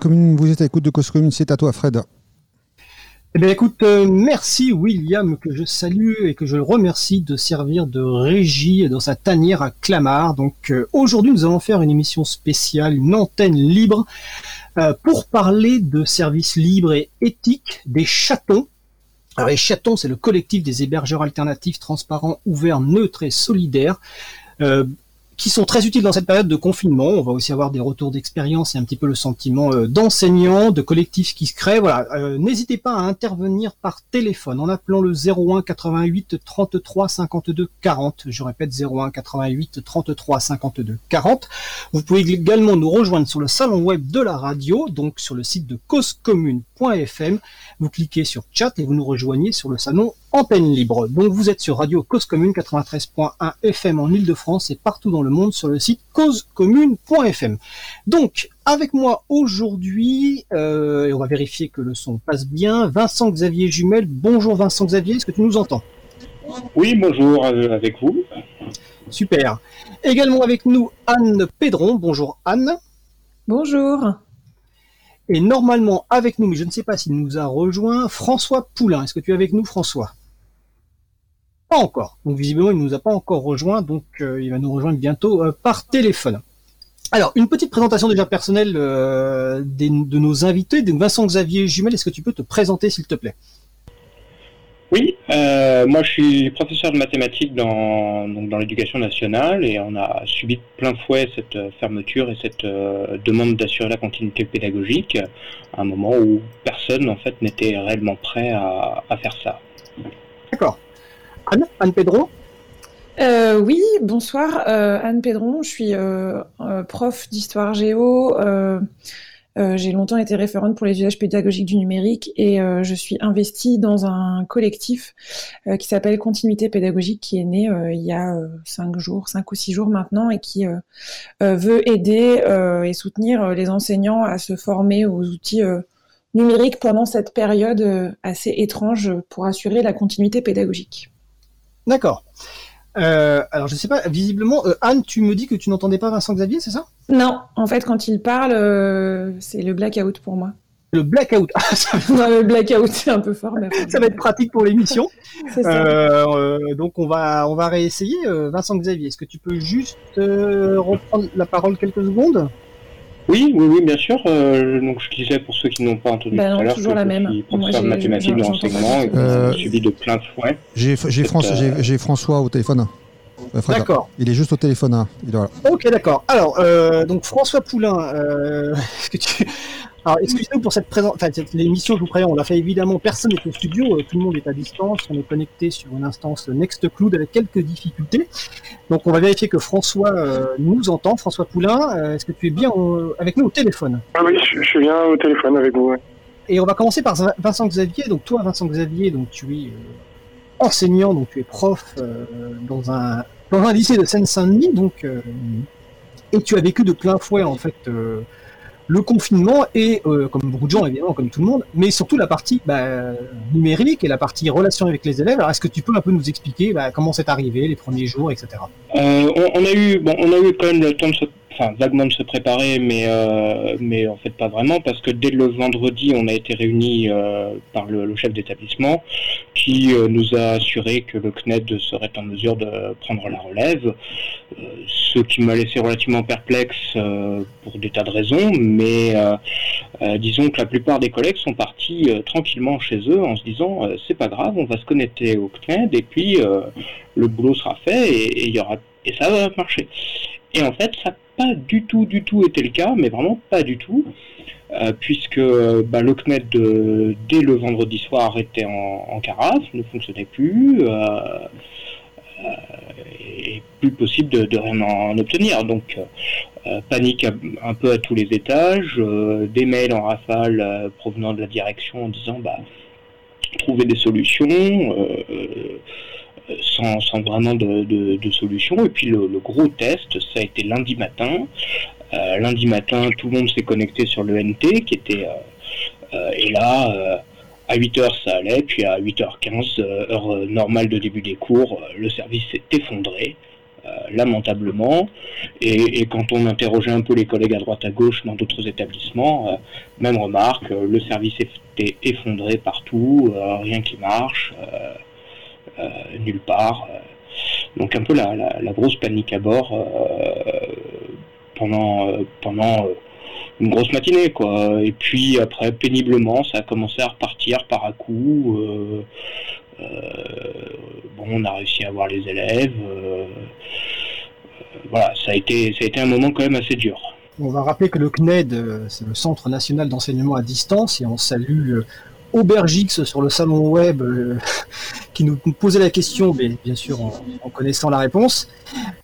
Vous êtes à l'écoute de Cause Commune, c'est à toi Fred. Eh bien écoute, euh, merci William que je salue et que je remercie de servir de régie dans sa tanière à Clamart. Donc euh, aujourd'hui nous allons faire une émission spéciale, une antenne libre euh, pour parler de services libres et éthiques des chatons. Alors les chatons, c'est le collectif des hébergeurs alternatifs, transparents, ouverts, neutres et solidaires qui sont très utiles dans cette période de confinement. On va aussi avoir des retours d'expérience et un petit peu le sentiment euh, d'enseignants, de collectifs qui se créent. Voilà, euh, n'hésitez pas à intervenir par téléphone en appelant le 01 88 33 52 40. Je répète 01 88 33 52 40. Vous pouvez également nous rejoindre sur le salon web de la radio, donc sur le site de causecommune.fm. Vous cliquez sur chat et vous nous rejoignez sur le salon antenne libre. Donc vous êtes sur Radio Cause Commune 93.1 FM en Ile-de-France et partout dans le monde sur le site causecommune.fm. Donc avec moi aujourd'hui, euh, et on va vérifier que le son passe bien, Vincent Xavier Jumel. Bonjour Vincent Xavier, est-ce que tu nous entends? Oui, bonjour euh, avec vous. Super. Également avec nous Anne Pédron. Bonjour Anne. Bonjour. Et normalement avec nous, mais je ne sais pas s'il nous a rejoint, François Poulain. Est-ce que tu es avec nous François? Pas encore. Donc visiblement, il ne nous a pas encore rejoint, donc euh, il va nous rejoindre bientôt euh, par téléphone. Alors, une petite présentation déjà personnelle euh, de nos invités. Donc, Vincent Xavier Jumel, est-ce que tu peux te présenter, s'il te plaît? Oui, moi je suis professeur de mathématiques dans, dans l'éducation nationale et on a subi plein fouet cette fermeture et cette demande d'assurer la continuité pédagogique à un moment où personne en fait n'était réellement prêt à, à faire ça. D'accord. Anne, Anne Pedro? Euh, oui, bonsoir. Euh, Anne Pedron, je suis euh, prof d'histoire géo. J'ai longtemps été référente pour les usages pédagogiques du numérique et je suis investie dans un collectif qui s'appelle Continuité pédagogique qui est né il y a cinq jours, cinq ou six jours maintenant et qui veut aider et soutenir les enseignants à se former aux outils numériques pendant cette période assez étrange pour assurer la continuité pédagogique. D'accord. Euh, alors je sais pas, visiblement, euh, Anne, tu me dis que tu n'entendais pas Vincent Xavier, c'est ça? Non, en fait, quand il parle, euh, c'est le blackout pour moi. Le blackout. Ah, non, le blackout, c'est un peu fort. Mais ça va être pratique pour l'émission. donc on va on va réessayer. Vincent Xavier, est-ce que tu peux juste reprendre la parole quelques secondes? Oui, oui, oui, bien sûr. Euh, donc, je disais pour ceux qui n'ont pas entendu bah tout à l'heure que la même. je suis professeur de mathématiques de l'enseignement et euh, suivi de plein de fouets. J'ai euh, François au téléphone. Euh, d'accord. Il est juste au téléphone. Hein. Il Ok, d'accord. Alors, euh, donc François Poulain, euh, est-ce que tu, alors, excusez-nous pour cette présence, enfin, cette l'émission, je vous préviens, on l'a fait évidemment, personne n'est au studio, euh, tout le monde est à distance, on est connecté sur une instance Nextcloud avec quelques difficultés. Donc, on va vérifier que François euh, nous entend. François Poulain, euh, est-ce que tu es bien avec nous au téléphone? Ah Oui, je, suis bien au téléphone avec vous. Et on va commencer par Vincent Xavier. Donc, toi, Vincent Xavier, donc tu es enseignant, donc tu es prof dans un dans un lycée de Seine-Saint-Denis, donc et tu as vécu de plein fouet en fait le confinement et, euh, comme beaucoup de gens évidemment, comme tout le monde, mais surtout la partie bah, numérique et la partie relation avec les élèves. Alors est-ce que tu peux un peu nous expliquer bah, comment c'est arrivé, les premiers jours, etc. Euh, on, a eu, bon, on a eu quand même le temps de enfin vaguement de se préparer, mais euh, mais en fait pas vraiment parce que dès le vendredi, on a été réunis euh, par le, chef d'établissement qui euh, nous a assuré que le CNED serait en mesure de prendre la relève, ce qui m'a laissé relativement perplexe pour des tas de raisons, mais disons que la plupart des collègues sont partis tranquillement chez eux en se disant c'est pas grave, on va se connecter au CNED et puis le boulot sera fait et, y aura et ça va marcher. Et en fait, ça du tout, du tout été le cas, mais vraiment pas du tout, euh, puisque bah, le CNED, dès le vendredi soir, était en, carafe, ne fonctionnait plus, euh, euh, et plus possible de, rien en, obtenir. Donc, panique un peu à tous les étages, des mails en rafale provenant de la direction en disant bah, trouver des solutions sans, vraiment de, solution. Et puis le, gros test, ça a été lundi matin. Euh, lundi matin, tout le monde s'est connecté sur le NT, qui était... Euh, euh, et là, à 8h, ça allait, puis à 8h15, heure normale de début des cours, le service s'est effondré. lamentablement. Et, quand on interrogeait un peu les collègues à droite à gauche dans d'autres établissements, même remarque, le service était effondré partout, rien qui marche, nulle part. donc un peu la, la, grosse panique à bord pendant, pendant une grosse matinée, quoi. Et puis après, péniblement, ça a commencé à repartir par à coup. Euh, euh, bon, on a réussi à voir les élèves. Euh, voilà, ça a été, ça a été un moment quand même assez dur. On va rappeler que le CNED, c'est le Centre national d'enseignement à distance, et on salue Aubergix sur le salon web euh, qui nous posait la question, mais bien sûr en, connaissant la réponse.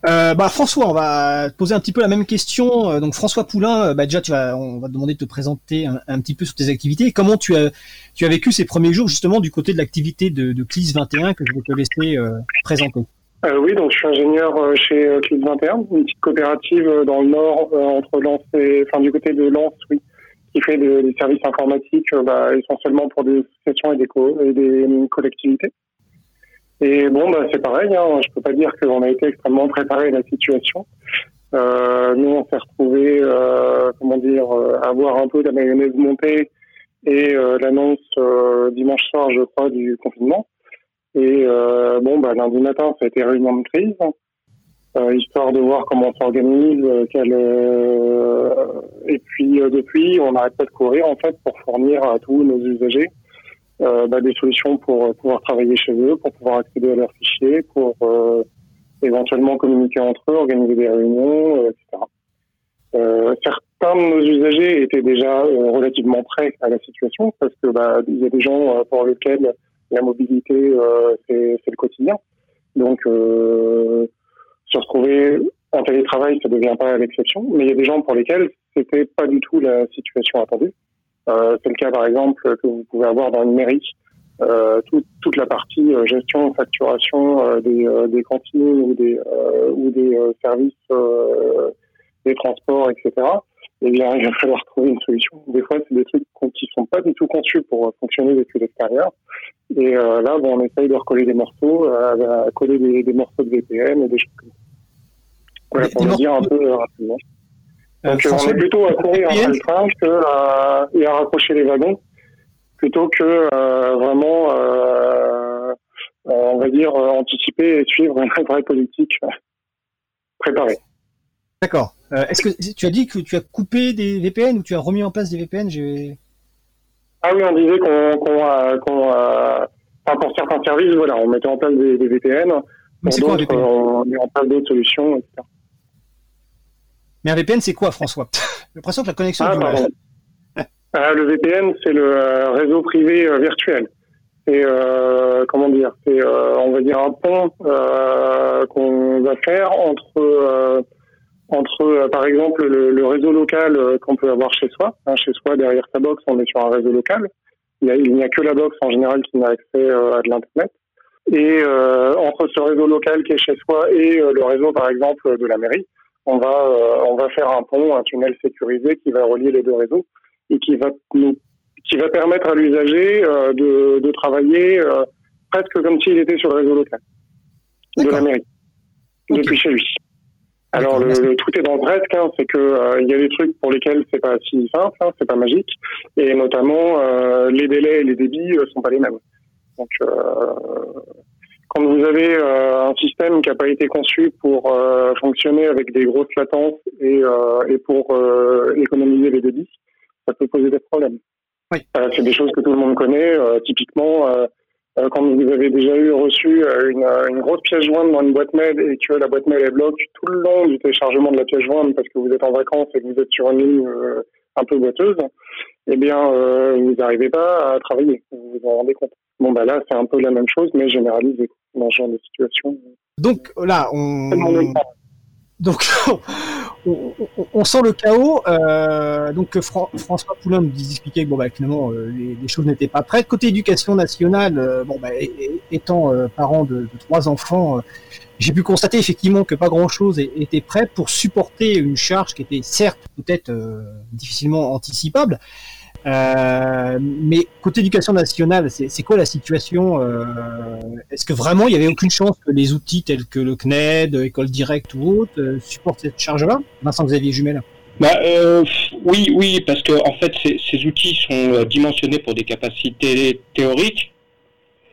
Euh, bah, François, on va poser un petit peu la même question. Euh, donc François Poulain, bah, déjà tu vas, on va te demander de te présenter un, petit peu sur tes activités. Comment tu as, tu as vécu ces premiers jours justement du côté de l'activité de, de CLIS 21 que je vais te laisser présenter? Oui, donc je suis ingénieur chez CLIS 21, une petite coopérative dans le nord entre Lens et, enfin du côté de Lens, oui, qui fait des services informatiques euh, bah, essentiellement pour des associations et des, des collectivités. Et bon, bah, c'est pareil, hein, je peux pas dire qu'on a été extrêmement préparé à la situation. Euh, nous, on s'est retrouvés, euh, comment dire, euh, à voir un peu la mayonnaise montée et euh, l'annonce dimanche soir, je crois, du confinement. Et bon, bah, lundi matin, ça a été réunion de crise. Euh, histoire de voir comment on s'organise. Euh, euh, et puis depuis, on n'arrête pas de courir en fait pour fournir à tous nos usagers bah, des solutions pour pouvoir travailler chez eux, pour pouvoir accéder à leurs fichiers, pour éventuellement communiquer entre eux, organiser des réunions, etc. Euh, certains de nos usagers étaient déjà relativement prêts à la situation parce que bah, il y a des gens pour lesquels la mobilité c'est le quotidien. Donc se retrouver en télétravail, ça ne devient pas l'exception, mais il y a des gens pour lesquels c'était pas du tout la situation attendue. Euh, c'est le cas par exemple que vous pouvez avoir dans une mairie, euh, tout, toute la partie euh, gestion, facturation euh, des, euh, des, cantines ou des, ou des services, des transports, etc. Eh bien, il va falloir trouver une solution. Des fois, c'est des trucs qui sont pas du tout conçus pour fonctionner depuis l'extérieur. Et là, bon, on essaye de recoller des morceaux, à coller des, des morceaux de VPN et des choses comme ça. Voilà, pour le dire un peu euh, rapidement. Euh, Donc, on est plutôt à courir en train que, euh, et à raccrocher les wagons, plutôt que vraiment, on va dire, anticiper et suivre une vraie politique préparée. D'accord. Est-ce que tu as dit que tu as coupé des VPN ou tu as remis en place des VPN Ah oui, on disait qu'on, enfin, pour certains services, voilà, on mettait en place des, des VPN. Mais pour d'autres, on met en place d'autres solutions, etc. Mais un VPN, c'est quoi, François? J'ai l'impression que la connexion. Ah, ah, le VPN, c'est le euh, réseau privé euh, virtuel. C'est euh, comment dire? C'est on va dire un pont qu'on va faire entre entre par exemple le, réseau local qu'on peut avoir chez soi. Hein, chez soi, derrière sa box, on est sur un réseau local. Il n'y a, que la box en général qui n'a accès à de l'internet. Et entre ce réseau local qui est chez soi et le réseau, par exemple, de la mairie, on va, euh, on va faire un pont, un tunnel sécurisé qui va relier les deux réseaux et qui va, qui va permettre à l'usager euh, de, de, travailler euh, presque comme s'il était sur le réseau local de la mairie, depuis chez lui. Alors le, tout est dans presque, hein, c'est que il y a des trucs pour lesquels c'est pas si simple, hein, c'est pas magique, et notamment les délais et les débits sont pas les mêmes. Donc quand vous avez euh, un système qui n'a pas été conçu pour euh, fonctionner avec des grosses latences et, euh, et pour économiser les débits, ça peut poser des problèmes. Oui. c'est des choses que tout le monde connaît. typiquement, quand vous avez déjà eu reçu une, une, grosse pièce jointe dans une boîte mail et que la boîte mail est bloque tout le long du téléchargement de la pièce jointe parce que vous êtes en vacances et que vous êtes sur une ligne un peu boiteuse, eh bien, vous n'arrivez pas à travailler. Vous vous en rendez compte. Bon, bah là, c'est un peu la même chose, mais généralisé dans ce genre de situation. Donc là, on. Donc, on, sent le chaos. Euh, donc, François Poulain nous expliquait que bon, bah, finalement, euh, les, choses n'étaient pas prêtes. Côté éducation nationale, euh, bon, bah, étant parent de, de, trois enfants, j'ai pu constater effectivement que pas grand-chose était prêt pour supporter une charge qui était certes peut-être difficilement anticipable, Euh, mais côté éducation nationale, c'est quoi la situation euh, Est-ce que vraiment il n'y avait aucune chance que les outils tels que le CNED, École Directe ou autres euh, supportent cette charge-là? Vincent Xavier Jumel. Bah, oui, oui, parce que en fait, ces, ces outils sont dimensionnés pour des capacités théoriques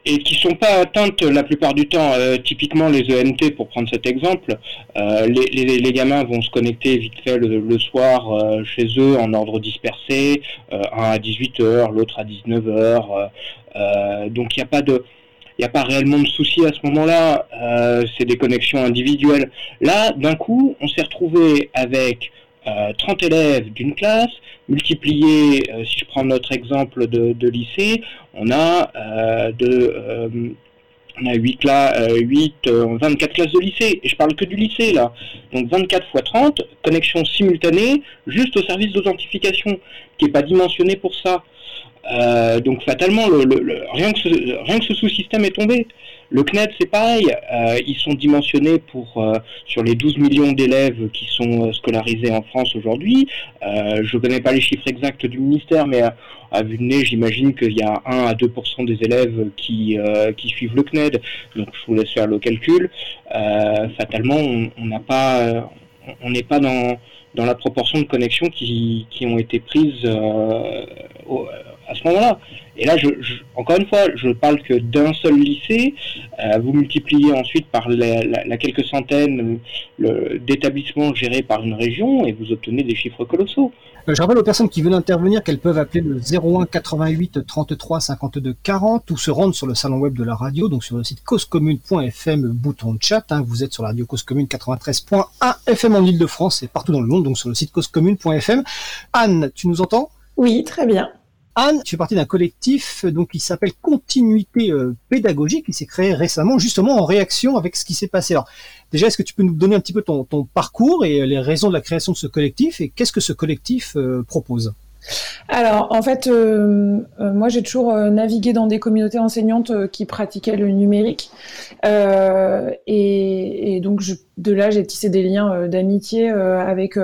et qui sont pas atteintes la plupart du temps. Euh, typiquement les ENT, pour prendre cet exemple, euh, les, les, les, gamins vont se connecter vite fait le, soir euh, chez eux en ordre dispersé, un à 18h, l'autre à 19h. donc il n'y a pas de il n'y a pas réellement de souci à ce moment-là, c'est des connexions individuelles. Là, d'un coup, on s'est retrouvé avec 30 élèves d'une classe, multiplié, si je prends notre exemple de, lycée, on a euh, de euh, on a 8, cla 8 24 classes de lycée, et je parle que du lycée là. Donc 24 x 30, connexion simultanée, juste au service d'authentification, qui n'est pas dimensionné pour ça. Euh, donc fatalement, le, rien, que ce, rien que ce sous-système est tombé. Le CNED, c'est pareil. Euh, ils sont dimensionnés pour euh, sur les 12 millions d'élèves qui sont euh, scolarisés en France aujourd'hui. je ne connais pas les chiffres exacts du ministère, mais à, vue de nez, j'imagine qu'il y a 1 à 2% des élèves qui, qui suivent le CNED. Donc, je vous laisse faire le calcul. fatalement, on n'a pas, on n'est pas dans dans la proportion de connexions qui, qui ont été prises à ce moment-là. Et là, je, encore une fois, je ne parle que d'un seul lycée. Euh, vous multipliez ensuite par la, quelques centaines d'établissements gérés par une région et vous obtenez des chiffres colossaux. Euh, je rappelle aux personnes qui veulent intervenir qu'elles peuvent appeler le 01 88 33 52 40 ou se rendre sur le salon web de la radio, donc sur le site causecommune.fm, bouton de chat. Hein. vous êtes sur la radio Cause Commune 93.1 FM en Ile-de-France et partout dans le monde, donc sur le site causecommune.fm. Anne, tu nous entends? Oui, très bien. Anne, tu fais partie d'un collectif donc qui s'appelle Continuité euh, pédagogique, qui s'est créé récemment justement en réaction avec ce qui s'est passé. Alors déjà, est-ce que tu peux nous donner un petit peu ton, parcours et les raisons de la création de ce collectif et qu'est-ce que ce collectif euh, propose? Alors, en fait, euh, euh, moi, j'ai toujours euh, navigué dans des communautés enseignantes qui pratiquaient le numérique. Et, donc, de là, j'ai tissé des liens d'amitié avec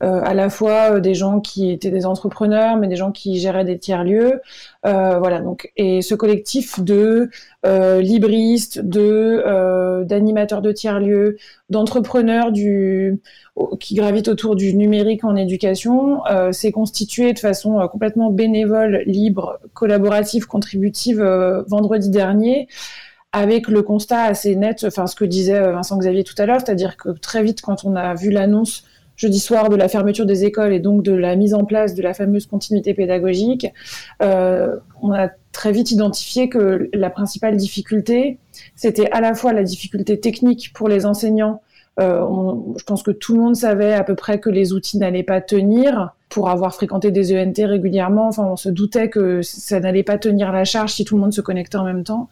à la fois des gens qui étaient des entrepreneurs, mais des gens qui géraient des tiers-lieux. voilà, donc, et ce collectif de libristes, de d'animateurs de tiers-lieux, d'entrepreneurs du qui gravitent autour du numérique en éducation euh, s'est constitué de façon euh, complètement bénévole, libre, collaborative, contributive euh, vendredi dernier avec le constat assez net, enfin ce que disait Vincent Xavier tout à l'heure, c'est-à-dire que très vite quand on a vu l'annonce jeudi soir de la fermeture des écoles et donc de la mise en place de la fameuse continuité pédagogique, on a très vite identifié que la principale difficulté, c'était à la fois la difficulté technique pour les enseignants euh, je pense que tout le monde savait à peu près que les outils n'allaient pas tenir pour avoir fréquenté des ENT régulièrement. Enfin, on se doutait que ça n'allait pas tenir la charge si tout le monde se connectait en même temps.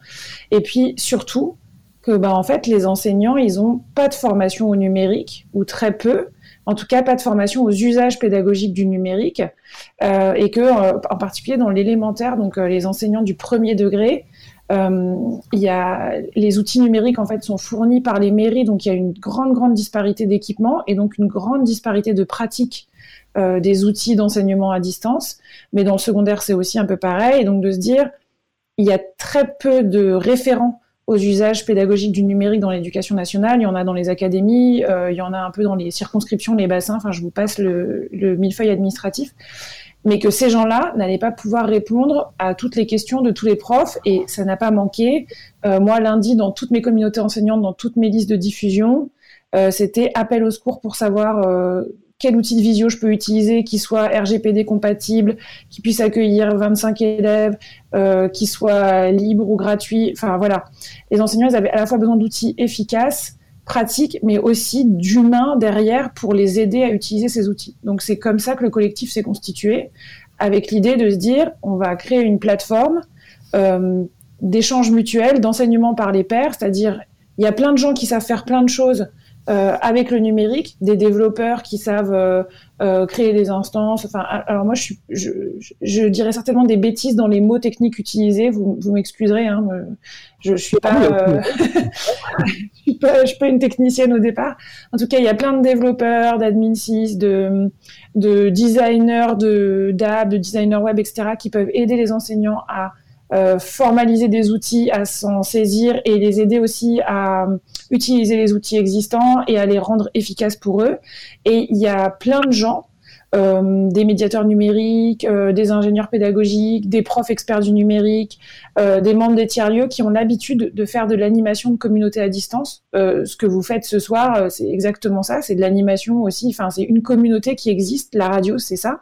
Et puis surtout que, bah, en fait, les enseignants, ils ont pas de formation au numérique ou très peu. En tout cas, pas de formation aux usages pédagogiques du numérique, euh, et que, euh, en particulier dans l'élémentaire, donc euh, les enseignants du premier degré, il y a, les outils numériques en fait sont fournis par les mairies, donc il y a une grande grande disparité d'équipements et donc une grande disparité de pratiques euh, des outils d'enseignement à distance. Mais dans le secondaire, c'est aussi un peu pareil. Donc de se dire, il y a très peu de référents aux usages pédagogiques du numérique dans l'éducation nationale. Il y en a dans les académies, euh, il y en a un peu dans les circonscriptions, les bassins. Enfin, je vous passe le millefeuille administratif mais que ces gens-là n'allaient pas pouvoir répondre à toutes les questions de tous les profs, et ça n'a pas manqué. Euh, moi, lundi, dans toutes mes communautés enseignantes, dans toutes mes listes de diffusion, euh, c'était appel au secours pour savoir euh, quel outil de visio je peux utiliser qui soit RGPD compatible, qui puisse accueillir 25 élèves, euh, qui soit libre ou gratuit. Enfin voilà, les enseignants ils avaient à la fois besoin d'outils efficaces pratique, mais aussi d'humains derrière pour les aider à utiliser ces outils. Donc c'est comme ça que le collectif s'est constitué, avec l'idée de se dire, on va créer une plateforme euh, d'échange mutuel, d'enseignement par les pairs, c'est-à-dire il y a plein de gens qui savent faire plein de choses, euh, avec le numérique, des développeurs qui savent euh, euh, créer des instances. Enfin, alors moi, je, suis, je, je, dirais certainement des bêtises dans les mots techniques utilisés. Vous, vous m'excuserez. Hein, je, je suis pas, euh, je suis pas, je suis pas une technicienne au départ. En tout cas, il y a plein de développeurs, d'admin 6, de, de designers, de d'app, de designers web, etc., qui peuvent aider les enseignants à euh, formaliser des outils, à s'en saisir et les aider aussi à utiliser les outils existants et à les rendre efficaces pour eux. Et il y a plein de gens euh, des médiateurs numériques, euh, des ingénieurs pédagogiques, des profs experts du numérique, euh, des membres des tiers-lieux qui ont l'habitude de faire de l'animation de communauté à distance. ce que vous faites ce soir, c'est exactement ça, c'est de l'animation aussi, enfin c'est une communauté qui existe, la radio c'est ça.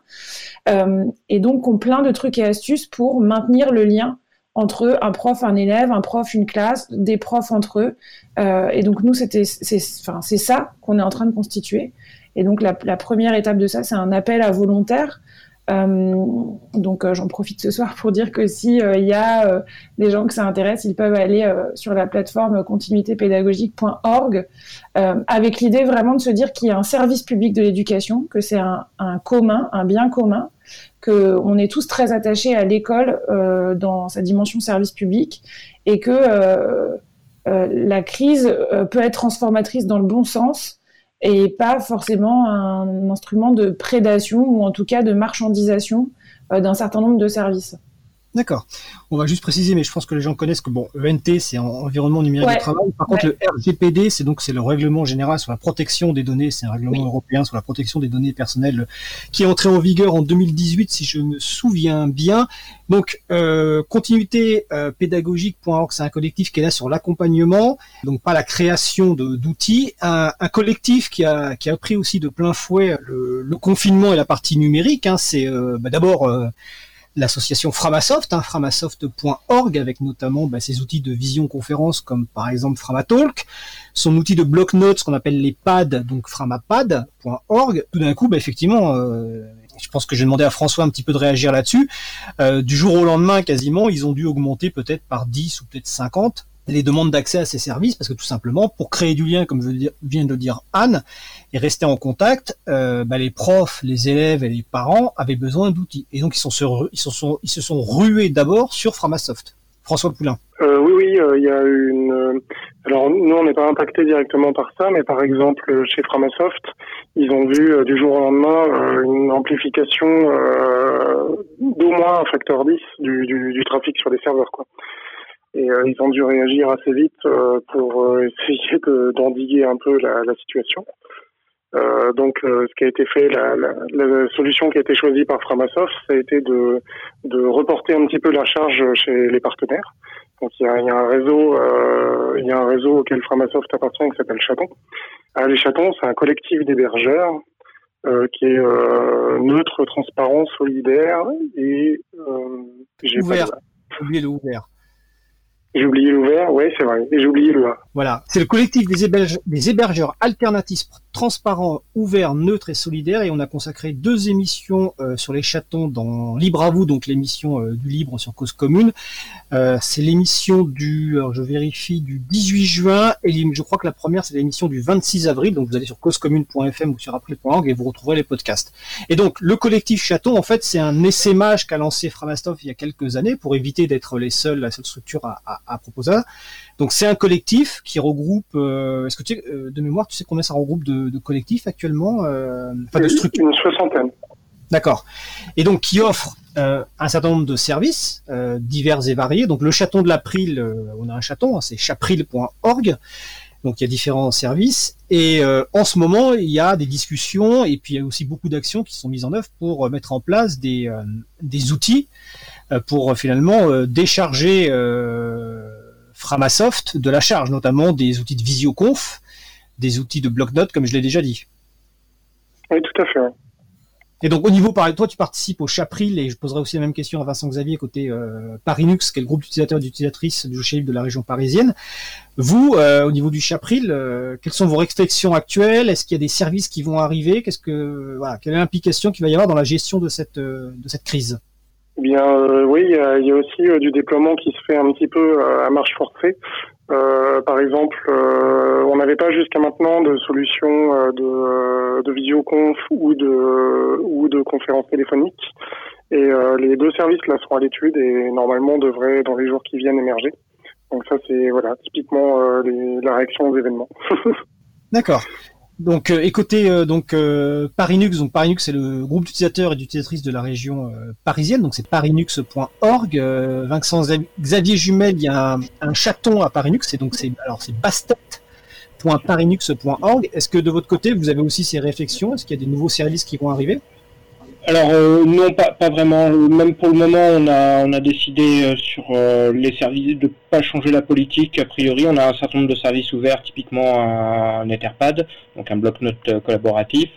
et donc on plein de trucs et astuces pour maintenir le lien entre un prof, un élève, un prof, une classe, des profs entre eux. et donc nous, c'était, c'est, enfin, c'est ça qu'on est en train de constituer. Et donc la, première étape de ça, c'est un appel à volontaires. Euh, donc euh, j'en profite ce soir pour dire que si euh, il y a des gens que ça intéresse, ils peuvent aller sur la plateforme continuitépédagogique.org avec l'idée vraiment de se dire qu'il y a un service public de l'éducation, que c'est un, un, commun, un bien commun, que on est tous très attachés à l'école dans sa dimension service public et que la crise peut être transformatrice dans le bon sens et pas forcément un instrument de prédation ou en tout cas de marchandisation euh, d'un certain nombre de services. D'accord. On va juste préciser, mais je pense que les gens connaissent que bon, ENT c'est environnement numérique de travail. Par contre, le RGPD, c'est donc c'est le règlement général sur la protection des données. C'est un règlement européen sur la protection des données personnelles qui est entré en vigueur en 2018, si je me souviens bien. Donc, euh, continuité euh, pédagogique.org, c'est un collectif qui est là sur l'accompagnement, donc pas la création d'outils. Un, un, collectif qui a qui a pris aussi de plein fouet le, le confinement et la partie numérique. Hein, c'est euh, bah, d'abord euh, l'association Framasoft, hein, framasoft.org, avec notamment bah, ses outils de vision-conférence comme par exemple Framatalk, son outil de bloc-notes, qu'on appelle les pads, donc framapad.org. Tout d'un coup, bah, effectivement, euh, je pense que j'ai demandé à François un petit peu de réagir là-dessus. Euh, du jour au lendemain, quasiment, ils ont dû augmenter peut-être par 10 ou peut-être 50 les demandes d'accès à ces services, parce que tout simplement, pour créer du lien, comme vient de le dire Anne, et rester en contact, euh, bah, les profs, les élèves et les parents avaient besoin d'outils. Et donc, ils, sont, ils, se sont, ils se sont rués d'abord sur Framasoft. François Poulain. Euh, oui, oui, euh, il y a une. Alors nous, on n'est pas impacté directement par ça, mais par exemple chez Framasoft, ils ont vu du jour au lendemain une amplification d'au moins un facteur 10 du, du, du, trafic sur les serveurs, quoi et euh, ils ont dû réagir assez vite euh, pour euh, essayer d'endiguer un peu la, la situation. Euh, donc, ce qui a été fait, la, la, la, solution qui a été choisie par Framasoft, ça a été de, de reporter un petit peu la charge chez les partenaires. Donc, il y a, il y a un réseau, il y a un réseau auquel Framasoft appartient qui s'appelle Chaton. Ah, les Chatons, c'est un collectif d'hébergeurs qui est neutre, transparent, solidaire et ouvert. Oubliez le ouvert. J'ai oublié l'ouvert, oui, c'est vrai. J'ai oublié le. Voilà. C'est le collectif des, des hébergeurs alternatifs transparent, ouvert, neutre et solidaire. Et on a consacré deux émissions euh, sur les chatons dans Libre à vous, donc l'émission euh, du libre sur cause commune. Euh, c'est l'émission du, je vérifie, du 18 juin. Et je crois que la première, c'est l'émission du 26 avril. Donc vous allez sur causecommune.fm ou sur april.org et vous retrouverez les podcasts. Et donc le collectif chaton, en fait, c'est un essaimage qu'a lancé Framastoff il y a quelques années pour éviter d'être les seuls, la seule structure à, à, à proposer. Donc c'est un collectif qui regroupe. Euh, est-ce que tu sais, euh, de mémoire, tu sais combien ça regroupe de, de collectifs actuellement euh, Enfin de structures. Une soixantaine. D'accord. Et donc qui offre euh, un certain nombre de services euh, divers et variés. Donc le chaton de l'April, on a un chaton, hein, c'est chapril.org. Donc il y a différents services et en ce moment il y a des discussions et puis il y a aussi beaucoup d'actions qui sont mises en œuvre pour mettre en place des, des outils pour finalement décharger Framasoft de la charge, notamment des outils de visioconf, des outils de bloc-notes, comme je l'ai déjà dit. Oui, tout à fait. Et donc au niveau, par toi tu participes au Chapril et je poserai aussi la même question à Vincent Xavier côté euh, Parinux, qui est le groupe d'utilisateurs et d'utilisatrices du logiciel de la région parisienne. Vous, euh, au niveau du Chapril, euh, quelles sont vos restrictions actuelles? Est-ce qu'il y a des services qui vont arriver? Qu'est-ce que voilà, quelle est l'implication qu'il va y avoir dans la gestion de cette de cette crise? Eh bien, euh, oui, il y, a, aussi euh, du déploiement qui se fait un petit peu euh, à marche forcée. Par exemple, on n'avait pas jusqu'à maintenant de solution de, de visioconf ou de ou de conférence téléphonique. Et les deux services là sont à l'étude et normalement devraient dans les jours qui viennent émerger. Donc ça c'est voilà typiquement la réaction aux événements. D'accord. Donc, euh, écoutez, euh, donc euh, Parinux, donc Parinux c'est le groupe d'utilisateurs et d'utilisatrices de la région parisienne, donc c'est parinux.org. Vincent Xavier Jumel, il y a un, chaton à Parinux, et donc c'est alors c'est bastet.parinux.org. Est-ce que de votre côté vous avez aussi ces réflexions? Est-ce qu'il y a des nouveaux services qui vont arriver? Alors euh, non, pas, vraiment. Même pour le moment, on a, décidé euh, sur euh, les services de pas changer la politique. A priori, on a un certain nombre de services ouverts, typiquement un, Etherpad, donc un bloc-notes collaboratif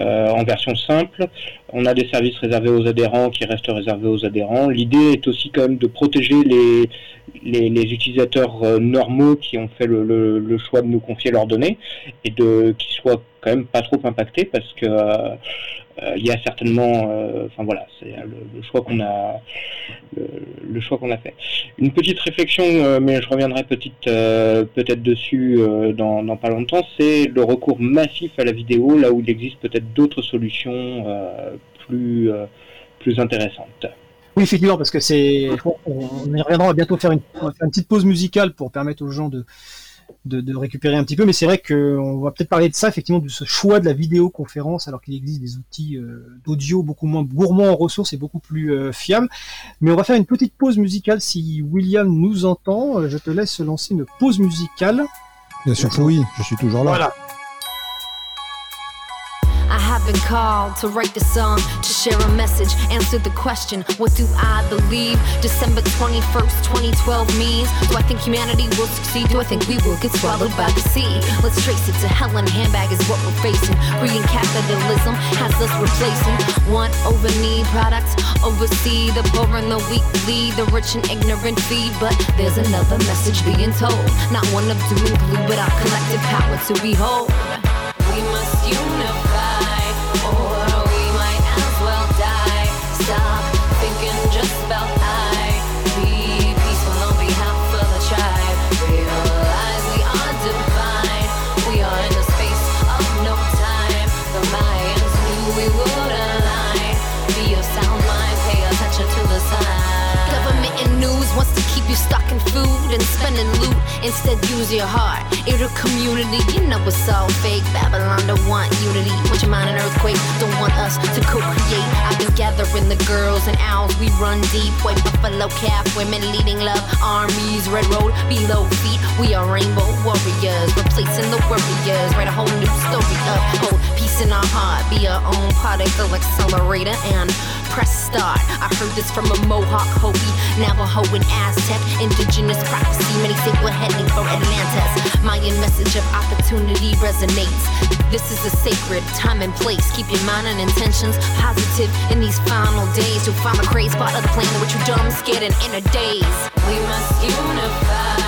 en version simple. On a des services réservés aux adhérents qui restent réservés aux adhérents. L'idée est aussi quand même de protéger les, utilisateurs normaux qui ont fait le, le, choix de nous confier leurs données et de qui soient quand même pas trop impactés parce que il y a certainement, euh, enfin voilà, c'est le, choix qu'on a, le, choix qu'on a fait. Une petite réflexion, euh, mais je reviendrai petite, peut-être dessus dans, pas longtemps, c'est le recours massif à la vidéo, là où il existe peut-être d'autres solutions plus, plus intéressantes. Oui, effectivement, parce que c'est, on y reviendra, bientôt faire une petite pause musicale pour permettre aux gens de, de, récupérer un petit peu. Mais c'est vrai qu'on va peut-être parler de ça, effectivement, de ce choix de la vidéoconférence, alors qu'il existe des outils euh, d'audio beaucoup moins gourmands en ressources et beaucoup plus euh, fiables. Mais on va faire une petite pause musicale si William nous entend. Euh, je te laisse lancer une pause musicale. Bien sûr que oui, je suis toujours là. Voilà. Been called to write the song, to share a message, answer the question, what do I believe? December 21st, 2012 means, do I think humanity will succeed? Do I think we will get swallowed by the sea? Let's trace it to hell and handbag is what we're facing. Greed capitalism has us replacing want over need products, oversee the poor and the weak lead, the rich and ignorant feed. But there's another message being told, not one of doom and gloom, but our collective power to behold. Food and spending loot. Instead, use your heart. It's a community, you know it's all fake. Babylon don't want unity. Want your mind an earthquake? Don't want us to co-create. I've been gathering the girls and owls. We run deep. White buffalo calf, women leading love armies. Red road below feet. We are rainbow warriors, replacing the warriors. Write a whole new story up. Hold peace in our heart. Be our own particle accelerator and press start. I heard this from a Mohawk, Hopi, Navajo, and Aztec. Indigenous prophecy, many say we're heading for Atlantis. Mayan message of opportunity resonates. This is a sacred time and place. Keep your mind and intentions positive in these final days. You'll find the crazy part of the plan that you're dumb, scared, and in a daze. We must unify.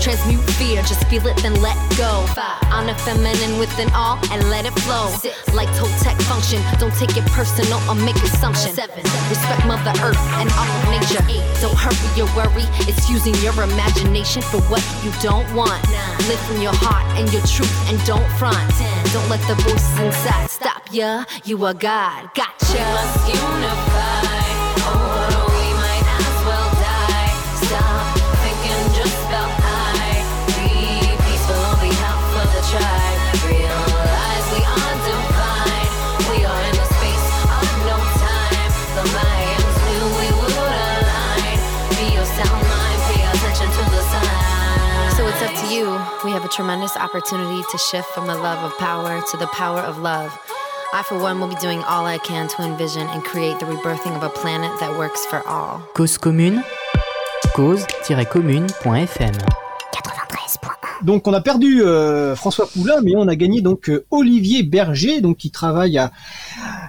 Transmute fear, just feel it, then let go. Five. Honor feminine within all and let it flow. Six. Like Toltec function, don't take it personal or make assumptions. Seven. Respect Mother Earth and all of nature. Eight. Don't hurry your worry, it's using your imagination for what you don't want. Nine. Live from your heart and your truth and don't front. Ten. Don't let the voices inside stop ya. You are God, gotcha. We must. A tremendous opportunity to shift from the love of power to the power of love. I, for one, will be doing all I can to envision and create the rebirthing of a planet that works for all. Cause commune, cause-commune.fm. Donc on a perdu euh, François Poulain, mais on a gagné donc euh, Olivier Berger, donc qui travaille à.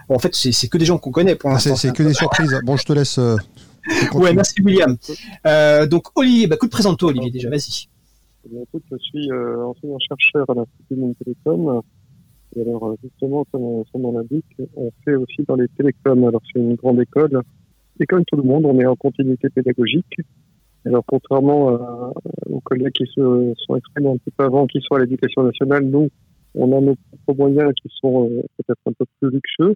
Bon, en fait, c'est que des gens qu'on connaît pour l'instant. c'est c'est que des surprises. Bon, je te laisse. euh, Ouais, merci William. Euh, donc Olivier, bah, écoute, présente-toi Olivier déjà, vas-y. Eh je suis euh, enseignant-chercheur à l'Institut Mines Télécom. Et alors, euh, justement, comme son nom l'indique, on fait aussi dans les télécoms. Alors, c'est une grande école. Et comme tout le monde, on est en continuité pédagogique. Alors, contrairement aux collègues qui se sont exprimés un petit peu avant, qui sont à l'éducation nationale, nous, on a nos propres moyens qui sont euh, peut-être un peu plus luxueux.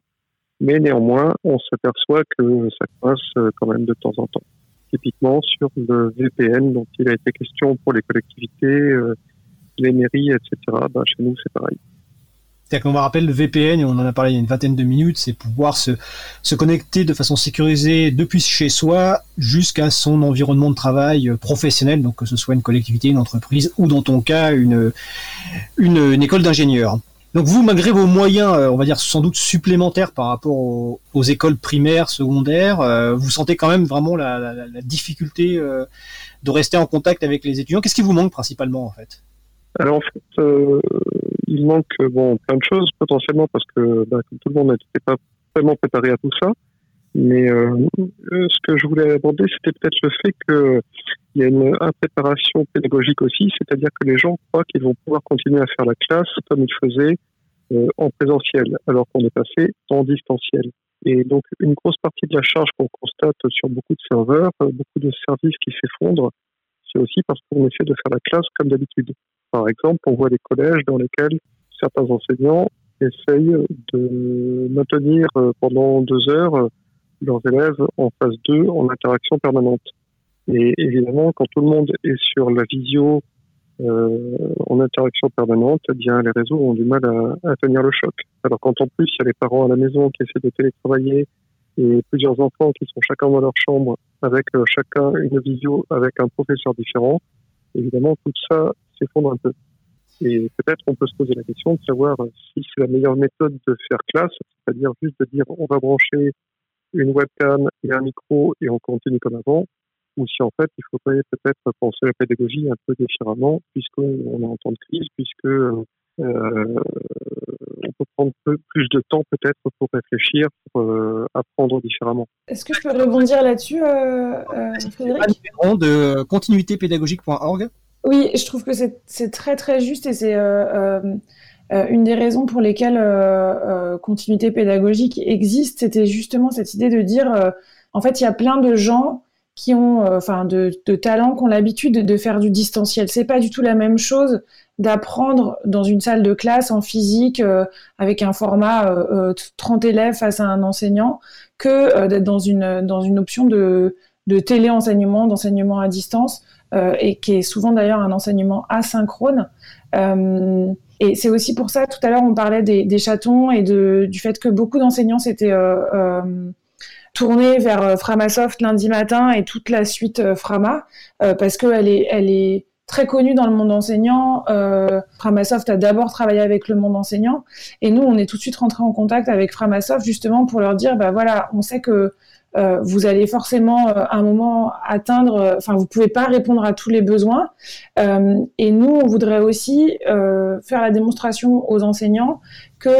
Mais néanmoins, on s'aperçoit que ça coince euh, quand même de temps en temps typiquement sur le VPN dont il a été question pour les collectivités, euh, les mairies, etc. Ben, chez nous, c'est pareil. C'est-à-dire va rappeler le VPN, et on en a parlé il y a une vingtaine de minutes, c'est pouvoir se, se connecter de façon sécurisée depuis chez soi jusqu'à son environnement de travail euh, professionnel, donc que ce soit une collectivité, une entreprise ou dans ton cas une, une école d'ingénieurs. Donc vous, malgré vos moyens, euh, on va dire sans doute supplémentaires par rapport aux, écoles primaires, secondaires, euh, vous sentez quand même vraiment la, difficulté euh, de rester en contact avec les étudiants. Qu'est-ce qui vous manque principalement en fait? Alors en fait, il manque bon plein de choses potentiellement parce que comme tout le monde n'était pas vraiment préparé à tout ça. Mais euh, euh, ce que je voulais aborder, c'était peut-être le fait que il y a une impréparation pédagogique aussi, c'est-à-dire que les gens croient qu'ils vont pouvoir continuer à faire la classe comme ils faisaient euh, en présentiel, alors qu'on est passé en distanciel. Et donc une grosse partie de la charge qu'on constate sur beaucoup de serveurs, euh, beaucoup de services qui s'effondrent, c'est aussi parce qu'on essaie de faire la classe comme d'habitude. Par exemple, on voit des collèges dans lesquels certains enseignants essayent de maintenir euh, pendant deux heures leurs élèves en phase 2 en interaction permanente. Et évidemment, quand tout le monde est sur la visio euh, en interaction permanente, eh bien, les réseaux ont du mal à, tenir le choc. Alors quand en plus, il y a les parents à la maison qui essaient de télétravailler et plusieurs enfants qui sont chacun dans leur chambre avec euh, chacun une visio avec un professeur différent, évidemment, tout ça s'effondre un peu. Et peut-être on peut se poser la question de savoir si c'est la meilleure méthode de faire classe, c'est-à-dire juste de dire on va brancher une webcam et un micro et on continue comme avant, ou si en fait il faudrait peut-être penser la pédagogie un peu différemment, puisqu'on est en temps de crise, puisque euh, on peut prendre peu, plus de temps peut-être pour réfléchir, pour euh, apprendre différemment. Est-ce que je peux rebondir là-dessus, euh, euh, Frédéric de continuitépédagogique.org. Oui, je trouve que c'est c'est très très juste et c'est euh, une des raisons pour lesquelles euh, euh, continuité pédagogique existe. C'était justement cette idée de dire, euh, en fait, il y a plein de gens qui ont, euh, enfin, de, de talents, qui ont l'habitude de, de faire du distanciel. C'est pas du tout la même chose d'apprendre dans une salle de classe en physique avec un format euh, euh, 30 élèves face à un enseignant que d'être dans une dans une option de de téléenseignement, d'enseignement à distance, et qui est souvent d'ailleurs un enseignement asynchrone. Et c'est aussi pour ça, tout à l'heure, on parlait des, chatons et du fait que beaucoup d'enseignants s'étaient euh, euh, tournés vers euh, Framasoft lundi matin et toute la suite Frama, parce qu'elle est, très connue dans le monde enseignant. Framasoft a d'abord travaillé avec le monde enseignant, et nous, on est tout de suite rentré en contact avec Framasoft justement pour leur dire, bah voilà, on sait que euh, vous allez forcément euh, à un moment atteindre, euh, enfin vous pouvez pas répondre à tous les besoins. Euh, et nous, on voudrait aussi euh, faire la démonstration aux enseignants que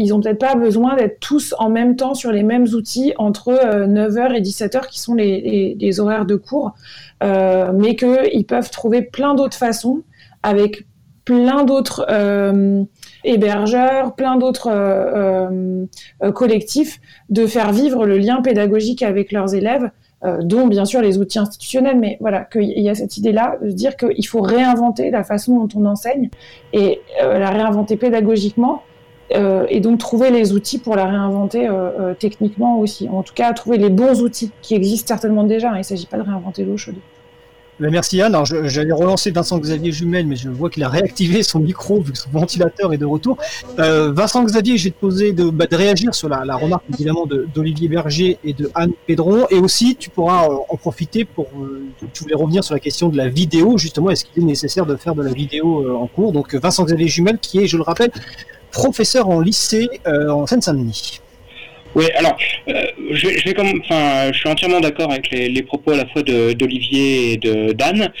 ils ont peut-être pas besoin d'être tous en même temps sur les mêmes outils entre 9h et 17h qui sont les, les, les horaires de cours, mais qu'ils peuvent trouver plein d'autres façons avec plein d'autres euh, hébergeurs, plein d'autres euh, euh, collectifs de faire vivre le lien pédagogique avec leurs élèves, dont bien sûr les outils institutionnels, mais voilà, qu'il y a cette idée-là de dire qu'il faut réinventer la façon dont on enseigne et la réinventer pédagogiquement. Et donc trouver les outils pour la réinventer techniquement aussi. En tout cas, trouver les bons outils qui existent certainement déjà. Il ne s'agit pas de réinventer l'eau chaude. Merci Anne. Alors j'allais relancer Vincent Xavier Jumel, mais je vois qu'il a réactivé son micro vu que son ventilateur est de retour. Euh, Vincent Xavier, te poser de, bah, de réagir sur la, remarque évidemment d'Olivier Berger et de Anne Pédron, et aussi tu pourras euh, en profiter pour. Euh, tu voulais revenir sur la question de la vidéo justement. Est-ce qu'il est nécessaire de faire de la vidéo en cours? Donc Vincent Xavier Jumel, qui est, je le rappelle, professeur en lycée en Seine-Saint-Denis. Oui, alors, euh, je, je, vais comme, je suis entièrement d'accord avec les, les, propos à la fois d'Olivier et de d'Anne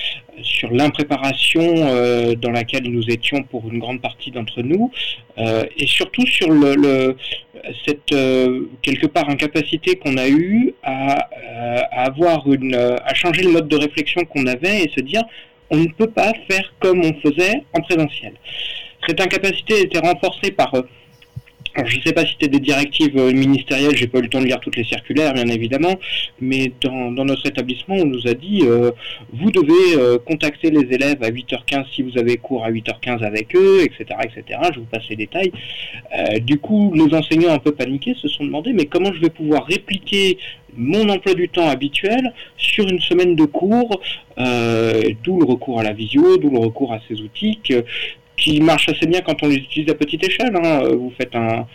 sur l'impréparation euh, dans laquelle nous étions pour une grande partie d'entre nous, euh, et surtout sur le, le cette euh, quelque part incapacité qu'on a eue à, à, avoir une, à changer le mode de réflexion qu'on avait et se dire on ne peut pas faire comme on faisait en présentiel. Cette incapacité était renforcée par alors, je ne sais pas si c'était des directives euh, ministérielles, j'ai pas eu le temps de lire toutes les circulaires, bien évidemment, mais dans, notre établissement, on nous a dit euh, vous devez euh, contacter les élèves à 8h15 si vous avez cours à 8h15 avec eux, etc., etc. Je vous passe les détails. du coup, nos enseignants un peu paniqués se sont demandé mais comment je vais pouvoir répliquer mon emploi du temps habituel sur une semaine de cours, d'où le recours à la visio, d'où le recours à ces outils qui marche assez bien quand on les utilise à petite échelle. Hein. Vous faites un,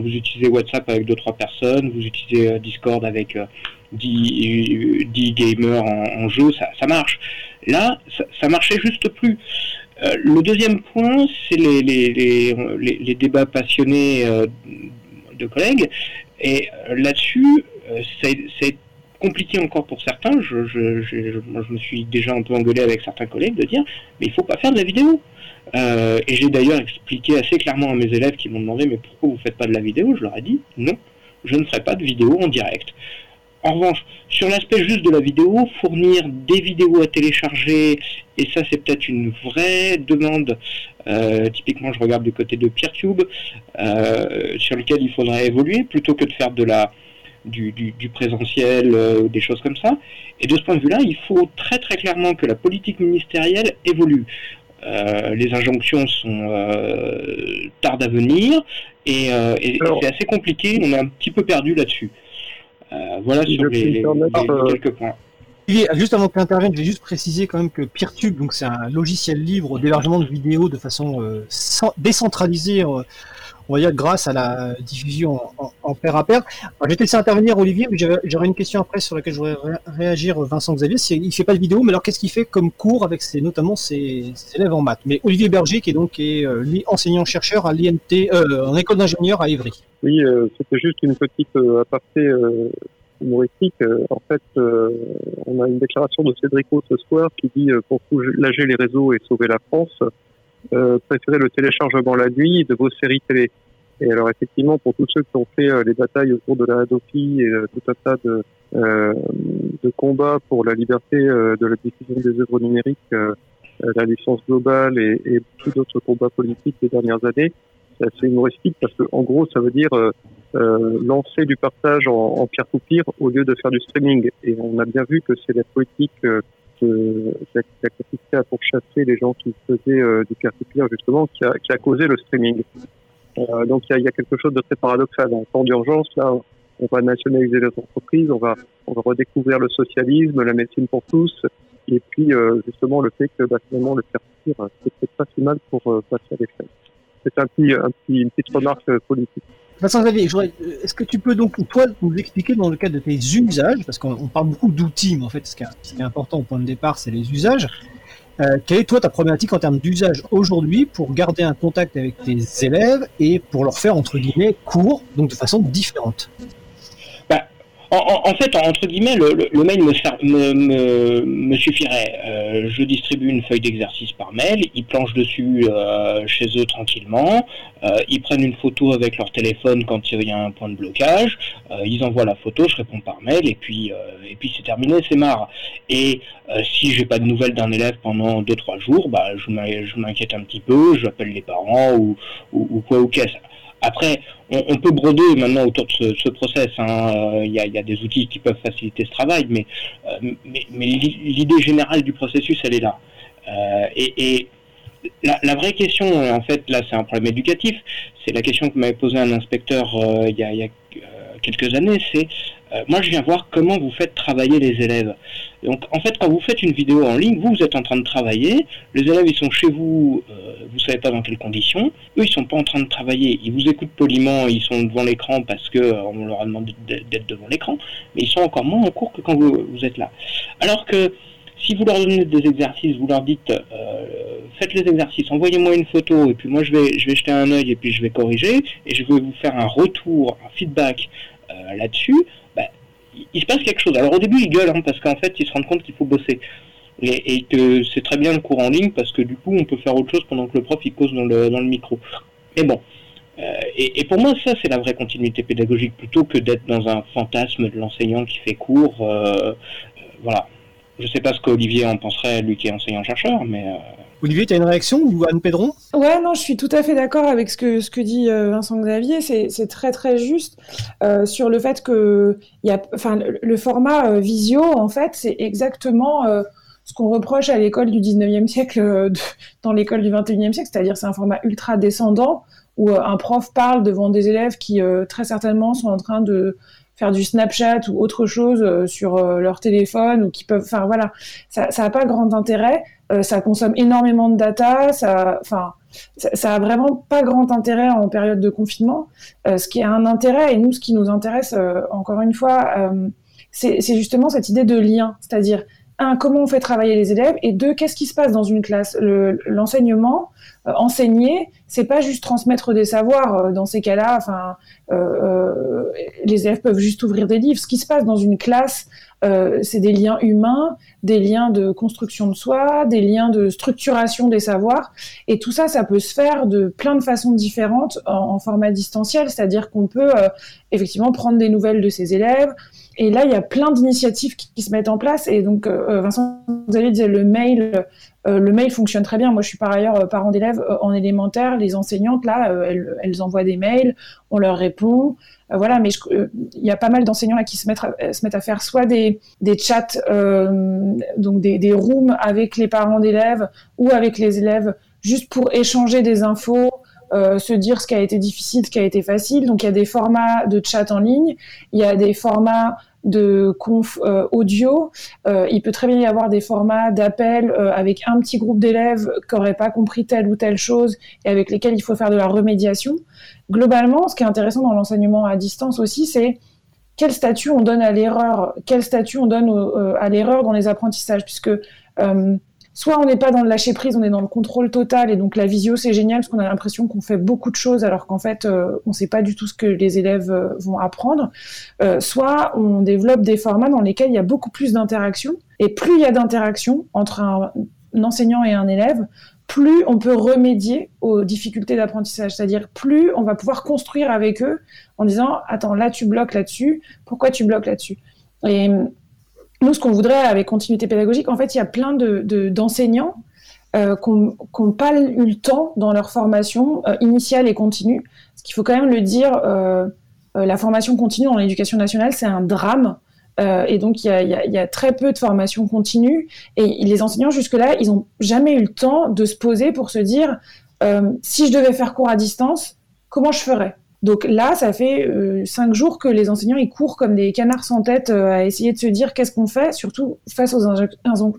vous utilisez WhatsApp avec deux trois personnes, vous utilisez euh, Discord avec 10, euh, gamers en, jeu, ça, marche. Là, ça, marchait juste plus. Euh, le deuxième point, c'est les, les, débats passionnés de collègues. Et là-dessus, c'est compliqué encore pour certains. Je, je, je, me suis déjà un peu engueulé avec certains collègues de dire, mais il faut pas faire de la vidéo. Euh, et j'ai d'ailleurs expliqué assez clairement à mes élèves qui m'ont demandé mais pourquoi vous faites pas de la vidéo? Je leur ai dit non, je ne ferai pas de vidéo en direct. En revanche, sur l'aspect juste de la vidéo, fournir des vidéos à télécharger, et ça c'est peut-être une vraie demande, euh, typiquement je regarde du côté de PeerTube, euh, sur lequel il faudrait évoluer, plutôt que de faire de la, du, du, présentiel, euh, des choses comme ça. Et de ce point de vue-là, il faut très très clairement que la politique ministérielle évolue. Euh, les injonctions sont euh, tardent à venir et, euh, c'est assez compliqué. On est un petit peu perdu là-dessus. voilà sur les, quelques points. Juste avant que tu je vais juste préciser quand même que PeerTube, donc c'est un logiciel libre d'hébergement de vidéos de façon décentralisée on va dire grâce à la diffusion en, pair à pair. J'ai laissé intervenir Olivier, mais j'aurais une question après sur laquelle je voudrais réagir Vincent Xavier. Il fait pas de vidéo, mais alors qu'est-ce qu'il fait comme cours avec ses, notamment ses, élèves en maths? Mais Olivier Berger, qui est donc est, euh, enseignant-chercheur à l'INT, euh, en école d'ingénieur à Évry. Oui, euh, c'était juste une petite aparté humoristique. en fait, on a une déclaration de Cédrico ce soir qui dit pour soulager les réseaux et sauver la France, euh, préférez le téléchargement la nuit de vos séries télé. Et alors effectivement, pour tous ceux qui ont fait euh, les batailles autour de la Hadopi et euh, tout un tas de, euh, de combats pour la liberté de la diffusion des œuvres numériques, la licence globale et, et beaucoup d'autres combats politiques des dernières années, c'est assez humoristique parce que en gros, ça veut dire lancer du partage en, en peer-to-peer au lieu de faire du streaming. Et on a bien vu que c'est la politique la, capacité à pourchasser les gens qui faisaient euh, du peer-to-peer justement qui a, qui a, causé le streaming. Euh, donc il y a, y a, quelque chose de très paradoxal. En temps d'urgence, là, on va nationaliser les entreprises, on va, on va redécouvrir le socialisme, la médecine pour tous, et puis euh, justement le fait que bah, finalement le peer-to-peer, c'est pas si mal pour passer à l'échelle. C'est un petit, un petit, une petite remarque politique. Vincent Xavier, est-ce que tu peux donc, toi, nous expliquer dans le cadre de tes usages, parce qu'on parle beaucoup d'outils, mais en fait, ce qui, est, important au point de départ, c'est les usages. Euh, quelle est, toi, ta problématique en termes d'usage aujourd'hui pour garder un contact avec tes élèves et pour leur faire, entre guillemets, cours, donc de façon différente? En, fait, entre guillemets, le, mail me, suffirait. Euh, je distribue une feuille d'exercice par mail, ils planchent dessus euh, chez eux tranquillement, euh, ils prennent une photo avec leur téléphone quand il y a un point de blocage, ils envoient la photo, je réponds par mail, et puis, c'est terminé, c'est marre. Et si j'ai pas de nouvelles d'un élève pendant 2-3 jours, bah, je m'inquiète un petit peu, j'appelle les parents ou, ou quoi ou qu'est-ce. Après, on, peut broder maintenant autour de ce, process. Hein. Euh, il y, a, des outils qui peuvent faciliter ce travail, mais, euh, l'idée générale du processus, elle est là. Euh, et, la, vraie question, en fait, là, c'est un problème éducatif. C'est la question que m'avait posé un inspecteur il y a, quelques années. C'est moi, je viens voir comment vous faites travailler les élèves. Donc, en fait, quand vous faites une vidéo en ligne, vous, vous êtes en train de travailler. Les élèves, ils sont chez vous, euh, vous savez pas dans quelles conditions. Eux, ils sont pas en train de travailler. Ils vous écoutent poliment, ils sont devant l'écran parce que euh, on leur a demandé d'être devant l'écran. Mais ils sont encore moins en cours que quand vous, êtes là. Alors que si vous leur donnez des exercices, vous leur dites euh, faites les exercices, envoyez-moi une photo et puis moi je vais je vais jeter un œil et puis je vais corriger et je vais vous faire un retour, un feedback euh, là-dessus, il, se passe quelque chose. Alors au début ils gueulent hein, parce qu'en fait ils se rendent compte qu'il faut bosser et, que c'est très bien le cours en ligne parce que du coup on peut faire autre chose pendant que le prof il cause dans le dans le micro. Mais bon. Euh, et, pour moi, ça, c'est la vraie continuité pédagogique, plutôt que d'être dans un fantasme de l'enseignant qui fait cours. voilà. Je sais pas ce qu'Olivier en penserait, lui qui est enseignant-chercheur, mais... Euh, Olivier, tu as une réaction ou Anne Pédron Ouais, non, je suis tout à fait d'accord avec ce que, dit euh, Vincent Xavier. C'est très très juste euh, sur le fait que le, format visio, en fait, c'est exactement ce qu'on reproche à l'école du 19e siècle dans l'école du 21e siècle, c'est-à-dire c'est un format ultra descendant où un prof parle devant des élèves qui très certainement sont en train de faire du Snapchat ou autre chose euh, sur euh, leur téléphone ou qui peuvent, enfin voilà, ça, ça a pas grand intérêt. Euh, ça consomme énormément de data, ça, enfin, ça, ça, a vraiment pas grand intérêt en période de confinement. ce qui a un intérêt et nous, ce qui nous intéresse, encore une fois, c'est justement cette idée de lien, c'est-à-dire un, comment on fait travailler les élèves, et deux, qu'est-ce qui se passe dans une classe? L'enseignement, euh, enseigner, c'est pas juste transmettre des savoirs. Euh, dans ces cas-là, enfin, euh, les élèves peuvent juste ouvrir des livres. Ce qui se passe dans une classe, c'est des liens humains, des liens de construction de soi, des liens de structuration des savoirs, et tout ça, ça peut se faire de plein de façons différentes en, format distanciel, c'est-à-dire qu'on peut effectivement prendre des nouvelles de ses élèves. Et là, il y a plein d'initiatives qui, se mettent en place. Et donc, Vincent, vous allez dire le mail euh, le mail fonctionne très bien. Moi, je suis par ailleurs euh, parent d'élèves euh, en élémentaire. Les enseignantes, là, elles, envoient des mails, on leur répond. voilà, mais il y a pas mal d'enseignants là qui se mettent, à, se mettent à faire soit des, des chats, donc des, des rooms avec les parents d'élèves ou avec les élèves, juste pour échanger des infos, se dire ce qui a été difficile, ce qui a été facile. Donc il y a des formats de chat en ligne, il y a des formats de conf euh, audio. Euh, il peut très bien y avoir des formats d'appel euh, avec un petit groupe d'élèves qui n'auraient pas compris telle ou telle chose et avec lesquels il faut faire de la remédiation. Globalement, ce qui est intéressant dans l'enseignement à distance aussi, c'est quel statut on donne à l'erreur, quel statut on donne à l'erreur dans les apprentissages, puisque soit on n'est pas dans le lâcher prise, on est dans le contrôle total, et donc la visio c'est génial parce qu'on a l'impression qu'on fait beaucoup de choses alors qu'en fait euh, on ne sait pas du tout ce que les élèves euh, vont apprendre. Euh, soit on développe des formats dans lesquels il y a beaucoup plus d'interaction, et plus il y a d'interaction entre un, enseignant et un élève, plus on peut remédier aux difficultés d'apprentissage, c'est-à-dire plus on va pouvoir construire avec eux en disant attends là tu bloques là-dessus, pourquoi tu bloques là-dessus? Nous, ce qu'on voudrait avec continuité pédagogique, en fait, il y a plein d'enseignants de, euh, qui n'ont pas eu le temps dans leur formation euh, initiale et continue. Ce qu'il faut quand même le dire, euh, la formation continue dans l'éducation nationale, c'est un drame. et donc, il y, a, très peu de formation continue. Et les enseignants, jusque-là, ils n'ont jamais eu le temps de se poser pour se dire, si je devais faire cours à distance, comment je ferais? Donc là, ça fait euh, cinq jours que les enseignants ils courent comme des canards sans tête euh, à essayer de se dire qu'est-ce qu'on fait, surtout face aux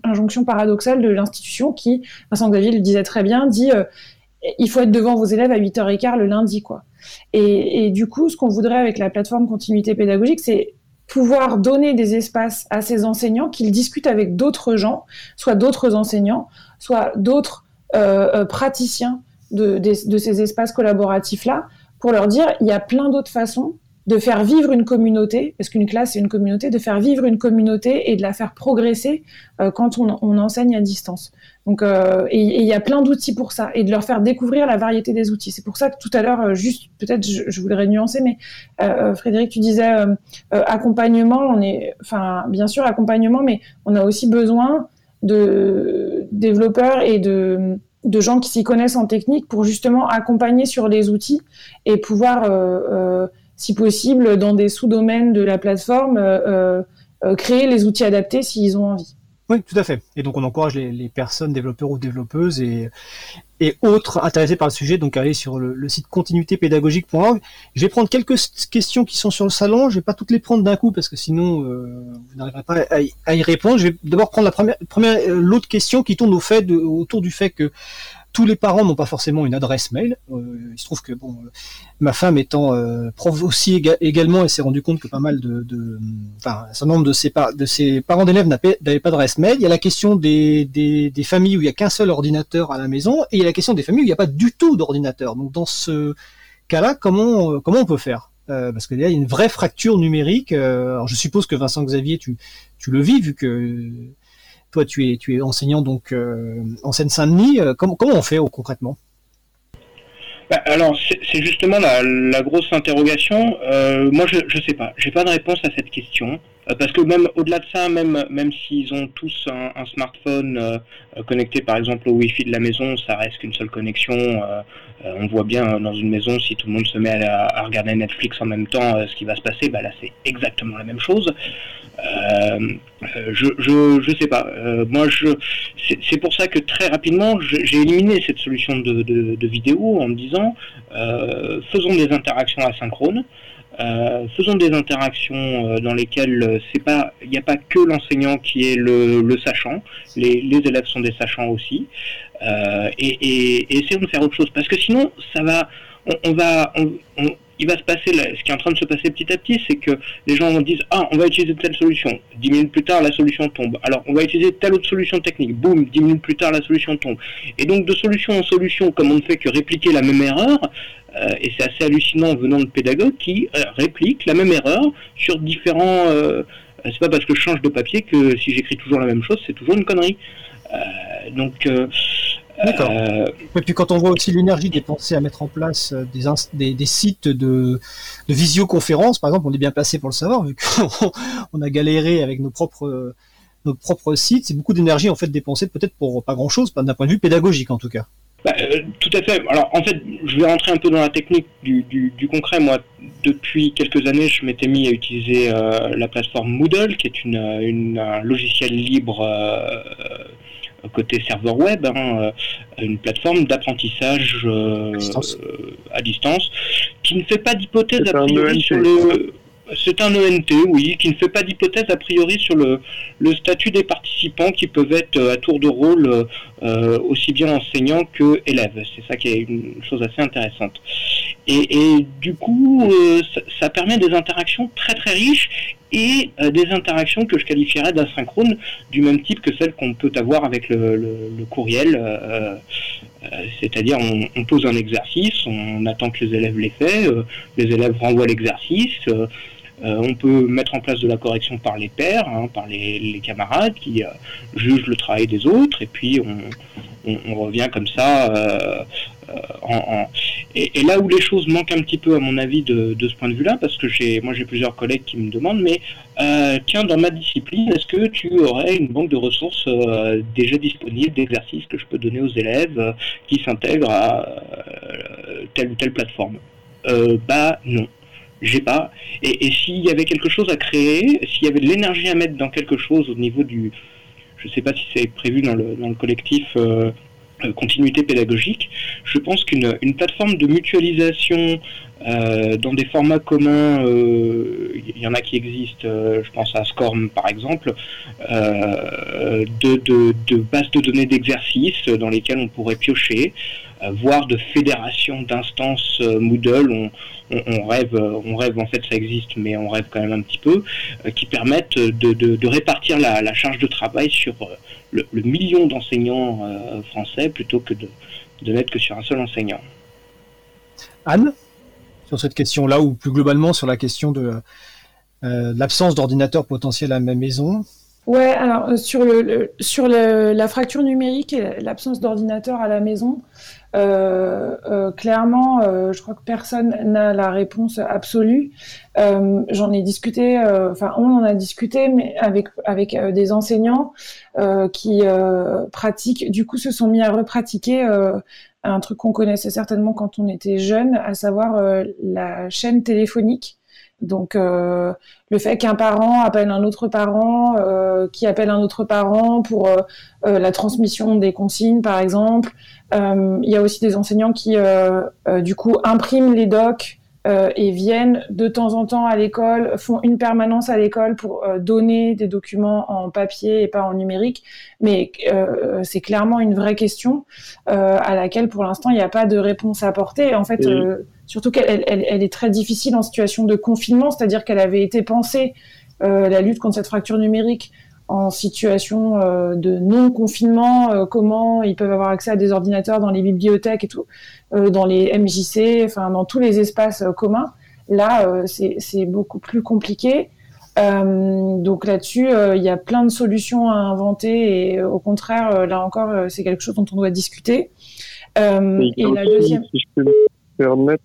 injonctions paradoxales de l'institution qui, Vincent Xavier le disait très bien, dit euh, il faut être devant vos élèves à 8h15 le lundi. quoi. Et, du coup, ce qu'on voudrait avec la plateforme continuité pédagogique, c'est pouvoir donner des espaces à ces enseignants qu'ils discutent avec d'autres gens, soit d'autres enseignants, soit d'autres praticiens de, de ces espaces collaboratifs-là, pour leur dire il y a plein d'autres façons de faire vivre une communauté, parce qu'une classe c'est une communauté, de faire vivre une communauté et de la faire progresser euh, quand on, enseigne à distance. Donc, euh, et il y a plein d'outils pour ça, et de leur faire découvrir la variété des outils. C'est pour ça que tout à l'heure, euh, juste peut-être je, voudrais nuancer, mais Frédéric, tu disais accompagnement. On est, enfin, bien sûr accompagnement, mais on a aussi besoin de développeurs et de de gens qui s'y connaissent en technique pour justement accompagner sur les outils et pouvoir, euh, euh, si possible, dans des sous-domaines de la plateforme, euh, créer les outils adaptés s'ils ont envie. Oui, tout à fait. Et donc on encourage les, personnes, développeurs ou développeuses et, autres intéressés par le sujet, donc à aller sur le, site continuitépédagogique.org. Je vais prendre quelques questions qui sont sur le salon. Je vais pas toutes les prendre d'un coup parce que sinon euh, vous n'arriverez pas à, y répondre. Je vais d'abord prendre la première, première euh, l'autre question qui tourne autour du fait que tous les parents n'ont pas forcément une adresse mail. Euh, il se trouve que bon, euh, ma femme étant euh, prof aussi également, elle s'est rendu compte que pas mal de, de enfin, un certain nombre de ses, de ses parents d'élèves n'avaient pas d'adresse mail. Il y a la question des, familles où il y a qu'un seul ordinateur à la maison, et il y a la question des familles où il n'y a pas du tout d'ordinateur. Donc dans ce cas-là, comment comment on peut faire? Parce qu'il y a une vraie fracture numérique. alors je suppose que Vincent Xavier, tu, tu le vis vu que toi, tu es, tu es enseignant donc euh, en Seine-Saint-Denis. Euh, comment, comment on fait concrètement? Bah, alors, c'est justement la, grosse interrogation. Euh, moi, je ne sais pas. J'ai pas de réponse à cette question. Parce que même au-delà de ça, même, même s'ils ont tous un, smartphone connecté par exemple au Wi-Fi de la maison, ça reste qu'une seule connexion. on voit bien dans une maison, si tout le monde se met à, regarder Netflix en même temps, ce qui va se passer, bah là c'est exactement la même chose. Euh, je, je, je sais pas. Euh, moi, je, c'est pour ça que très rapidement, j'ai éliminé cette solution de, de, vidéo en me disant, euh, faisons des interactions asynchrones. Euh, faisons des interactions dans lesquelles c'est pas, il n'y a pas que l'enseignant qui est le, le sachant, les, les, élèves sont des sachants aussi, euh, et, et, et, essayons de faire autre chose parce que sinon ça va, on, on va, on, il va se passer, ce qui est en train de se passer petit à petit, c'est que les gens dire ah on va utiliser telle solution, dix minutes plus tard la solution tombe. Alors on va utiliser telle autre solution technique, boum, dix minutes plus tard la solution tombe. Et donc de solution en solution, comme on ne fait que répliquer la même erreur, euh, et c'est assez hallucinant venant de pédagogues qui euh, répliquent la même erreur sur différents. Euh, c'est pas parce que je change de papier que si j'écris toujours la même chose, c'est toujours une connerie. donc D'accord. Euh, et puis quand on voit aussi l'énergie dépensée à mettre en place euh, des, des, sites de, de visioconférence, par exemple, on est bien placé pour le savoir, vu qu'on on a galéré avec nos propres, nos propres sites, c'est beaucoup d'énergie en fait dépensée peut-être pour pas grand-chose, d'un point de vue pédagogique en tout cas. Bah, euh, tout à fait. Alors en fait, je vais rentrer un peu dans la technique du, du, concret. Moi, depuis quelques années, je m'étais mis à utiliser la plateforme Moodle, qui est une, une un logiciel libre côté serveur web, hein, euh, une plateforme d'apprentissage euh, à, distance. qui ne fait pas d'hypothèse a priori sur le c'est un ENT, oui, qui ne fait pas d'hypothèse a priori sur le, le, statut des participants qui peuvent être euh, à tour de rôle euh, aussi bien enseignants que élèves. C'est ça qui est une chose assez intéressante. Et, et du coup, euh, ça, ça, permet des interactions très très riches et des interactions que je qualifierais d'asynchrone du même type que celles qu'on peut avoir avec le, le, le courriel. C'est-à-dire on, on, pose un exercice, on attend que les élèves l'aient fait, les élèves renvoient l'exercice. Euh, on peut mettre en place de la correction par les pairs, hein, par les, camarades qui euh, jugent le travail des autres, et puis on, revient comme ça. Euh, Et, là où les choses manquent un petit peu, à mon avis, de, ce point de vue-là, parce que j'ai, moi j'ai plusieurs collègues qui me demandent, mais tiens, dans ma discipline, est-ce que tu aurais une banque de ressources déjà disponible d'exercices que je peux donner aux élèves qui s'intègrent à telle ou telle plateforme? Bah non j'ai pas. Et, s'il y avait quelque chose à créer, s'il y avait de l'énergie à mettre dans quelque chose au niveau du, je sais pas si c'est prévu dans le, collectif euh, euh, continuité pédagogique, je pense qu'une une plateforme de mutualisation euh, dans des formats communs, il y en a qui existent, je pense à SCORM par exemple, de, de, de bases de données d'exercices dans lesquelles on pourrait piocher, voire de fédérations d'instances Moodle. On, rêve, on rêve en fait ça existe, mais on rêve quand même un petit peu, euh, qui permettent de, répartir la, charge de travail sur euh, le, million d'enseignants euh, français plutôt que de, de que sur un seul enseignant. Anne, sur cette question-là ou plus globalement sur la question de l'absence d'ordinateur potentiel à ma maison, Ouais, alors sur le, sur la fracture numérique et l'absence d'ordinateur à la maison, euh, euh, clairement, euh, je crois que personne n'a la réponse absolue. J'en ai discuté, enfin on en a discuté, mais avec avec des enseignants qui pratiquent, du coup, se sont mis à repratiquer un truc qu'on connaissait certainement quand on était jeune, à savoir la chaîne téléphonique Donc, le fait qu'un parent appelle un autre parent, qui appelle un autre parent pour la transmission des consignes, par exemple. Il y a aussi des enseignants qui, du coup, impriment les docs euh, et viennent de temps en temps à l'école, font une permanence à l'école pour euh, donner des documents en papier et pas en numérique. Mais euh, c'est clairement une vraie question à laquelle pour l'instant il n'y a pas de réponse à apporter. En fait, surtout qu'elle elle, elle, est très difficile en situation de confinement, c'est-à-dire qu'elle avait été pensée la lutte contre cette fracture numérique en situation euh, de non-confinement, euh, comment ils peuvent avoir accès à des ordinateurs dans les bibliothèques et tout, euh, dans les MJC, enfin dans tous les espaces communs. Là, c'est beaucoup plus compliqué. donc là-dessus, il y a plein de solutions à inventer et au contraire, là encore, c'est quelque chose dont on doit discuter. et la deuxième... Si je peux me permettre,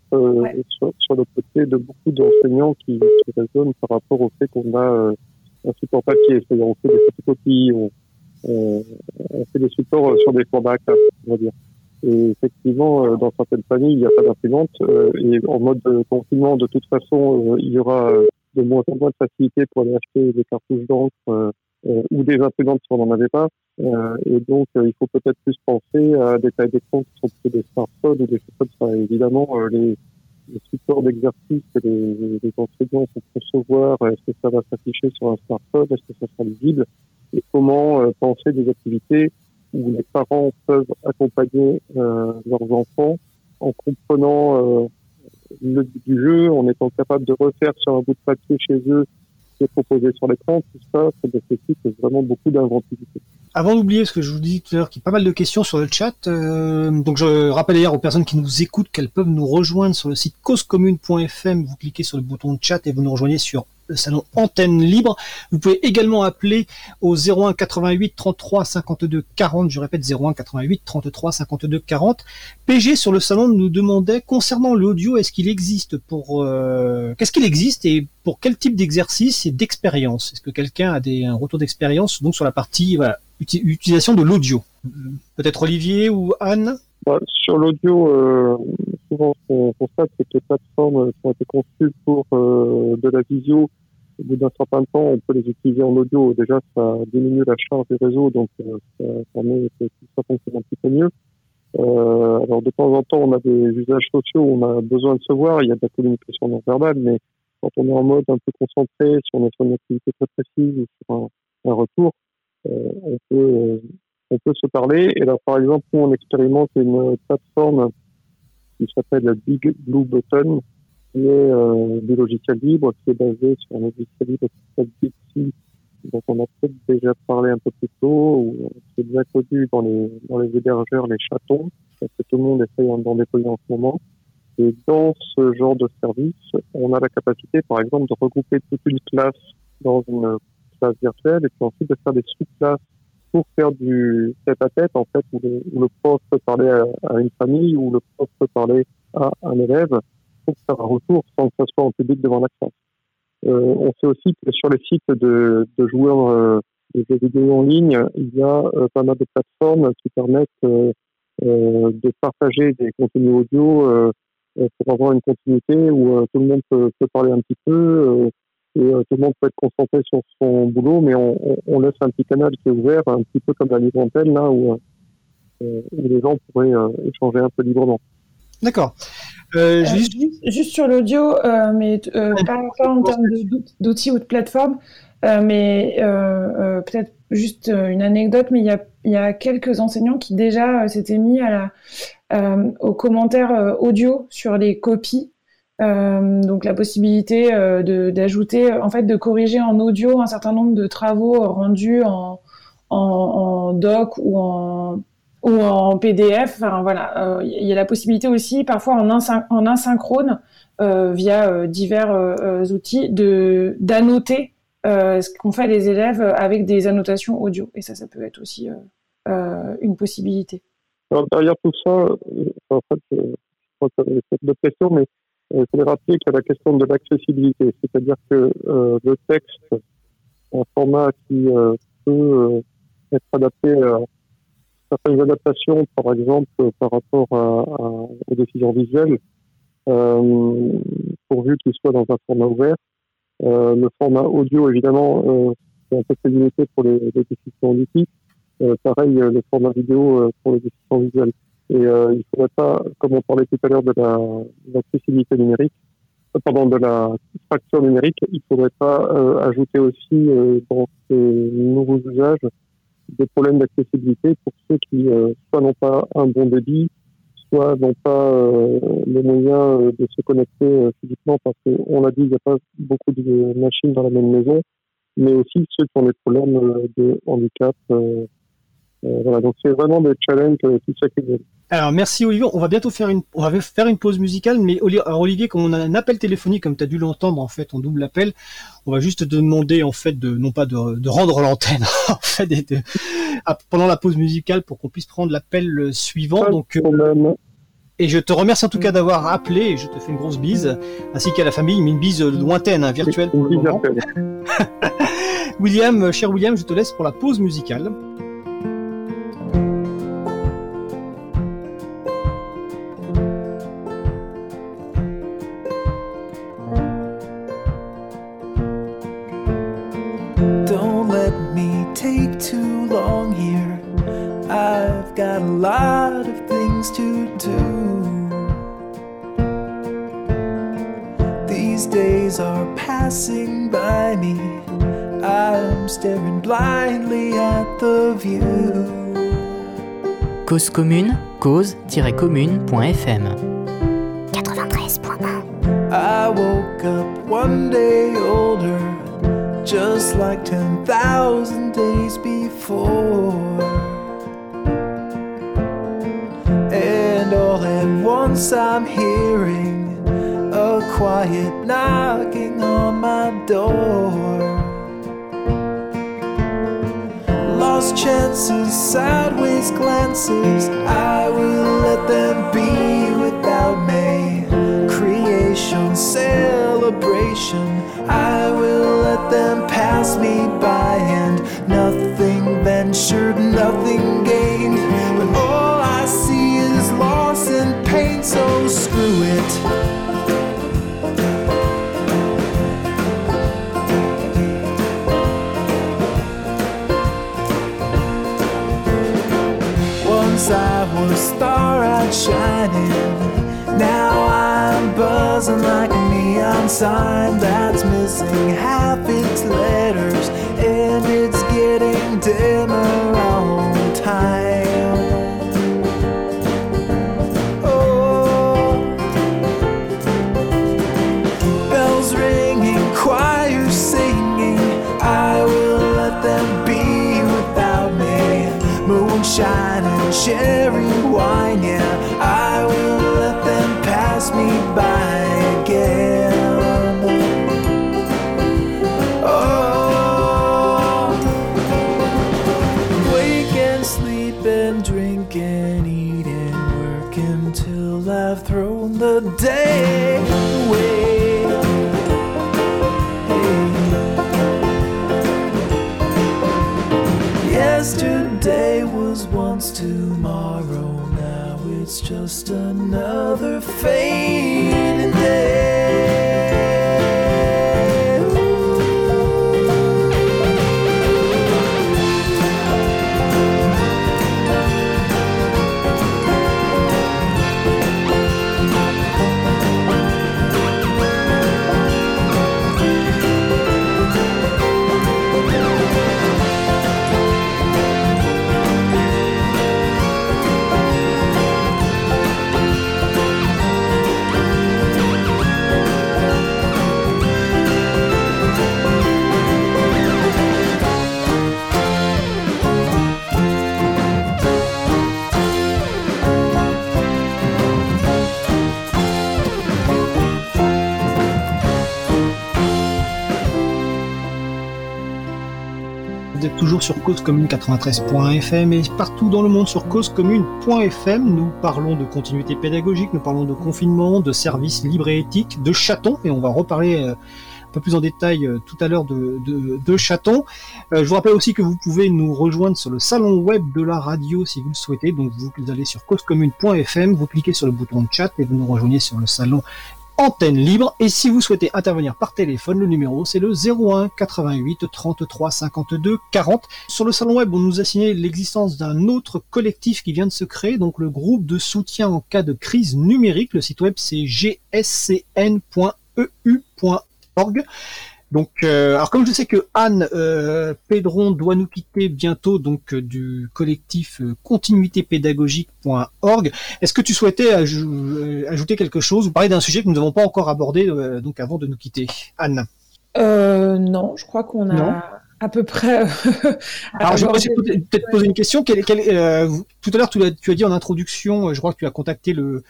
sur, le côté de beaucoup d'enseignants qui, qui raisonnent par rapport au fait qu'on a un support papier, c'est-à-dire on fait des photocopies, on, on, on, fait des supports euh, sur des formats A4, on va dire. Et effectivement, euh, dans certaines familles, il n'y a pas d'imprimante. Euh, et en mode confinement, de toute façon, il y aura de moins en moins de facilité pour aller acheter des cartouches d'encre ou des imprimantes si on n'en avait pas. Et donc, il faut peut-être plus penser à des tailles d'écran qui sont plutôt des smartphones ou des choses comme ça. Évidemment, les, les supports d'exercice que les, les enseignants vont concevoir, est-ce que ça va s'afficher sur un smartphone, est-ce que ça sera lisible, et comment euh, penser des activités où les parents peuvent accompagner euh, leurs enfants en comprenant euh, le but du jeu, en étant capable de refaire sur un bout de papier chez eux proposé sur l'écran, tout ça, ça nécessite vraiment beaucoup d'inventivité. Avant d'oublier ce que je vous dis tout à l'heure, qu'il y a pas mal de questions sur le chat, euh, donc je rappelle d'ailleurs aux personnes qui nous écoutent qu'elles peuvent nous rejoindre sur le site causecommune.fm. Vous cliquez sur le bouton chat et vous nous rejoignez sur le salon Antenne Libre. Vous pouvez également appeler au 01 88 33 52 40. Je répète 01 88 33 52 40. PG sur le salon nous demandait concernant l'audio, est-ce qu'il existe pour euh, qu'est-ce qu'il existe et pour quel type d'exercice et d'expérience? Est-ce que quelqu'un a des, un retour d'expérience donc sur la partie voilà, utilisation de l'audio? Peut-être Olivier ou Anne? Bah, Sur l'audio, euh, souvent ce qu'on constate, c'est que les plateformes qui ont été conçues pour euh, de la visio au bout d'un certain temps, on peut les utiliser en audio. Déjà, ça diminue la charge du réseau, donc euh, ça ça fonctionne un petit peu mieux. Euh, alors, de temps en temps, on a des usages sociaux où on a besoin de se voir. Il y a de la communication non verbale, mais quand on est en mode un peu concentré, sur une activité très précise ou sur un, un retour, euh, on peut euh, on peut se parler. Et là, par exemple, on expérimente une plateforme qui s'appelle Big Blue Button, qui est euh, du logiciel libre, qui est basé sur un logiciel libre qui s'appelle Bitsy, dont on a peut-être déjà parlé un peu plus tôt, ou qui est bien connu dans les, dans les hébergeurs, les chatons, parce que tout le monde essaye d'en déployer en ce moment. Et dans ce genre de service, on a la capacité, par exemple, de regrouper toute une classe dans une classe virtuelle et puis ensuite de faire des sous-classes pour faire du tête-à-tête, en fait, où le, prof peut parler à, à, une famille, où le prof peut parler à un élève, pour faire un retour sans que ce soit en public devant la classe. Euh, on sait aussi que sur les sites de, de joueurs euh, de jeux vidéo en ligne, il y a euh, pas mal de plateformes qui permettent euh, euh, de partager des contenus audio pour avoir une continuité où tout le monde peut, peut, parler un petit peu et tout le monde peut être concentré sur son boulot, mais on, on, laisse un petit canal qui est ouvert, un petit peu comme la libre antenne, là, où, où les gens pourraient échanger un peu librement. D'accord. Euh, juste... juste... sur l'audio, euh, mais euh, pas, pas, en termes d'outils ou de plateforme, mais peut-être juste une anecdote, mais il y a, y a, quelques enseignants qui déjà s'étaient mis à la, aux commentaires audio sur les copies. Donc la possibilité d'ajouter, en fait, de corriger en audio un certain nombre de travaux rendus en, en, doc ou en ou en PDF. Enfin, voilà, il euh, y a la possibilité aussi, parfois en, en asynchrone, euh, via euh, divers outils, de d'annoter ce qu'ont fait les élèves avec des annotations audio. Et ça, ça peut être aussi une possibilité. Alors, derrière tout ça, en fait, je crois que c'est deux questions, mais il faut rappeler qu'il y a la question de l'accessibilité, c'est-à-dire que le texte, un format qui peut être adapté à certaines adaptations, par exemple, par rapport à, aux décisions visuelles. Euh, pourvu qu'il soit dans un format ouvert. le format audio, évidemment, c'est un peu plus limité pour les, déficients auditifs. pareil, le format vidéo pour les déficients visuels. Et il ne faudrait pas, comme on parlait tout à l'heure de l'accessibilité numérique, pendant de la facture numérique, il ne faudrait pas euh, ajouter aussi euh, dans ces nouveaux usages des problèmes d'accessibilité pour ceux qui euh, soit n'ont pas un bon débit, soit n'ont pas les moyens de se connecter physiquement parce qu'on l'a dit, il n'y a pas beaucoup de machines dans la même maison, mais aussi ceux qui ont des problèmes de handicap. voilà, donc c'est vraiment des challenges tout ça qui alors merci Olivier, on va bientôt faire une, on va faire une pause musicale, mais Olivier, comme on a un appel téléphonique, comme tu as dû l'entendre en fait, on double appel, on va juste te demander en fait de, non pas de, rendre l'antenne, en fait, pendant la pause musicale pour qu'on puisse prendre l'appel suivant. donc, euh, et je te remercie en tout cas d'avoir appelé, et je te fais une grosse bise, ainsi qu'à la famille, mais une bise lointaine, hein, virtuelle pour le moment. William, cher William, je te laisse pour la pause musicale. Got a lot of things to do. These days are passing by me. I'm staring blindly at the view. Cause commune, cause-commune.fm 93.1 I woke up one day older, just like 10,000 days before. Once I'm hearing a quiet knocking on my door. Lost chances, sideways glances, I will let them be without me. Creation, celebration, I will let them pass me by, and nothing ventured, nothing gained. So screw it. Once I was star-eyed shining, now I'm buzzing like a neon sign that's missing half its letters, and it's getting dimmer moonshine and sherry wine, yeah. Just another fading toujours sur causecommune93.fm et partout dans le monde sur causecommune.fm. Nous parlons de continuité pédagogique, nous parlons de confinement, de services libres et éthiques, de chatons, et on va reparler euh, un peu plus en détail euh, tout à l'heure de, de, chatons. Euh, je vous rappelle aussi que vous pouvez nous rejoindre sur le salon web de la radio si vous le souhaitez. Donc vous allez sur causecommune.fm, vous cliquez sur le bouton de chat et vous nous rejoignez sur le salon antenne libre. Et si vous souhaitez intervenir par téléphone, le numéro c'est le 01 88 33 52 40. Sur le salon web, on nous a signé l'existence d'un autre collectif qui vient de se créer, donc le groupe de soutien en cas de crise numérique. Le site web c'est gscn.eu.org. Donc, euh, alors comme je sais que Anne euh, Pédron doit nous quitter bientôt, donc euh, du collectif euh, continuitépédagogique.org, est-ce que tu souhaitais ajouter quelque chose ou parler d'un sujet que nous n'avons pas encore abordé donc avant de nous quitter, Anne? Non, je crois qu'on a à peu près. alors, je vais peut-être poser une question. Quelle, quelle, tout à l'heure, tu, tu, as dit en introduction, je crois que tu as contacté le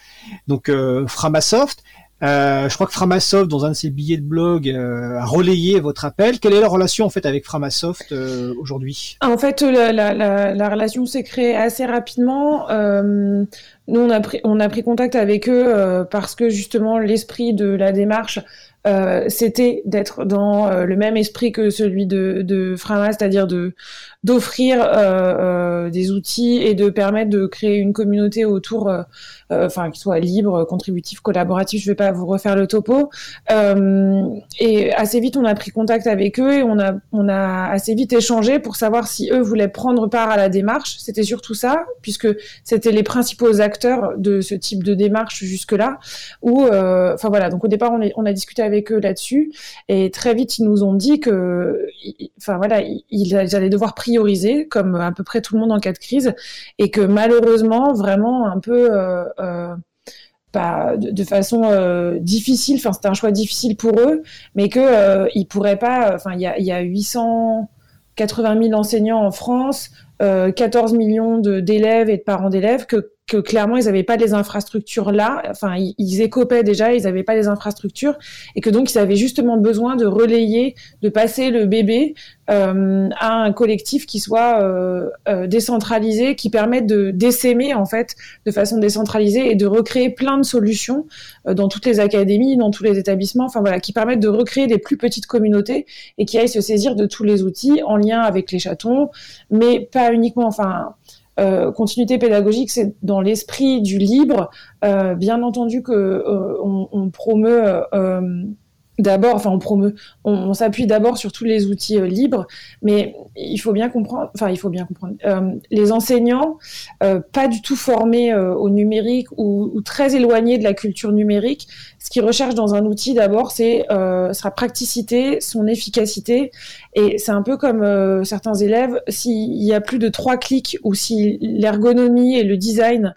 donc Framasoft. Euh, je crois que Framasoft, dans un de ses billets de blog, euh, a relayé votre appel. Quelle est la relation en fait avec Framasoft euh, aujourd'hui? En fait, la, la, la, la relation s'est créée assez rapidement. Euh, nous, on a pris, on a pris contact avec eux parce que justement l'esprit de la démarche euh, c'était d'être dans euh, le même esprit que celui de, de Frama, c'est-à-dire de d'offrir euh, des outils et de permettre de créer une communauté autour, enfin qui soit libre, contributif, collaboratif. Je vais pas vous refaire le topo. et assez vite, on a pris contact avec eux et on a on a assez vite échangé pour savoir si eux voulaient prendre part à la démarche. C'était surtout ça, puisque c'était les principaux acteurs de ce type de démarche jusque-là. Ou enfin voilà. Donc au départ, on, est, on a discuté avec eux là-dessus. Et très vite, ils nous ont dit que, enfin voilà, ils, allaient devoir comme à peu près tout le monde en cas de crise, et que malheureusement, vraiment un peu. Euh, euh, pas de, façon euh, difficile, enfin c'était un choix difficile pour eux, mais que euh, ils pourraient pas, enfin il y a, y a 880 000 enseignants en France, 14 millions d'élèves et de parents d'élèves, que que clairement ils n'avaient pas les infrastructures là, enfin ils, écopaient déjà, ils n'avaient pas les infrastructures. Et que donc ils avaient justement besoin de relayer, de passer le bébé euh, à un collectif qui soit euh, euh, décentralisé, qui permette de d'essaimer en fait de façon décentralisée et de recréer plein de solutions euh, dans toutes les académies, dans tous les établissements, enfin voilà, qui permettent de recréer des plus petites communautés et qui aillent se saisir de tous les outils en lien avec les chatons, mais pas uniquement, enfin euh, continuité pédagogique, c'est dans l'esprit du libre. Euh, bien entendu que euh, on, on, promeut d'abord, enfin on promeut, on, s'appuie d'abord sur tous les outils euh, libres, mais il faut bien comprendre, enfin il faut bien comprendre, euh, les enseignants euh, pas du tout formés au numérique ou, très éloignés de la culture numérique, ce qu'ils recherchent dans un outil d'abord, c'est sa praticité, son efficacité, et c'est un peu comme certains élèves, s'il y a plus de trois clics ou si l'ergonomie et le design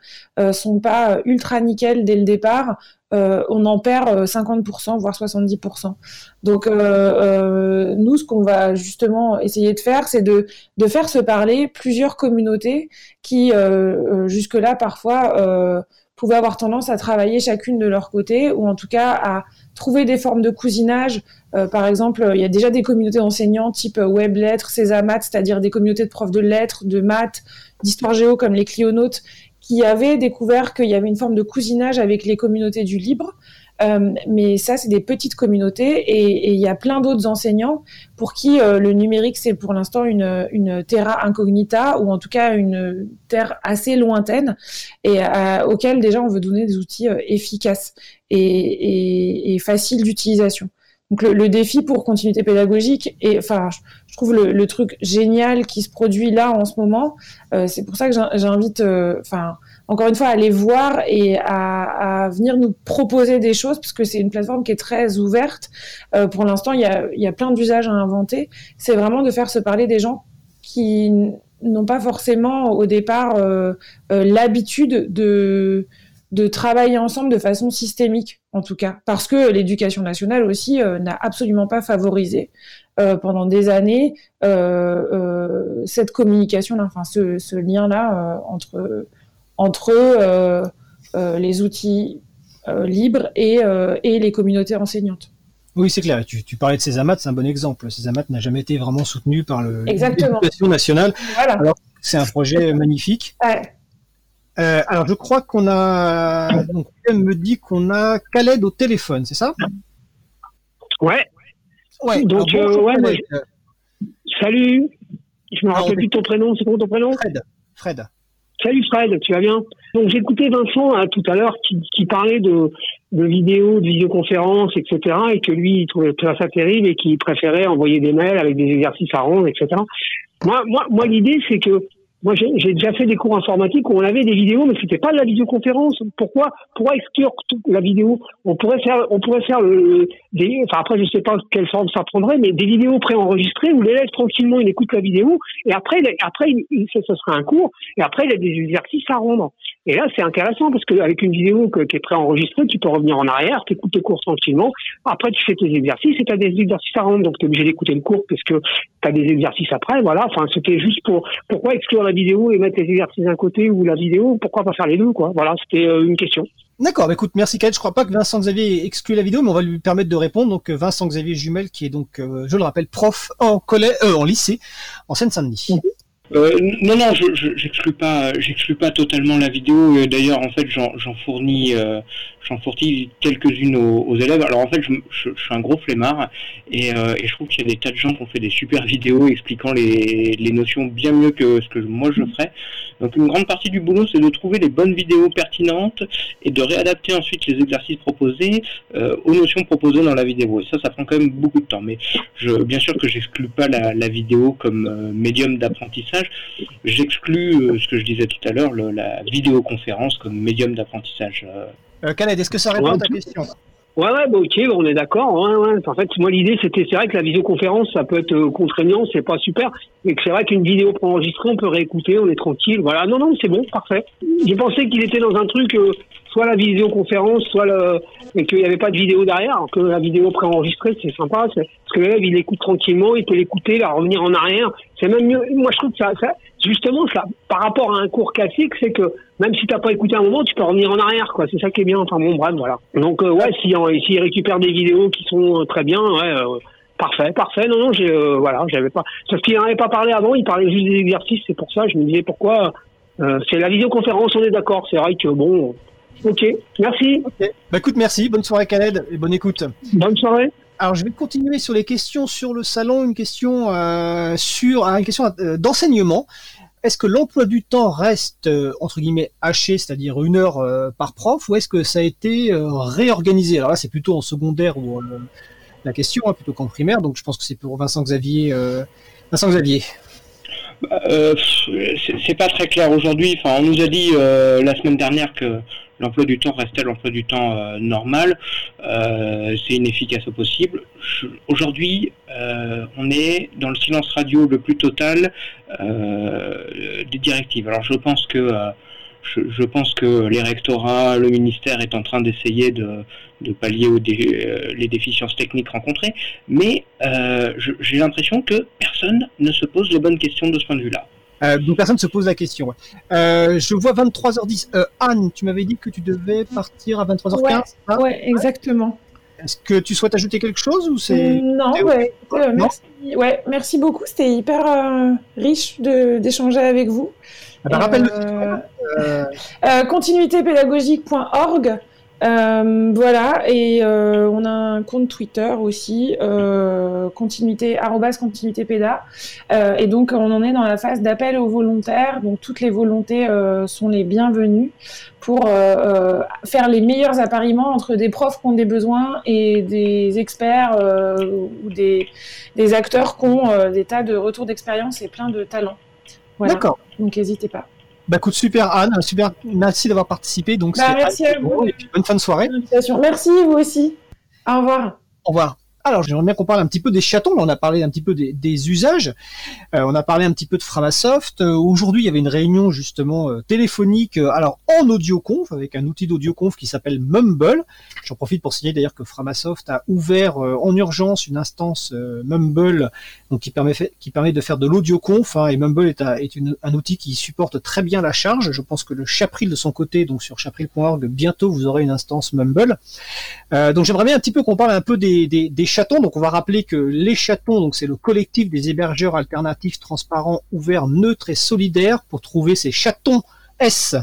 sont pas ultra nickel dès le départ, euh, on en perd 50%, euh, voire 70%. Donc euh, nous, ce qu'on va justement essayer de faire, c'est de, faire se parler plusieurs communautés qui, jusque-là, parfois, pouvaient avoir tendance à travailler chacune de leur côté, ou en tout cas à trouver des formes de cousinage. par exemple, il y a déjà des communautés d'enseignants type web lettres, Césamat, c'est-à-dire des communautés de profs de lettres, de maths, d'histoire géo comme les clionautes, qui avaient découvert qu'il y avait une forme de cousinage avec les communautés du libre. Euh, mais ça, c'est des petites communautés et il y a plein d'autres enseignants pour qui euh, le numérique, c'est pour l'instant une, une, terra incognita ou en tout cas une terre assez lointaine et euh, auquel déjà on veut donner des outils euh, efficaces et, et, et faciles d'utilisation. Donc le, défi pour continuité pédagogique et enfin je, trouve le, truc génial qui se produit là en ce moment. Euh, c'est pour ça que j'invite euh, enfin encore une fois à aller voir et à, venir nous proposer des choses parce que c'est une plateforme qui est très ouverte. Euh, pour l'instant il y a, y a plein d'usages à inventer. C'est vraiment de faire se parler des gens qui n'ont pas forcément au départ l'habitude de de travailler ensemble de façon systémique, en tout cas, parce que l'éducation nationale aussi euh, n'a absolument pas favorisé euh, pendant des années euh, cette communication, enfin ce, ce lien-là entre entre les outils libres et, et les communautés enseignantes. Oui, c'est clair. Tu, tu, parlais de Césamat, c'est un bon exemple. Césamat n'a jamais été vraiment soutenu par l'éducation nationale. Voilà. Alors, c'est un projet magnifique. Ouais. Euh, alors, je crois qu'on a. Donc, me dit qu'on a Khaled au téléphone, c'est ça? Ouais. Ouais. Donc, euh, ouais, moi, salut. Je me rappelle plus de ton prénom. C'est quoi ton prénom? Fred. Fred. Salut Fred, tu vas bien? Donc j'ai écouté Vincent hein, tout à l'heure qui, qui, parlait de de vidéos, de visioconférences, etc. Et que lui, il trouvait ça terrible et qu'il préférait envoyer des mails avec des exercices à rendre, etc. Moi, moi, moi, l'idée, c'est que moi, j'ai déjà fait des cours informatiques où on avait des vidéos, mais c'était pas de la visioconférence. Pourquoi, pourquoi exclure la vidéo? On pourrait faire, on pourrait faire le, des, enfin après, je sais pas quelle forme ça prendrait, mais des vidéos préenregistrées où l'élève tranquillement il écoute la vidéo et après, après, il, ça serait un cours et après il a des exercices à rendre. Et là, c'est intéressant parce qu'avec une vidéo que, qui est préenregistrée, tu peux revenir en arrière, tu écoutes tes cours tranquillement. Après, tu fais tes exercices et tu as des exercices à rendre. Donc, tu es obligé d'écouter le cours parce que tu as des exercices après. Voilà. Enfin, c'était juste pour pourquoi exclure la vidéo et mettre les exercices d'un côté ou la vidéo? Pourquoi pas faire les deux quoi? Voilà, c'était euh, une question. D'accord, bah écoute, merci Kate. Je crois pas que Vincent Xavier exclut la vidéo, mais on va lui permettre de répondre. Donc euh, Vincent Xavier Jumel, qui est donc, euh, je le rappelle, prof en collège, en lycée, en Seine-Saint-Denis. Mhm. Euh, non, non, je j'exclus pas, j'exclus pas totalement la vidéo. D'ailleurs, en fait, j'en fournis, euh, fournis quelques-unes aux, élèves. Alors, en fait, je, je, suis un gros flemmard et, euh, et je trouve qu'il y a des tas de gens qui ont fait des super vidéos expliquant les, notions bien mieux que ce que moi je ferais. Donc, une grande partie du boulot, c'est de trouver les bonnes vidéos pertinentes et de réadapter ensuite les exercices proposés aux notions proposées dans la vidéo. Et ça, ça prend quand même beaucoup de temps. Mais je, bien sûr que j'exclus pas la, vidéo comme médium d'apprentissage J'exclus euh, ce que je disais tout à l'heure, la vidéoconférence comme médium d'apprentissage. Euh, euh Khaled, est-ce que ça répond à ta question? Ouais, ouais, bah, ok, on est d'accord. Ouais, ouais. En fait, moi, l'idée, c'était, c'est vrai que la visioconférence, ça peut être euh, contraignant, c'est pas super, mais que c'est vrai qu'une vidéo préenregistrée, on peut réécouter, on est tranquille. Voilà, non, non, c'est bon, parfait. J'ai pensé qu'il était dans un truc, soit la visioconférence, soit le, qu'il n'y avait pas de vidéo derrière, que la vidéo préenregistrée, c'est sympa, parce que l'élève, il écoute tranquillement, il peut l'écouter, la revenir en arrière. C'est même mieux. Moi, je trouve que ça, justement, par rapport à un cours classique, c'est que même si t'as pas écouté un moment, tu peux revenir en arrière, quoi. C'est ça qui est bien. Enfin, bon, bref, voilà. Donc, euh, ouais, si, s'il récupère des vidéos qui sont euh, très bien, ouais, euh, parfait, parfait. Non, non, j'ai, voilà, j'avais pas. Sauf qu'il n'en avait pas parlé avant. Il parlait juste des exercices. C'est pour ça, je me disais pourquoi. c'est la vidéoconférence, on est d'accord. C'est vrai que bon, Ok, merci. Bah écoute, merci. Bonne soirée, Khaled, et bonne écoute. Bonne soirée. Alors, je vais continuer sur les questions sur le salon. Une question euh, sur une question euh, d'enseignement. Est-ce que l'emploi du temps reste euh, entre guillemets haché, c'est-à-dire une heure par prof, ou est-ce que ça a été réorganisé? Alors là, c'est plutôt en secondaire ou la question, hein, plutôt qu'en primaire. Donc, je pense que c'est pour Vincent Xavier. Vincent Xavier. Euh, c'est pas très clair aujourd'hui. Enfin, on nous a dit la semaine dernière que l'emploi du temps restait l'emploi du temps euh, normal? Euh, c'est inefficace au possible. Aujourd'hui, euh, on est dans le silence radio le plus total des directives. Alors je pense que je, pense que les rectorats, le ministère est en train d'essayer de, pallier les déficiences techniques rencontrées, mais j'ai l'impression que personne ne se pose les bonnes questions de ce point de vue-là. Euh, donc personne se pose la question. Euh, je vois 23h10. Euh, Anne, tu m'avais dit que tu devais partir à 23h15. Ouais, hein ouais exactement. Est-ce que tu souhaites ajouter quelque chose ou c'est Non, ouais, merci, ouais, merci beaucoup. C'était hyper riche d'échanger avec vous. Ah bah, rappelle continuitépédagogique.org euh, voilà, et euh, on a un compte Twitter aussi, euh, continuité, continuité péda. Euh, et donc, on en est dans la phase d'appel aux volontaires. Donc, toutes les volontés euh, sont les bienvenues pour euh, faire les meilleurs appariements entre des profs qui ont des besoins et des experts ou des, des, acteurs qui ont des tas de retours d'expérience et plein de talents. Voilà. D'accord. Donc, n'hésitez pas. Bah écoute, super Anne, super, merci d'avoir participé. Donc, bah, merci à vous. Et bonne fin de soirée. Merci, vous aussi. Au revoir. Au revoir. Alors, j'aimerais bien qu'on parle un petit peu des chatons. On a parlé un petit peu des, usages. Euh, on a parlé un petit peu de Framasoft. Euh, Aujourd'hui, il y avait une réunion justement euh, téléphonique, alors en audioconf, avec un outil d'audioconf qui s'appelle Mumble. J'en profite pour signaler d'ailleurs que Framasoft a ouvert en urgence une instance Mumble, qui permet, de faire de l'audioconf. Hein, et Mumble est, un outil qui supporte très bien la charge. Je pense que le Chapril de son côté, donc sur chapril.org, bientôt vous aurez une instance Mumble. donc j'aimerais bien un petit peu qu'on parle un peu des, des, des chatons. Donc on va rappeler que les chatons, donc c'est le collectif des hébergeurs alternatifs, transparents, ouverts, neutres et solidaires pour trouver ces chatons S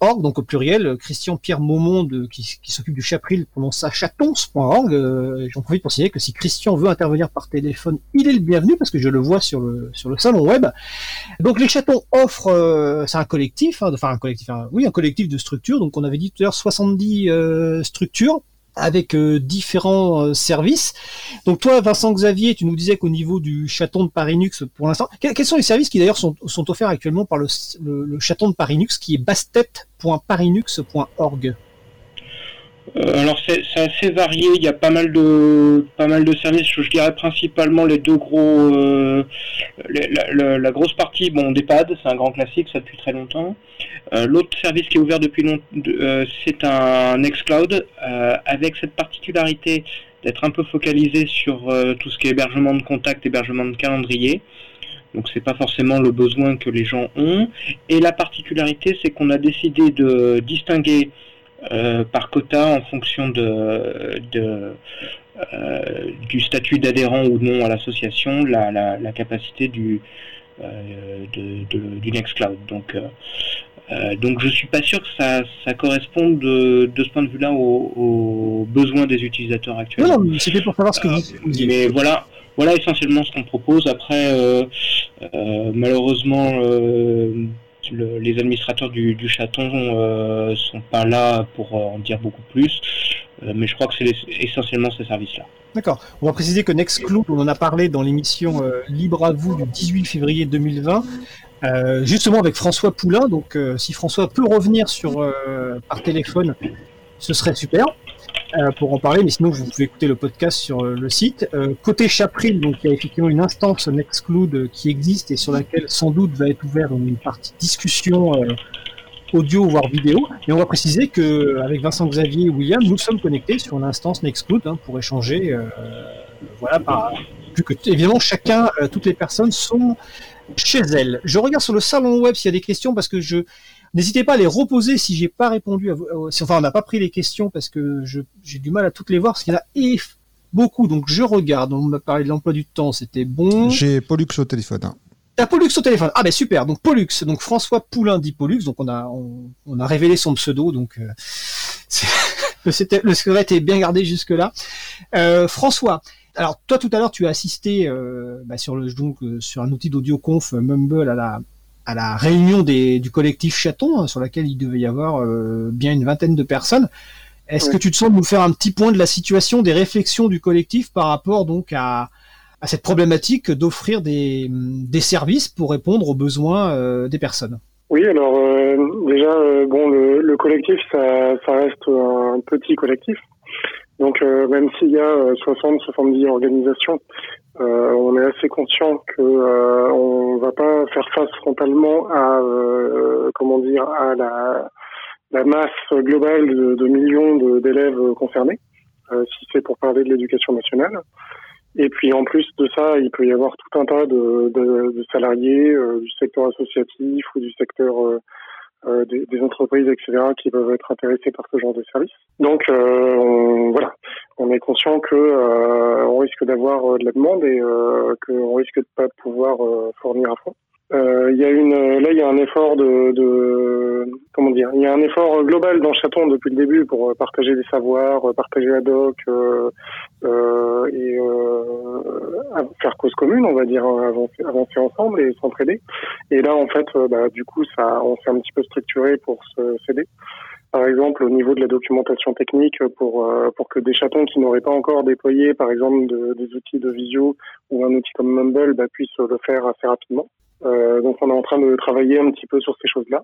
.org, donc au pluriel, Christian Pierre Maumonde qui, s'occupe du chapril prononce ça chatons.org. Euh, J'en profite pour signaler que si Christian veut intervenir par téléphone, il est le bienvenu parce que je le vois sur le sur le salon web. Donc les chatons offrent, euh, c'est un collectif, hein, enfin un collectif, oui un collectif de structures. Donc on avait dit tout à l'heure 70 euh, structures avec euh, différents euh, services. Donc toi, Vincent Xavier, tu nous disais qu'au niveau du chaton de Parinux, pour l'instant, quels, sont les services qui d'ailleurs sont, offerts actuellement par le, le, chaton de Parinux, qui est bastet.parinux.org alors c'est assez varié, il y a pas mal de pas mal de services. Je, dirais principalement les deux gros, euh, la, grosse partie, bon, d'EHPAD, c'est un grand classique, ça depuis très longtemps. Euh, l'autre service qui est ouvert depuis longtemps, c'est un Nextcloud avec cette particularité d'être un peu focalisé sur tout ce qui est hébergement de contact, hébergement de calendrier. Donc c'est pas forcément le besoin que les gens ont. Et la particularité, c'est qu'on a décidé de distinguer euh, par quota en fonction de, euh, du statut d'adhérent ou non à l'association, la, capacité du, euh, du Nextcloud. Donc, donc je suis pas sûr que ça, ça corresponde de, ce point de vue-là aux, besoins des utilisateurs actuels. Non, non c'était pour savoir ce que vous Mais voilà, voilà essentiellement ce qu'on propose. Après, malheureusement, les administrateurs du, chaton euh, sont pas là pour euh, en dire beaucoup plus, euh, mais je crois que c'est essentiellement ces services-là. D'accord. On va préciser que Nextcloud, on en a parlé dans l'émission Libre à vous du 18 février 2020, justement avec François Poulain. Donc, si François peut revenir sur par téléphone, ce serait super. Euh, pour en parler, mais sinon vous pouvez écouter le podcast sur euh, le site. Euh, côté Chapril, donc il y a effectivement une instance Nextcloud qui existe et sur laquelle sans doute va être ouverte une partie discussion audio voire vidéo. Et on va préciser que avec Vincent Xavier et William, nous sommes connectés sur l'instance Nextcloud hein, pour échanger. voilà, par, plus que évidemment chacun, toutes les personnes sont chez elles. Je regarde sur le salon web s'il y a des questions parce que je N'hésitez pas à les reposer si j'ai pas répondu à vous. Euh, enfin, on n'a pas pris les questions parce que j'ai du mal à toutes les voir parce qu'il y en a beaucoup. Donc je regarde. On m'a parlé de l'emploi du temps, c'était bon. J'ai Pollux au téléphone. Hein. T'as Pollux au téléphone. Ah ben super. Donc Pollux. Donc François Poulain dit Pollux. Donc on a on, a révélé son pseudo. Donc euh, le, le secret était bien gardé jusque là. Euh, François. Alors toi tout à l'heure tu as assisté euh, bah, sur le donc sur un outil d'audio conf Mumble à la à la réunion des, du collectif Chaton, hein, sur laquelle il devait y avoir euh, bien une vingtaine de personnes. Est-ce que tu te sens de nous faire un petit point de la situation, des réflexions du collectif par rapport donc à, à cette problématique d'offrir des, des, services pour répondre aux besoins euh, des personnes? Oui, alors euh, déjà, bon, le, le collectif, ça, ça, reste un petit collectif. Donc même s'il y a 60-70 organisations, euh, on est assez conscient que euh, on va pas faire face frontalement à euh, comment dire à la, masse globale de, millions d'élèves concernés, euh, si c'est pour parler de l'éducation nationale. Et puis en plus de ça, il peut y avoir tout un tas de, salariés du secteur associatif ou du secteur euh, des, des, entreprises, etc., qui peuvent être intéressées par ce genre de service. Donc euh, on, voilà, on est conscient que euh, on risque d'avoir de la demande et qu'on risque de pas pouvoir fournir à fond. Euh, il y a une, là, il y a un effort de, de, comment dire, il y a un effort global dans Chaton depuis le début pour partager des savoirs, partager la doc euh, euh, et faire cause commune, on va dire, avancer, avancer ensemble et s'entraider. Et là, en fait, bah, du coup, ça, on s'est un petit peu structuré pour se s'aider. Par exemple, au niveau de la documentation technique, pour pour que des chatons qui n'auraient pas encore déployé, par exemple, de, des outils de visio ou un outil comme Mumble, bah, puissent le faire assez rapidement. Euh, donc on est en train de travailler un petit peu sur ces choses-là.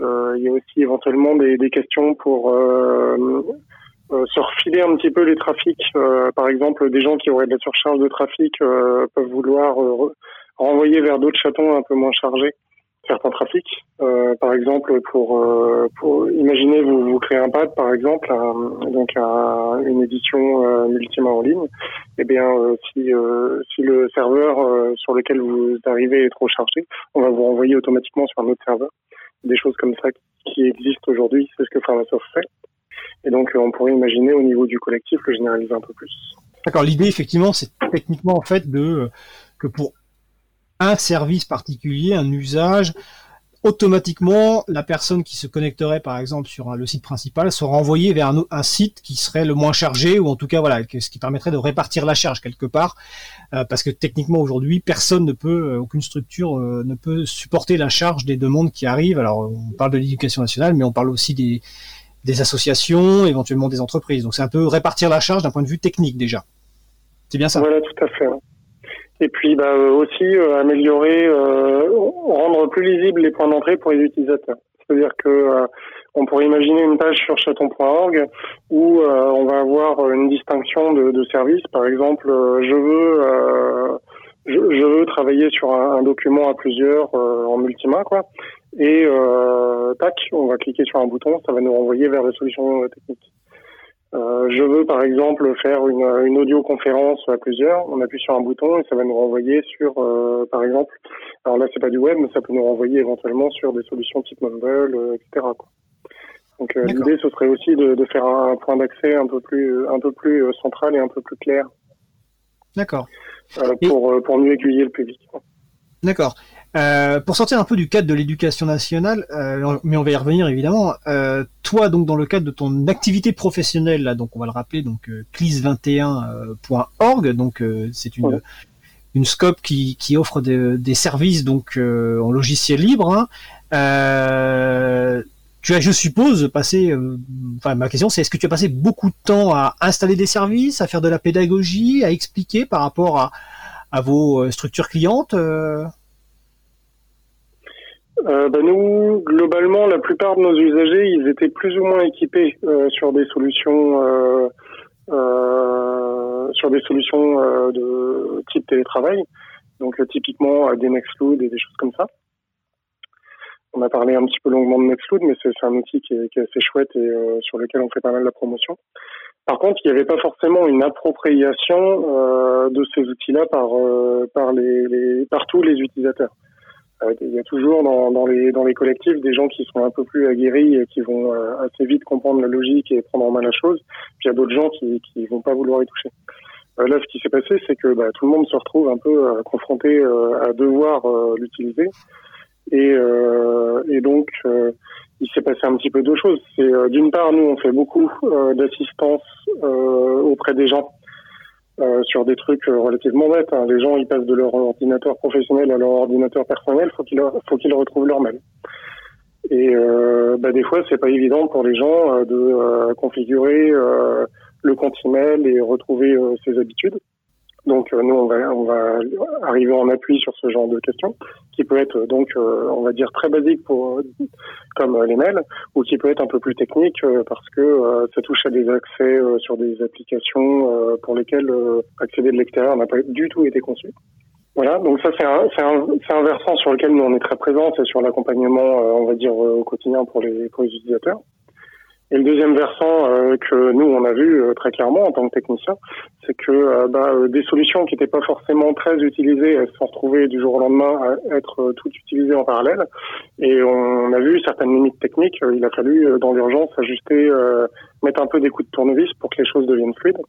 Euh, il y a aussi éventuellement des, des questions pour euh, se refiler un petit peu les trafics. par exemple, des gens qui auraient de la surcharge de trafic peuvent vouloir renvoyer vers d'autres chatons un peu moins chargés certains trafics. Euh, par exemple, pour, euh, pour imaginez vous, créez un pad par exemple, donc à une édition euh, multimédia en ligne. Eh bien, euh, si si le serveur sur lequel vous arrivez est trop chargé, on va vous renvoyer automatiquement sur un autre serveur. Des choses comme ça qui existent aujourd'hui, c'est ce que Pharmasoft fait. Et donc, on pourrait imaginer au niveau du collectif le généraliser un peu plus. D'accord. L'idée, effectivement, c'est techniquement en fait de que pour un service particulier, un usage, automatiquement, la personne qui se connecterait, par exemple, sur le site principal, sera envoyée vers un, site qui serait le moins chargé, ou en tout cas, voilà, ce qui permettrait de répartir la charge quelque part, euh, parce que techniquement aujourd'hui, personne ne peut, euh, aucune structure euh, ne peut supporter la charge des demandes qui arrivent. Alors, on parle de l'éducation nationale, mais on parle aussi des, des associations, éventuellement des entreprises. Donc, c'est un peu répartir la charge d'un point de vue technique déjà. C'est bien ça? Voilà, tout à fait. Et puis bah, euh, aussi euh, améliorer, euh, rendre plus lisibles les points d'entrée pour les utilisateurs. C'est-à-dire que on pourrait imaginer une page sur chaton.org où on va avoir une distinction de, de services. Par exemple, je veux je, veux travailler sur un, document à plusieurs en multima, quoi. Et tac, on va cliquer sur un bouton, ça va nous renvoyer vers les solutions techniques. Euh, je veux par exemple faire une, une audioconférence à plusieurs. On appuie sur un bouton et ça va nous renvoyer sur, euh, par exemple, alors là c'est pas du web, mais ça peut nous renvoyer éventuellement sur des solutions type Mumble, euh, etc. Quoi. Donc l'idée ce serait aussi de, de faire un, point d'accès un peu plus un peu plus central et un peu plus clair. D'accord. pour pour mieux aiguiller le public. D'accord. Euh, pour sortir un peu du cadre de l'éducation nationale, euh, mais on va y revenir évidemment. Euh, toi, donc dans le cadre de ton activité professionnelle, là, donc on va le rappeler, donc clis21.org, donc c'est une une scope qui, qui offre des services donc en logiciel libre. Hein. tu as, je suppose, passé. enfin, ma question, c'est est-ce que tu as passé beaucoup de temps à installer des services, à faire de la pédagogie, à expliquer par rapport à, à vos structures clientes euh, bah, nous, globalement, la plupart de nos usagers, ils étaient plus ou moins équipés euh, sur des solutions, euh, euh sur des solutions euh, de type télétravail, donc typiquement des Nextcloud et des choses comme ça. On a parlé un petit peu longuement de Nextcloud, mais c'est un outil qui est, assez chouette et sur lequel on fait pas mal de promotion. Par contre, il n'y avait pas forcément une appropriation de ces outils-là par par les, les par tous les utilisateurs. Euh, il y a toujours dans, dans, les, dans les collectifs des gens qui sont un peu plus aguerris et qui vont euh, assez vite comprendre la logique et prendre en main la chose. Puis il y a d'autres gens qui qui vont pas vouloir y toucher. Euh, là, ce qui s'est passé, c'est que bah, tout le monde se retrouve un peu confronté à devoir l'utiliser. Et, et donc, il s'est passé un petit peu deux choses. C'est d'une part, nous, on fait beaucoup d'assistance auprès des gens euh, sur des trucs euh, relativement bêtes. Hein. Les gens, ils passent de leur ordinateur professionnel à leur ordinateur personnel, faut qu'ils faut qu'ils retrouvent leur mail. Et euh, bah, des fois, c'est pas évident pour les gens euh, de configurer le compte email et retrouver ses habitudes. Donc euh, nous, on va, on va arriver en appui sur ce genre de questions, qui peut être euh, donc, euh, on va dire, très basique pour comme les mails, ou qui peut être un peu plus technique parce que ça touche à des accès sur des applications pour lesquelles accéder de l'extérieur n'a pas du tout été conçu. Voilà, donc ça c'est un, un, un, versant sur lequel nous on est très présents, c'est sur l'accompagnement, on va dire, au quotidien pour les, pour les utilisateurs. Et le deuxième versant euh, que nous on a vu euh, très clairement en tant que technicien, c'est que euh, bah, des solutions qui n'étaient pas forcément très utilisées, elles se sont retrouvées du jour au lendemain à être toutes utilisées en parallèle. Et on a vu certaines limites techniques. Il a fallu dans l'urgence ajuster, mettre un peu des coups de tournevis pour que les choses deviennent fluides.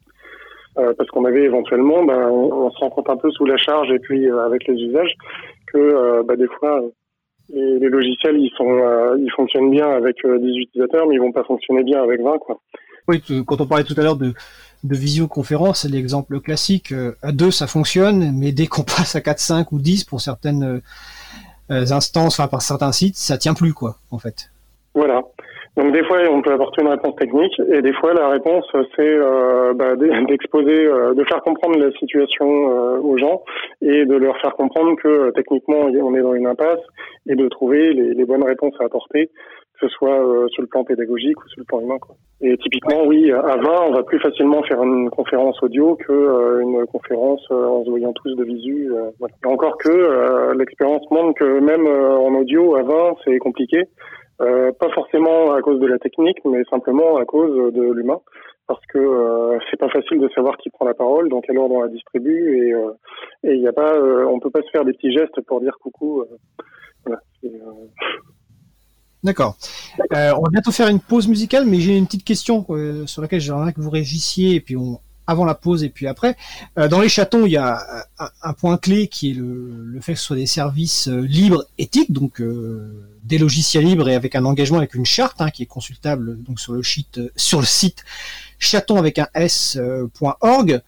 parce qu'on avait éventuellement, bah, on, se rend compte un peu sous la charge et puis avec les usages que bah, des fois les, les, logiciels, ils sont, euh, ils fonctionnent bien avec 10 euh, utilisateurs, mais ils vont pas fonctionner bien avec 20, quoi. Oui, quand on parlait tout à l'heure de, de visioconférence, c'est l'exemple classique. Euh, à deux, ça fonctionne, mais dès qu'on passe à 4, 5 ou 10 pour certaines instances, enfin par certains sites, ça tient plus, quoi, en fait. Voilà. Donc des fois, on peut apporter une réponse technique, et des fois, la réponse, c'est euh, bah, d'exposer, euh, de faire comprendre la situation euh, aux gens et de leur faire comprendre que techniquement, on est dans une impasse et de trouver les, bonnes réponses à apporter, que ce soit sur le plan pédagogique ou sur le plan humain. Quoi. Et typiquement, oui, à 20, on va plus facilement faire une conférence audio que une conférence en se voyant tous de visu. Voilà. encore que l'expérience montre que même en audio, à 20, c'est compliqué. Euh, pas forcément à cause de la technique, mais simplement à cause de l'humain, parce que euh, c'est pas facile de savoir qui prend la parole, dans quel ordre on la distribue, et euh, il y a pas, euh, on peut pas se faire des petits gestes pour dire coucou. voilà. D'accord. on va bientôt faire une pause musicale, mais j'ai une petite question sur laquelle j'aimerais que vous réagissiez, et puis on, avant la pause et puis après. Euh, dans les chatons, il y a un, un point clé qui est le, fait que ce soit des services euh, libres, éthiques, donc euh, des logiciels libres et avec un engagement avec une charte hein, qui est consultable donc sur le site sur le site chaton avec un s.org.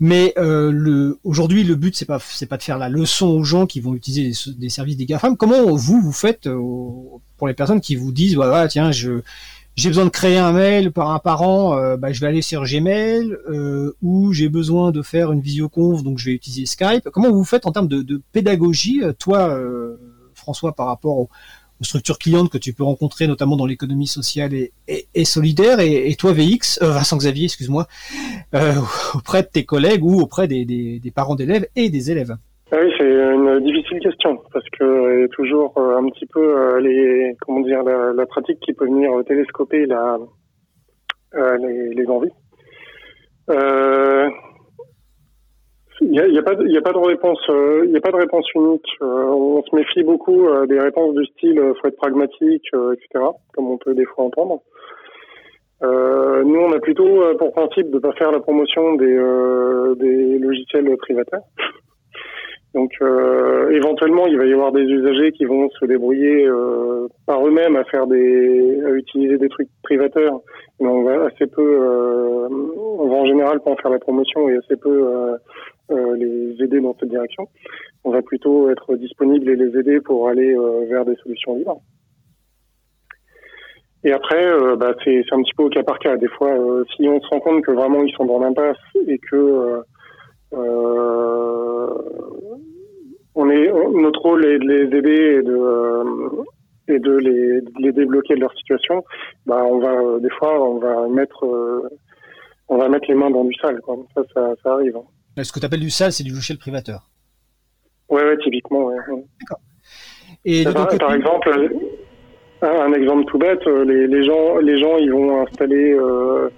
Mais euh, aujourd'hui, le but c'est pas pas de faire la leçon aux gens qui vont utiliser des, des services des GAFAM. Comment vous vous faites pour les personnes qui vous disent voilà tiens je j'ai besoin de créer un mail par un parent, euh, bah, je vais aller sur Gmail, euh, ou j'ai besoin de faire une visioconf, donc je vais utiliser Skype. Comment vous faites en termes de, de pédagogie, euh, toi, euh, François, par rapport aux, structures clientes que tu peux rencontrer, notamment dans l'économie sociale et, et, solidaire, et, et, toi, VX, euh, Vincent Xavier, excuse-moi, auprès de tes collègues ou auprès des, des, des parents d'élèves et des élèves? Oui, c'est une difficile question parce que il y a toujours euh, un petit peu euh, comment dire la, pratique qui peut venir télescoper euh, les, envies. Il n'y a, pas de réponse a pas de réponse unique. on se méfie beaucoup des réponses du style faut être pragmatique etc. Comme on peut des fois entendre. nous, on a plutôt pour principe de pas faire la promotion des, des logiciels privataires. Donc euh, éventuellement, il va y avoir des usagers qui vont se débrouiller euh, par eux-mêmes à faire des, à utiliser des trucs privateurs, mais on va assez peu, euh, on va en général pas en faire la promotion et assez peu euh, euh, les aider dans cette direction. On va plutôt être disponible et les aider pour aller euh, vers des solutions libres. Et après, bah, c'est un petit peu au cas par cas. Des fois, si on se rend compte que vraiment ils sont dans l'impasse et que on est, notre rôle est de les aider et de, euh, et de les, de les, débloquer de leur situation. Bah, on va des fois, on va mettre, euh, on va mettre les mains dans du sale. Quoi. Ça, ça, ça arrive. Hein. Ce que tu appelles du sale, c'est du logiciel privateur. Ouais, ouais, typiquement. Ouais. D'accord. Et par, exemple, un exemple tout bête, les, les gens, les gens, ils vont installer. Euh,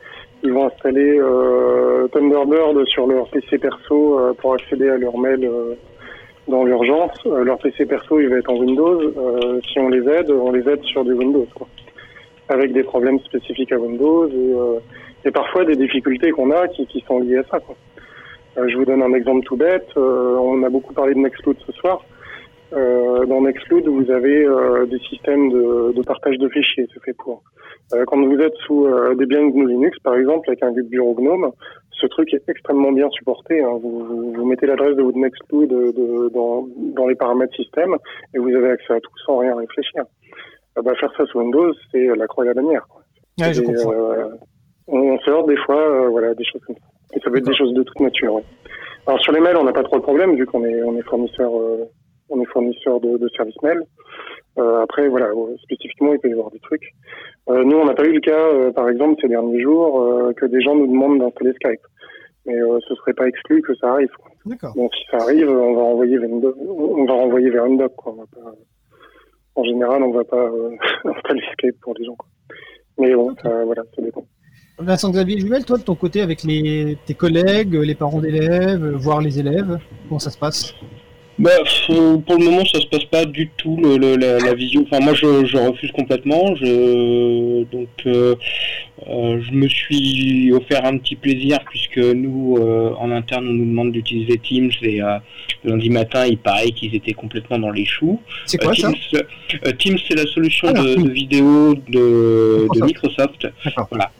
ils vont installer euh, Thunderbird sur leur PC perso euh, pour accéder à leur mail euh, dans l'urgence. Leur PC perso, il va être en Windows. Si on les aide, on les aide sur du Windows, quoi. avec des problèmes spécifiques à Windows et, et parfois des difficultés qu'on a qui, qui, sont liées à ça. Quoi. je vous donne un exemple tout bête. on a beaucoup parlé de Nextcloud ce soir. Euh, dans Nextcloud, vous avez euh, des systèmes de, de, partage de fichiers, c'est fait pour. Euh, quand vous êtes sous des biens GNU Linux, par exemple, avec un bureau GNOME, ce truc est extrêmement bien supporté. Hein. Vous, vous, vous, mettez l'adresse de votre Nextcloud de, dans, dans, les paramètres système et vous avez accès à tout sans rien réfléchir. bah, faire ça sous Windows, c'est la croix et la bannière. Ouais, je comprends. on sort des fois, voilà, des choses comme ça. Et ça peut être des choses de toute nature. Ouais. Alors sur les mails, on n'a pas trop de problème vu qu'on est, on est fournisseur on est fournisseur de, de services mail. Euh, après, voilà, spécifiquement, il peut y avoir des trucs. Euh, nous, on n'a pas eu le cas, euh, par exemple, ces derniers jours, euh, que des gens nous demandent d'installer Skype. Mais euh, ce serait pas exclu que ça arrive. Donc, si ça arrive, on va renvoyer vers une doc, on va renvoyer vers une doc. Quoi. On va pas, en général, on va pas installer Skype pour les gens. Quoi. Mais bon, ça, voilà, ça dépend. Vincent Xavier Juvel, toi de ton côté avec les, tes collègues, les parents d'élèves, voire les élèves, comment ça se passe? Bah, pour le moment, ça se passe pas du tout le, le, la, la, visio. Enfin, moi, je, je refuse complètement. Je, donc, euh, euh, je me suis offert un petit plaisir puisque nous, euh, en interne, on nous demande d'utiliser Teams et euh, lundi matin, il paraît qu'ils étaient complètement dans les choux. C'est quoi Teams, ça Teams, c'est la solution ah, de, de, vidéo de, de Microsoft. Voilà.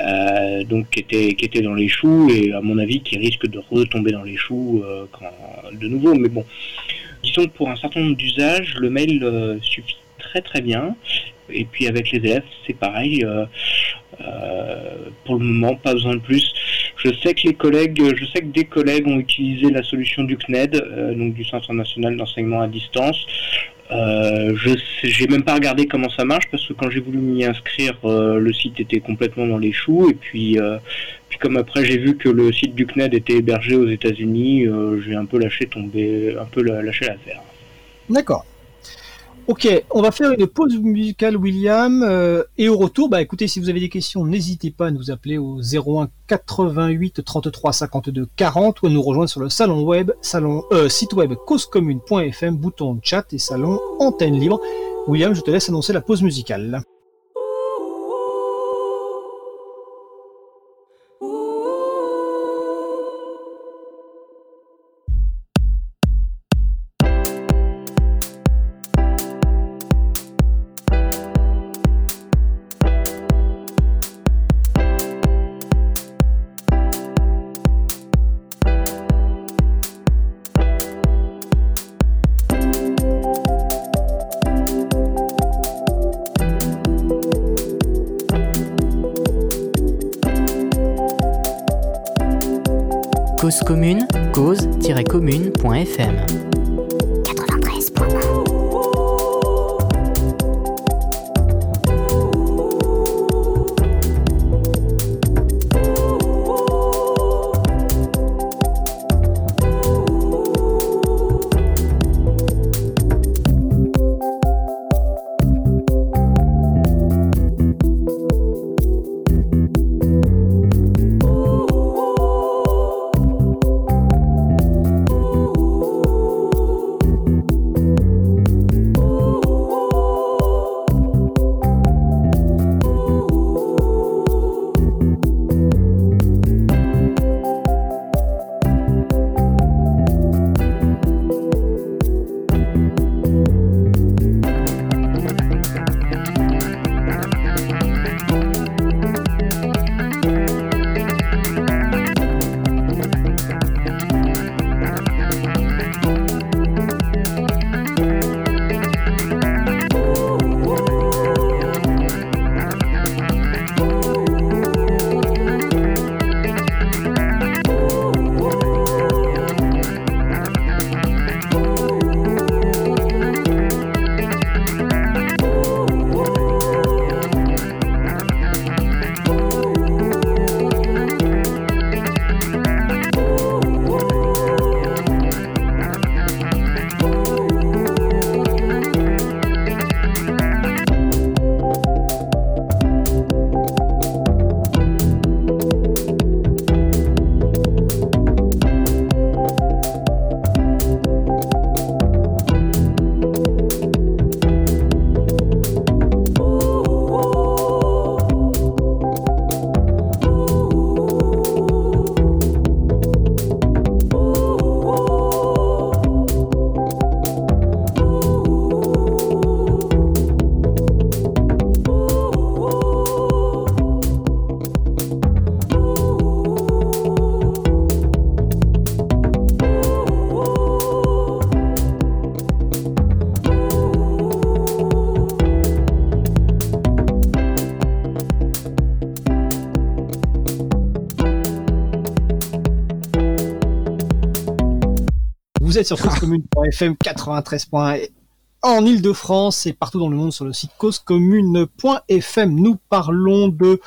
Euh, donc qui était qui était dans les choux et à mon avis qui risque de retomber dans les choux euh, quand, de nouveau. Mais bon. Disons que pour un certain nombre d'usages le mail euh, suffit très très bien et puis avec les élèves c'est pareil euh, euh, pour le moment pas besoin de plus je sais que des collègues ont utilisé la solution du CNED donc du Centre national d'enseignement à distance euh, je j'ai même pas regardé comment ça marche parce que quand j'ai voulu m'y inscrire, euh, le site était complètement dans les choux et puis euh, puis comme après j'ai vu que le site du CNED était hébergé aux États-Unis, euh, j'ai un peu lâché tomber, un peu lâché l'affaire. D'accord. Ok, on va faire une pause musicale, William, euh, et au retour, bah écoutez, si vous avez des questions, n'hésitez pas à nous appeler au 01 88 33 52 40 ou à nous rejoindre sur le salon web, salon euh, site web causecommune.fm, bouton chat et salon antenne libre. William, je te laisse annoncer la pause musicale. Vous êtes sur causecommune.fm 93. En Ile-de-France et partout dans le monde sur le site causecommune.fm. Nous parlons de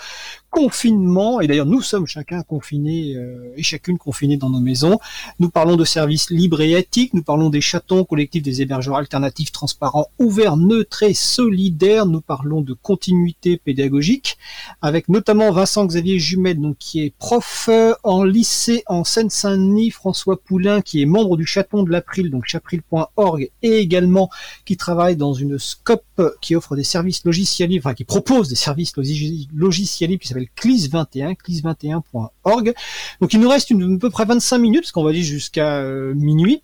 confinement, et d'ailleurs nous sommes chacun confinés euh, et chacune confinée dans nos maisons. Nous parlons de services libres et éthiques, nous parlons des chatons collectifs des hébergeurs alternatifs transparents, ouverts, neutres et solidaires. Nous parlons de continuité pédagogique, avec notamment Vincent Xavier Jumel, donc qui est prof euh, en lycée en Seine-Saint-Denis, François Poulain, qui est membre du chaton de l'April, donc chapril.org, et également qui travaille dans une scope qui offre des services logiciels enfin qui propose des services logiciels qui s'appelle CLIS21, clis21.org. Donc il nous reste une, à peu près 25 minutes, parce qu'on va dire jusqu'à euh, minuit.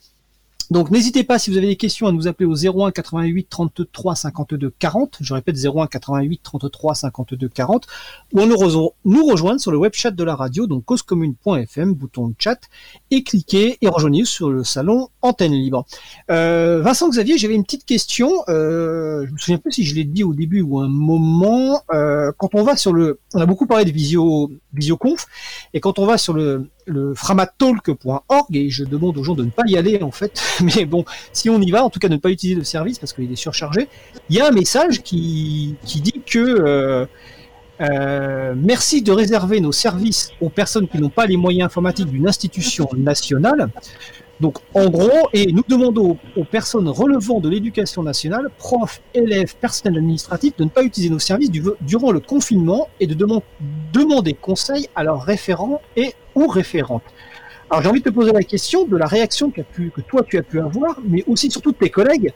Donc n'hésitez pas si vous avez des questions à nous appeler au 01 88 33 52 40. Je répète 01 88 33 52 40 ou à nous, nous rejoindre sur le web chat de la radio donc causecommune.fm bouton chat et cliquez et rejoignez sur le salon antenne libre. Euh, Vincent Xavier, j'avais une petite question. Euh, je me souviens plus si je l'ai dit au début ou un moment. Euh, quand on va sur le, on a beaucoup parlé de visio visioconf et quand on va sur le le framatalk.org et je demande aux gens de ne pas y aller en fait. Mais bon, si on y va, en tout cas de ne pas utiliser le service parce qu'il est surchargé, il y a un message qui, qui dit que euh, euh, merci de réserver nos services aux personnes qui n'ont pas les moyens informatiques d'une institution nationale. Donc, en gros, et nous demandons aux, personnes relevant de l'éducation nationale, profs, élèves, personnel administratif, de ne pas utiliser nos services durant le confinement et de demander conseil à leurs référents et ou référentes. Alors, j'ai envie de te poser la question de la réaction que toi tu as pu avoir, mais aussi surtout de tes collègues,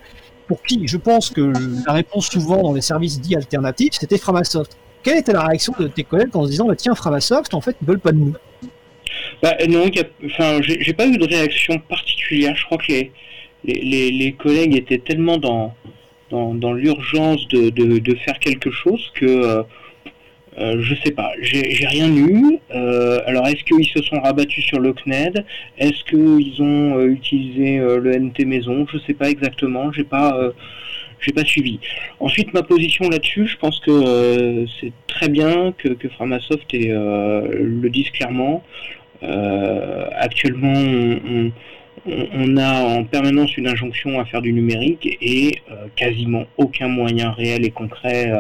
pour qui je pense que la réponse souvent dans les services dits alternatifs, c'était Framasoft. Quelle était la réaction de tes collègues en se disant, bah, tiens, Framasoft, en fait, ils veulent pas de nous? Bah, non, enfin, j'ai pas eu de réaction particulière. Je crois que les, les, les, collègues étaient tellement dans, dans, dans l'urgence de, de, de, faire quelque chose que euh, euh je sais pas, j'ai rien eu. Euh, alors est-ce qu'ils se sont rabattus sur le CNED Est-ce qu'ils ont utilisé le NT maison? Je sais pas exactement. J'ai pas j'ai pas suivi. Ensuite, ma position là-dessus, je pense que c'est très bien que, que Framasoft le dise clairement. Actuellement, on, on, a en permanence une injonction à faire du numérique et quasiment aucun moyen réel et concret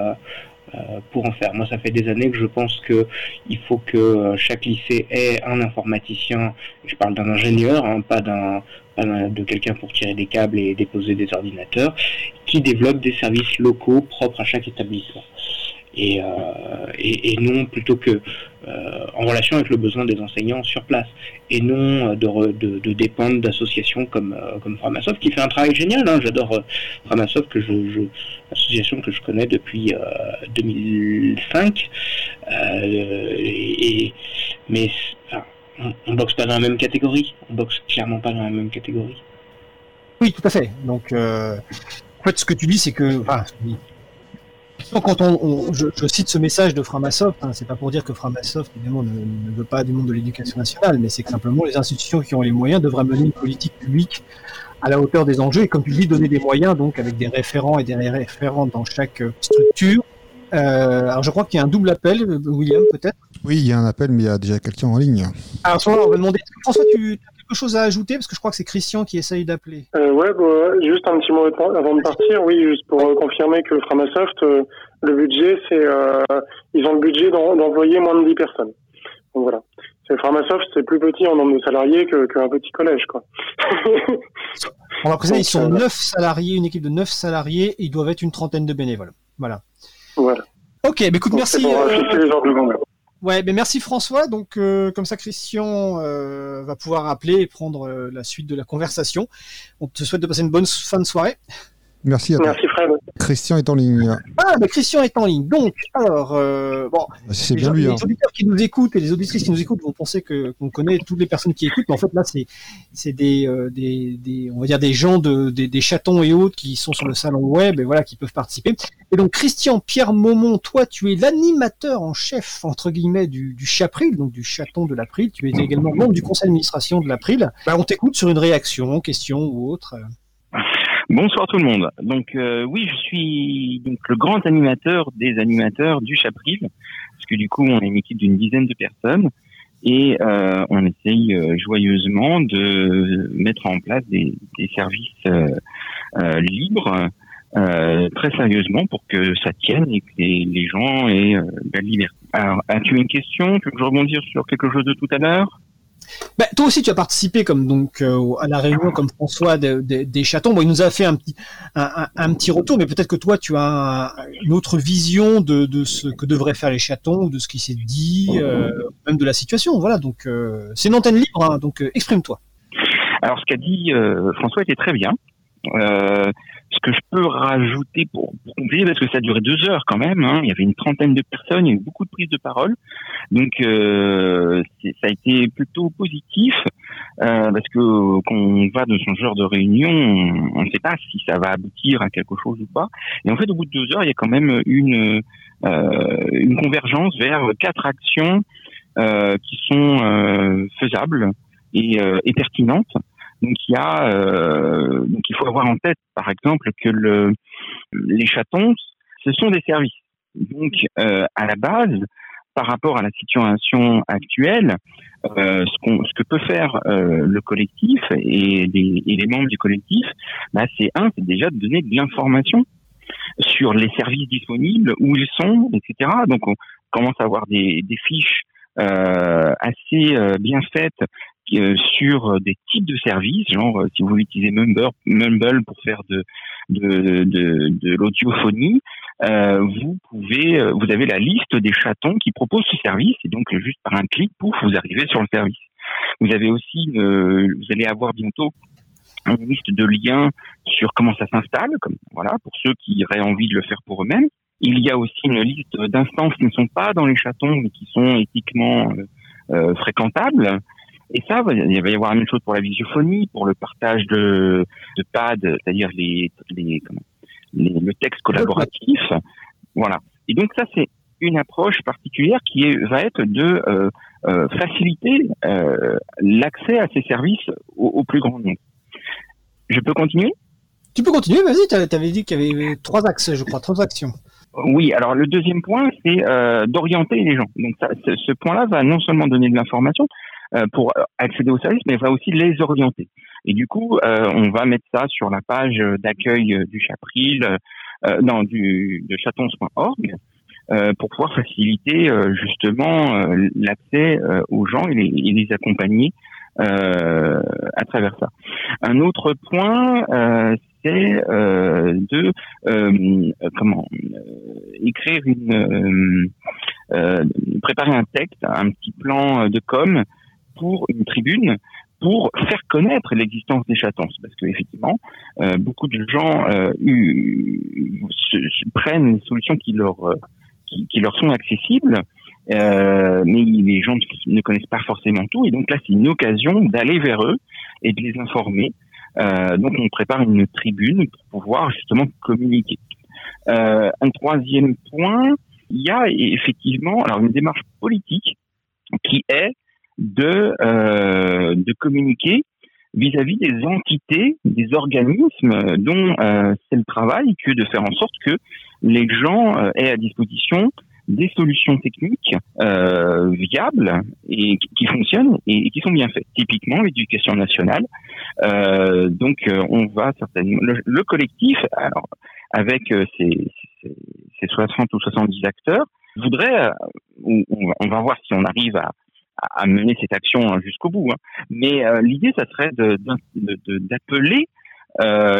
pour en faire. Moi, ça fait des années que je pense qu'il faut que chaque lycée ait un informaticien. Je parle d'un ingénieur, hein, pas d'un de quelqu'un pour tirer des câbles et déposer des ordinateurs, qui développe des services locaux propres à chaque établissement. Et, euh, non plutôt que euh, en relation avec le besoin des enseignants sur place, et non de, dépendre d'associations comme, euh, comme Framasoft, qui fait un travail génial. Hein. J'adore Framasoft, que je, association que je connais depuis 2005. et, mais on, boxe pas dans la même catégorie. On boxe clairement pas dans la même catégorie. Oui, tout à fait. Donc, euh, en fait, ce que tu dis, c'est que, quand on, je, cite ce message de Framasoft, hein, c'est pas pour dire que Framasoft évidemment ne, veut pas du monde de l'éducation nationale, mais c'est que simplement les institutions qui ont les moyens devraient mener une politique publique à la hauteur des enjeux et comme tu dis donner des moyens donc avec des référents et des référents dans chaque structure euh, alors je crois qu'il y a un double appel, William, peut-être? Oui, il y a un appel, mais il y a déjà quelqu'un en ligne. Alors ce on va demander. François, tu as quelque chose à ajouter Parce que je crois que c'est Christian qui essaye d'appeler. Euh, ouais, bah, juste un petit mot avant de partir. Oui, juste pour euh, confirmer que Framasoft, euh, le budget, c'est ils ont le budget d'envoyer moins de 10 personnes. Donc voilà. Framasoft, c'est plus petit en nombre de salariés qu'un petit collège, quoi. On va préciser, ils sont 9 salariés, une équipe de 9 salariés, et ils doivent être une trentaine de bénévoles. Voilà. Voilà. Ok, mais écoute, merci. Euh, ouais, mais merci François. Donc, euh, comme ça, Christian euh, va pouvoir appeler et prendre la suite de la conversation. On te souhaite de passer une bonne fin de soirée. Merci à toi. Merci Fred. Christian est en ligne. Ah, mais Christian est en ligne. Donc, alors, euh, bon, c'est bien lui. Les hein. auditeurs qui nous écoutent et les auditrices qui nous écoutent vont penser que qu'on connaît toutes les personnes qui écoutent, mais en fait là, c'est c'est des, euh, des, des on va dire des gens de des, des, chatons et autres qui sont sur le salon web et voilà qui peuvent participer. Et donc Christian Pierre Maumont, toi, tu es l'animateur en chef entre guillemets du du Chapril, donc du chaton de l'April. Tu es également membre du conseil d'administration de l'April. Bah, on t'écoute sur une réaction, question ou autre. Bonsoir tout le monde. Donc euh, oui, je suis donc le grand animateur des animateurs du Chapril, parce que du coup on est une équipe d'une dizaine de personnes et euh, on essaye euh, joyeusement de mettre en place des, services libres très sérieusement pour que ça tienne et que les, gens aient la liberté. Alors, as-tu une question? Tu veux que je rebondisse sur quelque chose de tout à l'heure? Bah, toi aussi, tu as participé comme donc euh, à la réunion comme François des chatons. Bon, il nous a fait un petit un, petit retour, mais peut-être que toi, tu as une autre vision de, de, ce que devraient faire les chatons, de ce qui s'est dit, euh, même de la situation. Voilà, donc euh, c'est une antenne libre, hein, donc exprime-toi. Alors, ce qu'a dit François était très bien. Ce que je peux rajouter pour, pour compléter, parce que ça a duré deux heures quand même, hein, il y avait une trentaine de personnes, il y a eu beaucoup de prises de parole, donc euh, ça a été plutôt positif, euh, parce que quand on va dans ce genre de réunion, on ne sait pas si ça va aboutir à quelque chose ou pas. Et en fait, au bout de deux heures, il y a quand même une, euh, une convergence vers quatre actions euh, qui sont euh, faisables et, euh, et pertinentes. Donc il y a, euh, donc il faut avoir en tête, par exemple, que le, les chatons, ce sont des services. Donc euh, à la base, par rapport à la situation actuelle, euh, ce, qu'on, ce que peut faire euh, le collectif et les, et les membres du collectif, bah, c'est un, c'est déjà de donner de l'information sur les services disponibles, où ils sont, etc. Donc on commence à avoir des, des fiches euh, assez euh, bien faites sur des types de services, genre si vous utilisez Mumble, pour faire de, de, de, de l'audiophonie, euh, vous pouvez, vous avez la liste des chatons qui proposent ce service et donc juste par un clic, pouf, vous arrivez sur le service. Vous avez aussi, vous allez avoir bientôt une liste de liens sur comment ça s'installe, comme voilà pour ceux qui auraient envie de le faire pour eux-mêmes. Il y a aussi une liste d'instances qui ne sont pas dans les chatons, mais qui sont éthiquement euh, euh fréquentables. Et ça, il va y avoir la même chose pour la visiophonie, pour le partage de, de pads, c'est-à-dire les, les, comment, les, le texte collaboratif. Voilà. Et donc ça, c'est une approche particulière qui est, va être de euh, euh, faciliter euh, l'accès à ces services au, au, plus grand nombre. Je peux continuer? Tu peux continuer, vas-y, tu avais dit qu'il y avait trois axes, je crois, trois actions. Oui, alors le deuxième point, c'est d'orienter les gens. Donc ça, ce point-là va non seulement donner de l'information, pour accéder aux services, mais va aussi les orienter. Et du coup, on va mettre ça sur la page d'accueil du Chapril, non, du, de chatons.org, pour pouvoir faciliter justement l'accès aux gens et les, et les accompagner euh, à travers ça. Un autre point, euh, c'est euh, de comment écrire une préparer un texte, un petit plan de com pour une tribune pour faire connaître l'existence des chatons, parce que effectivement, beaucoup de gens prennent les solutions qui leur qui, leur sont accessibles, euh, mais les gens ne connaissent pas forcément tout, et donc là c'est une occasion d'aller vers eux et de les informer. Euh, donc on prépare une tribune pour pouvoir justement communiquer. Euh, un troisième point, il y a effectivement alors une démarche politique qui est de euh, de communiquer vis-à-vis des entités, des organismes dont euh, c'est le travail que de faire en sorte que les gens euh, aient à disposition des solutions techniques euh, viables et qui fonctionnent et, qui sont bien faites. Typiquement, l'éducation nationale. Euh, donc, euh, on va certainement le, collectif, alors avec ses, ses, 60 ou 70 acteurs, voudrait, on, va voir si on arrive à, à mener cette action hein, jusqu'au bout. Hein. Mais l'idée, ça serait d'appeler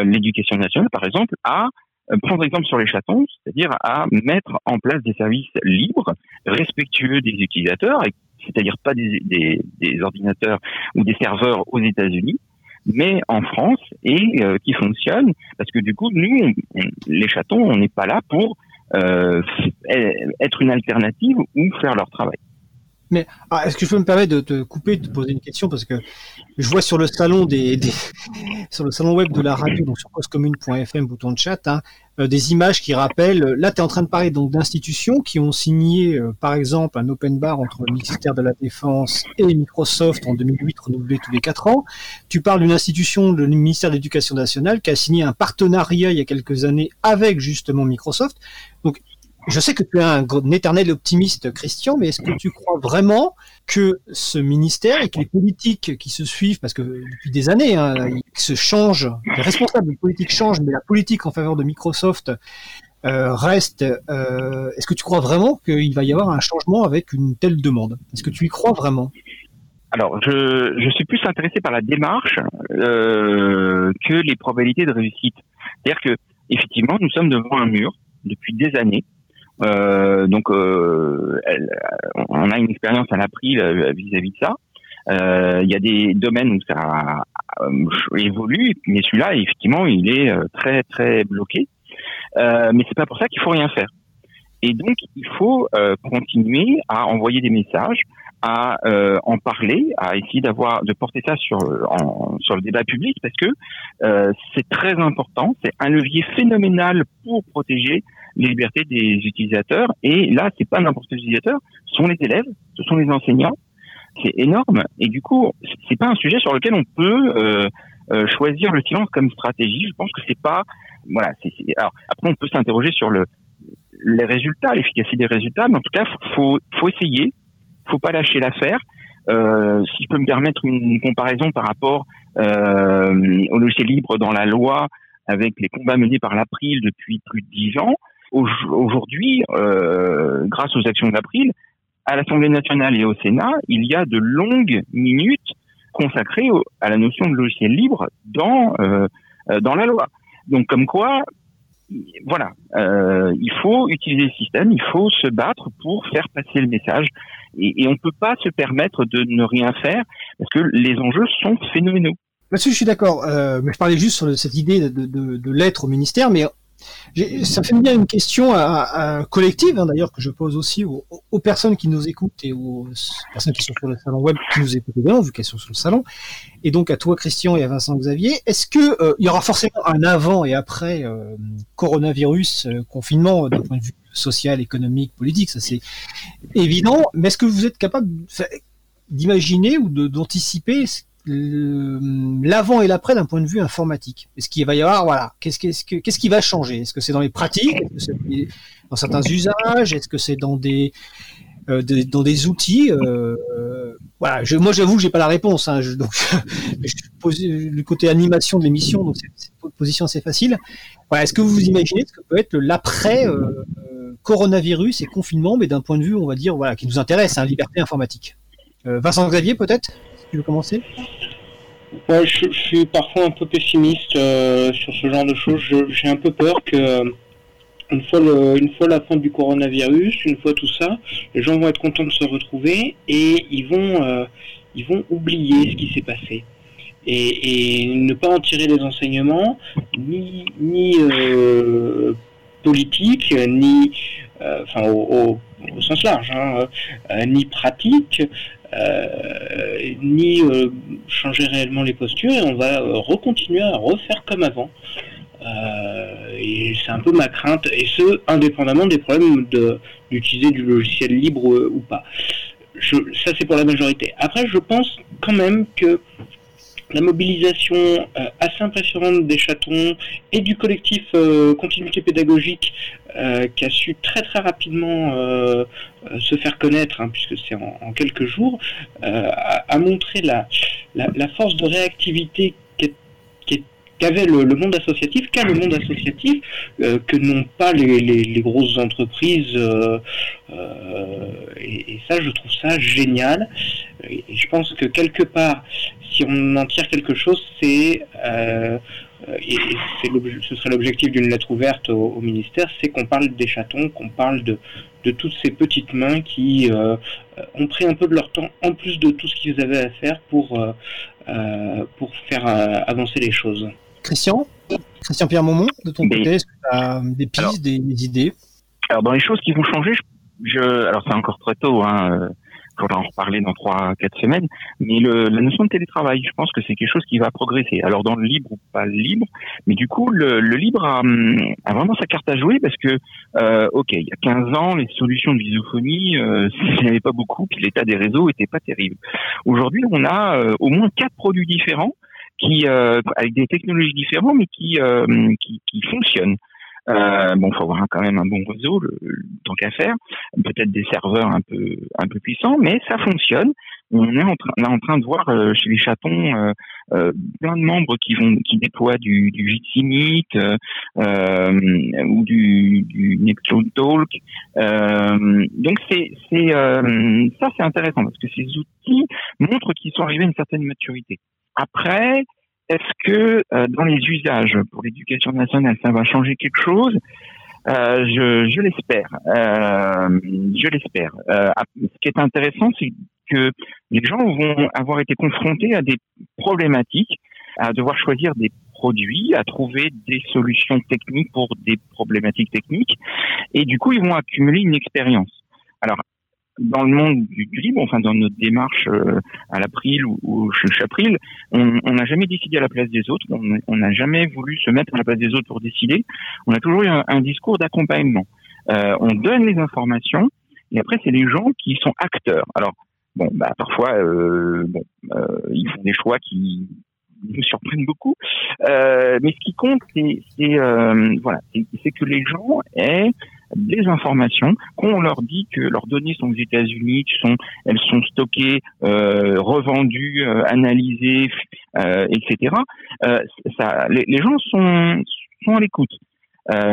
l'éducation nationale, par exemple, à euh, prendre exemple sur les chatons, c'est-à-dire à mettre en place des services libres, respectueux des utilisateurs, c'est-à-dire pas des, des, ordinateurs ou des serveurs aux États-Unis, mais en France et euh, qui fonctionnent, parce que du coup, nous, les chatons, on n'est pas là pour euh, être une alternative ou faire leur travail. Mais ah, est-ce que je peux me permettre de te couper, de te poser une question? Parce que je vois sur le salon des, sur le salon web de la radio, donc sur causecommune.fm, bouton de chat, hein, euh, des images qui rappellent. Là, tu es en train de parler donc d'institutions qui ont signé, euh, par exemple, un open bar entre le ministère de la Défense et Microsoft en 2008, renouvelé tous les quatre ans. Tu parles d'une institution, le ministère de l'Éducation nationale, qui a signé un partenariat il y a quelques années avec justement Microsoft. Donc je sais que tu es un, éternel optimiste, Christian, mais est-ce que tu crois vraiment que ce ministère et que les politiques qui se suivent, parce que depuis des années, hein, ils se changent, les responsables politiques changent, mais la politique en faveur de Microsoft euh, reste. Euh, est-ce que tu crois vraiment qu'il va y avoir un changement avec une telle demande? Est-ce que tu y crois vraiment? Alors, je, je suis plus intéressé par la démarche euh, que les probabilités de réussite. C'est-à-dire que, effectivement, nous sommes devant un mur depuis des années. Euh, donc, euh, on a une expérience à l'April euh, vis-à-vis de ça. Il y a des domaines où ça évolue, mais celui-là, effectivement, il est très très bloqué. mais c'est pas pour ça qu'il faut rien faire. Et donc, il faut continuer à envoyer des messages, à en parler, à essayer d'avoir de porter ça sur le débat public parce que c'est très important, c'est un levier phénoménal pour protéger les libertés des utilisateurs. Et là, c'est pas n'importe quel utilisateur, ce sont les élèves, ce sont les enseignants. C'est énorme. Et du coup, c'est pas un sujet sur lequel on peut euh, euh, choisir le silence comme stratégie. Je pense que c'est pas. Voilà. alors après, on peut s'interroger sur le les résultats, l'efficacité des résultats, mais en tout cas, faut faut essayer. Faut pas lâcher l'affaire. Euh, si je peux me permettre une comparaison par rapport euh, au logiciel libre dans la loi avec les combats menés par l'April depuis plus de dix ans, Aujourd'hui, euh, grâce aux actions d'April, à l'Assemblée nationale et au Sénat, il y a de longues minutes consacrées à la notion de logiciel libre dans euh, euh, dans la loi. Donc, comme quoi, voilà, il faut utiliser le système, il faut se battre pour faire passer le message, et, on ne peut pas se permettre de ne rien faire parce que les enjeux sont phénoménaux. Là-dessus, je suis d'accord. Mais je parlais juste sur cette idée de, de, de lettre au ministère, mais ça fait bien une question collective, hein, d'ailleurs, que je pose aussi aux, personnes qui nous écoutent et aux personnes qui sont sur le salon web qui nous écoutent bien, vu qu'elles sont sur le salon. Et donc à toi, Christian, et à Vincent Xavier, est-ce que euh, il y aura forcément un avant et après euh, coronavirus, euh, confinement, d'un point de vue social, économique, politique, ça c'est évident. Mais est-ce que vous êtes capable d'imaginer ou d'anticiper l'avant et l'après d'un point de vue informatique Est-ce qu'il va y avoir, voilà, qu'est-ce qui va changer? Est-ce que c'est dans les pratiques? Est-ce que c'est dans certains usages? Est-ce que c'est dans des, euh, dans des outils? Euh, voilà, je, moi j'avoue que j'ai pas la réponse. Hein, donc, je côté animation de l'émission, donc c'est une position assez facile. Est-ce que vous vous imaginez ce que peut être l'après euh, euh, coronavirus et confinement, mais d'un point de vue, on va dire, voilà, qui nous intéresse, hein, liberté informatique? Euh, Vincent Xavier, peut-être, tu veux commencer? Ouais, je, suis parfois un peu pessimiste euh, sur ce genre de choses. J'ai un peu peur que une fois, une fois la fin du coronavirus, une fois tout ça, les gens vont être contents de se retrouver et ils vont, euh, ils vont oublier ce qui s'est passé. Et, ne pas en tirer les enseignements, ni, euh, politiques, ni, euh, enfin au, sens large, hein, euh, ni pratiques, euh, ni changer réellement les postures, et on va recontinuer à refaire comme avant. Euh, et c'est un peu ma crainte, et ce, indépendamment des problèmes d'utiliser du logiciel libre euh, ou pas. Ça, c'est pour la majorité. Après, je pense quand même que la mobilisation euh, assez impressionnante des chatons et du collectif euh, continuité pédagogique euh, qui a su très très rapidement euh, se faire connaître, hein, puisque c'est en, quelques jours, a, a, montré la, la, force de réactivité qu'avait le, monde associatif, qu'a le monde associatif, euh, que n'ont pas les, grosses entreprises. Euh, euh, et, ça, je trouve ça génial. Et, je pense que quelque part, si on en tire quelque chose, c'est et ce serait l'objectif d'une lettre ouverte au, au ministère, c'est qu'on parle des chatons, qu'on parle de, de toutes ces petites mains qui euh, ont pris un peu de leur temps, en plus de tout ce qu'ils avaient à faire pour, euh, pour faire avancer les choses. Christian? Christian Pierre Momont, de ton côté, est-ce que tu as des pistes, alors, des, des, idées? Alors, dans les choses qui vont changer, je, je alors c'est encore très tôt, hein, faudra en reparler dans trois, quatre semaines. Mais le, la notion de télétravail, je pense que c'est quelque chose qui va progresser. Alors dans le libre ou pas libre, mais du coup le, le libre a, a, vraiment sa carte à jouer parce que, euh, ok, il y a 15 ans, les solutions de visophonie, euh, il n'y avait pas beaucoup, puis l'état des réseaux était pas terrible. Aujourd'hui, on a euh, au moins quatre produits différents qui, euh, avec des technologies différentes, mais qui, euh, qui, qui fonctionnent. Euh, bon, faut avoir quand même un bon réseau, le, le tant qu'à faire. Peut-être des serveurs un peu un peu puissants, mais ça fonctionne. On est en train, là en train de voir euh, chez les chatons euh, euh, plein de membres qui vont qui déploient du, du Jitsi Meet euh, ou du, du Neptune Talk. donc c'est c'est ça c'est intéressant parce que ces outils montrent qu'ils sont arrivés à une certaine maturité. Après, est-ce que euh, dans les usages pour l'éducation nationale, ça va changer quelque chose? Euh, Je, l'espère. Euh, je l'espère. Euh, ce qui est intéressant, c'est que les gens vont avoir été confrontés à des problématiques, à devoir choisir des produits, à trouver des solutions techniques pour des problématiques techniques, et du coup, ils vont accumuler une expérience. Alors, dans le monde du, du, libre, enfin dans notre démarche euh, à l'April ou, ou chez Chapril, on n'a jamais décidé à la place des autres, on n'a jamais voulu se mettre à la place des autres pour décider. On a toujours eu un, un discours d'accompagnement. Euh, on donne les informations et après c'est les gens qui sont acteurs. Alors bon, bah parfois euh, bon, euh, ils font des choix qui me surprennent beaucoup. Euh, mais ce qui compte, c'est euh, voilà, c'est que les gens aient des informations, qu'on leur dit que leurs données sont aux États-Unis, sont elles sont stockées, euh, revendues, euh, analysées, euh, etc. ça, les, gens sont sont à l'écoute.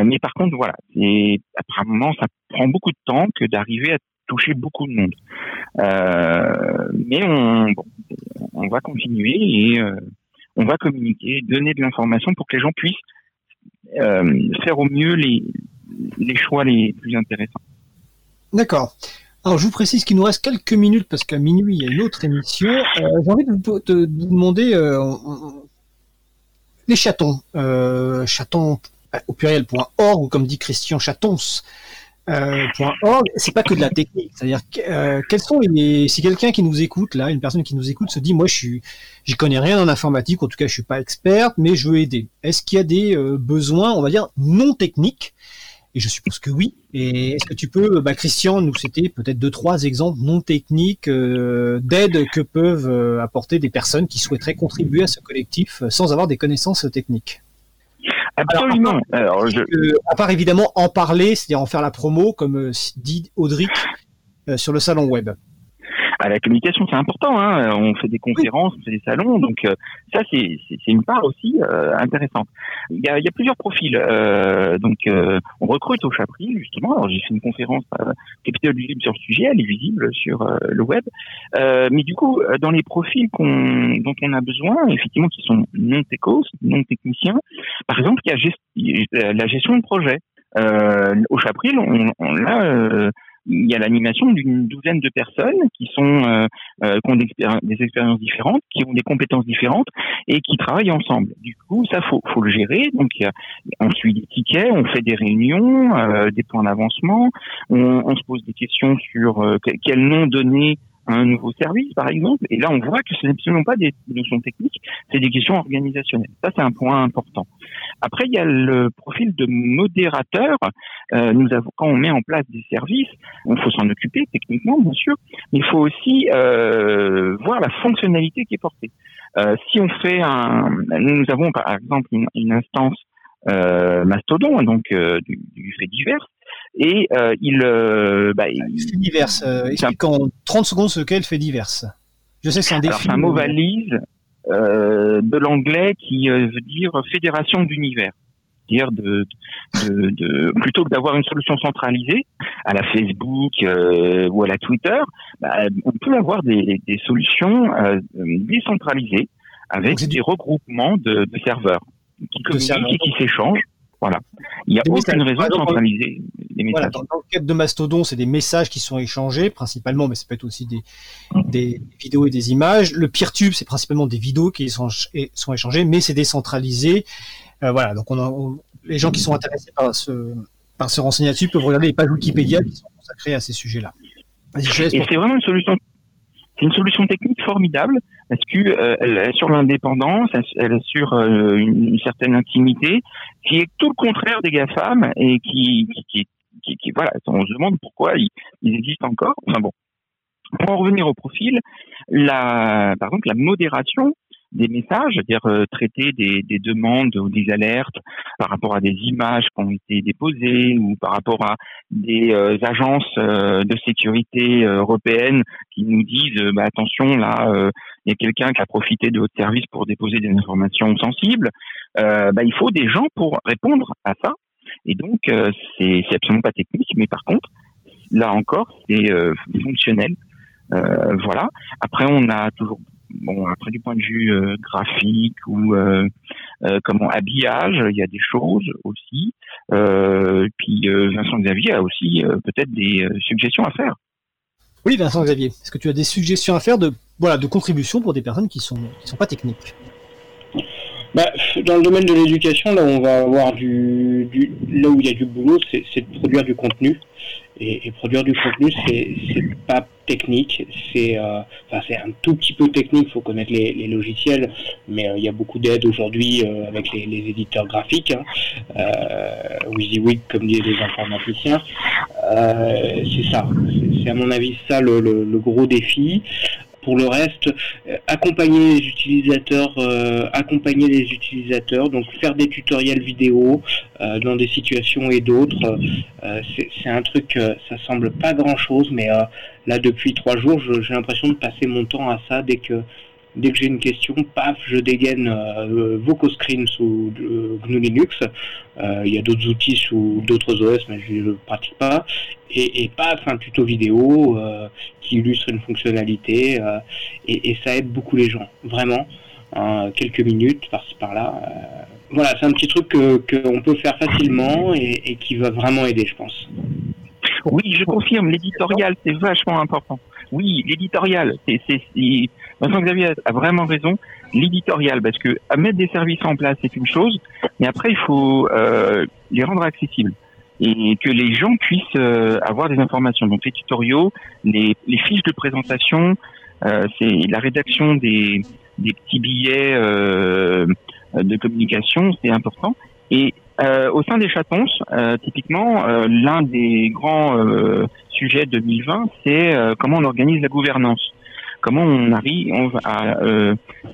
mais par contre, voilà, et apparemment, ça prend beaucoup de temps que d'arriver à toucher beaucoup de monde. mais on, bon, on va continuer et on va communiquer, donner de l'information pour que les gens puissent euh, faire au mieux les, les choix les plus intéressants. D'accord. Alors, je vous précise qu'il nous reste quelques minutes parce qu'à minuit, il y a une autre émission. Euh, J'ai envie de vous, de, de vous demander euh, les chatons. Euh, chatons au pluriel.org ou comme dit Christian Chatons. .org, c'est pas que de la technique. C'est-à-dire si quelqu'un qui nous écoute là, une personne qui nous écoute se dit moi je suis j'y connais rien en informatique, en tout cas je suis pas experte, mais je veux aider. Est-ce qu'il y a des besoins, on va dire non techniques Et je suppose que oui. Et est-ce que tu peux, bah, Christian, nous citer peut-être deux trois exemples non techniques euh, d'aide que peuvent euh, apporter des personnes qui souhaiteraient contribuer à ce collectif euh, sans avoir des connaissances techniques? Absolument. Alors, Alors je... à, part, évidemment en parler, c'est-à-dire en faire la promo, comme dit Audric sur le salon web. À la communication, c'est important. Hein. On fait des conférences, on fait des salons, donc euh, ça c'est une part aussi euh, intéressante. Il y a, il y a plusieurs profils. Euh, donc on recrute au Chapril justement. Alors j'ai fait une conférence à Capitole Visible sur le sujet, elle est visible sur le web. mais du coup, dans les profils qu'on dont on a besoin, effectivement, qui sont non techos, non techniciens, par exemple, il y a la gestion de projet. au Chapril, on, on l'a il y a l'animation d'une douzaine de personnes qui sont euh, euh qui ont des, expériences différentes, qui ont des compétences différentes et qui travaillent ensemble. Du coup, ça faut faut le gérer. Donc on suit des tickets, on fait des réunions, euh, des points d'avancement, on, on, se pose des questions sur euh, quel nom donner un nouveau service, par exemple. Et là, on voit que ce n'est absolument pas des notions techniques, c'est des questions organisationnelles. Ça, c'est un point important. Après, il y a le profil de modérateur. Euh, nous avons, quand on met en place des services, il faut s'en occuper techniquement, bien sûr, mais il faut aussi euh, voir la fonctionnalité qui est portée. Euh, si on fait un, nous avons par exemple une, instance euh, Mastodon, donc euh, du, fait divers, et euh, il, euh, bah, il fait divers. Euh, explique en 30 secondes ce qu'est le fait divers. Je sais c'est un défi. C'est un mot valise euh, de l'anglais qui veut dire fédération d'univers. Dire de, de, de, plutôt que d'avoir une solution centralisée à la Facebook euh, ou à la Twitter, bah, on peut avoir des, des solutions euh, décentralisées avec des regroupements de, de serveurs qui communiquent et qui s'échangent. Voilà. Il n'y a aucune raison de centraliser les messages. dans, le cadre de Mastodon, c'est des messages qui sont échangés principalement, mais ça peut être aussi des, des vidéos et des images. Le PeerTube, c'est principalement des vidéos qui sont, sont échangées, mais c'est décentralisé. Euh, voilà, donc on, les gens qui sont intéressés par ce, par ce renseignement dessus peuvent regarder les pages Wikipédia qui sont consacrées à ces sujets-là. Et c'est vraiment une solution c'est une solution technique formidable parce que euh, elle est sur l'indépendance, elle est sur euh, une, certaine intimité, qui est tout le contraire des GAFAM et qui, qui, qui, qui, voilà, on se demande pourquoi ils, ils, existent encore. Enfin bon, pour en revenir au profil, la, par exemple, la modération, des messages, c'est-à-dire euh, traiter des, des, demandes ou des alertes par rapport à des images qui ont été déposées ou par rapport à des euh, agences euh, de sécurité européennes qui nous disent bah, attention là il y a quelqu'un qui a profité de votre service pour déposer des informations sensibles. Bah, il faut des gens pour répondre à ça et donc c'est absolument pas technique mais par contre là encore c'est fonctionnel. voilà. Après, on a toujours bon, après du point de vue euh, graphique ou euh, euh, comment habillage, il y a des choses aussi. puis Vincent Xavier a aussi peut-être des suggestions à faire. Oui, Vincent Xavier, est-ce que tu as des suggestions à faire de voilà de contribution pour des personnes qui sont qui sont pas techniques? Bah, dans le domaine de l'éducation, là on va avoir du, du, là où il y a du boulot, c'est de produire du contenu. Et, et produire du contenu, c'est pas technique, c'est euh, enfin, c'est un tout petit peu technique, il faut connaître les, les, logiciels, mais euh, il y a beaucoup d'aide aujourd'hui euh, avec les, les, éditeurs graphiques, hein, euh, WYSIWYG comme disent les informaticiens. c'est ça, c'est à mon avis ça le, le, le gros défi. Pour le reste, euh, accompagner les utilisateurs, euh, accompagner les utilisateurs, donc faire des tutoriels vidéo euh, dans des situations et d'autres, c'est un truc, ça semble pas grand chose, mais là depuis trois jours, j'ai l'impression de passer mon temps à ça dès que dès que j'ai une question, paf, je dégaine euh, VocoScreen sous GNU Linux. il y a d'autres outils sous d'autres OS, mais je ne le pratique pas. Et, et, paf, un tuto vidéo qui illustre une fonctionnalité euh, et, ça aide beaucoup les gens, vraiment. Quelques minutes par-ci par-là. Euh, voilà, c'est un petit truc qu'on peut faire facilement et, qui va vraiment aider, je pense. Oui, je confirme, l'éditorial, c'est vachement important. Oui, l'éditorial, c'est, Vincent Xavier a vraiment raison. L'éditorial, parce que à mettre des services en place, c'est une chose, mais après, il faut euh, les rendre accessibles et que les gens puissent euh, avoir des informations. Donc les tutoriaux, les, les fiches de présentation, euh, c'est la rédaction des, des petits billets euh, de communication, c'est important. Et euh, au sein des chatons, euh, typiquement, l'un des grands sujets 2020, c'est comment on organise la gouvernance. Comment on arrive à,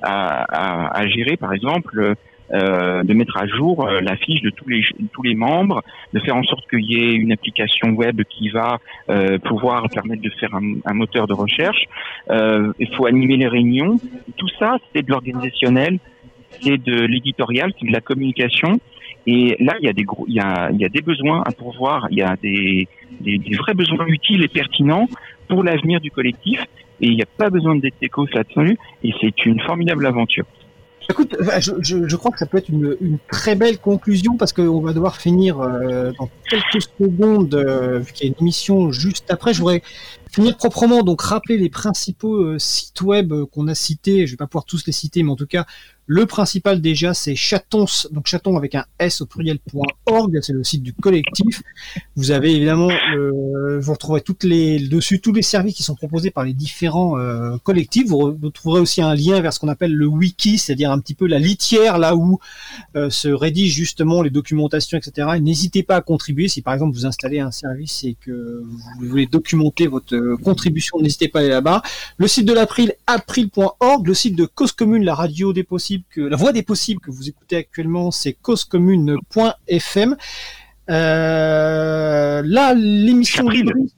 à, à, à gérer, par exemple, euh, de mettre à jour euh, la fiche de tous les tous les membres, de faire en sorte qu'il y ait une application web qui va euh, pouvoir permettre de faire un, moteur de recherche. Euh, il faut animer les réunions. Tout ça, c'est de l'organisationnel, c'est de l'éditorial, c'est de la communication. Et là, il y a des gros, il y a, il y a des besoins à pourvoir, il y a des, des vrais besoins utiles et pertinents pour l'avenir du collectif. Et il n'y a pas besoin d'être techos là-dessus. Et c'est une formidable aventure. Écoute, euh, je, crois que ça peut être une, très belle conclusion parce qu'on va devoir finir euh, dans quelques secondes, euh, vu qu'il y a une émission juste après. Je voudrais finir proprement, donc rappeler les principaux euh, sites web qu'on a cités. Je vais pas pouvoir tous les citer, mais en tout cas, le principal déjà, c'est chatons, donc chaton avec un s au pluriel.org, c'est le site du collectif. Vous avez évidemment, euh, vous retrouverez dessus tous les services qui sont proposés par les différents euh, collectifs. Vous, vous, trouverez aussi un lien vers ce qu'on appelle le wiki, c'est-à-dire un petit peu la litière là où euh, se rédigent justement les documentations, etc. N'hésitez pas à contribuer si par exemple vous installez un service et que vous voulez documenter votre contribution, n'hésitez pas à aller là-bas. Le site de l'April, april.org, le site de Cause Commune, la radio des possibles que la voix des possibles que vous écoutez actuellement, c'est causecommune.fm. Euh, là, l'émission libriste.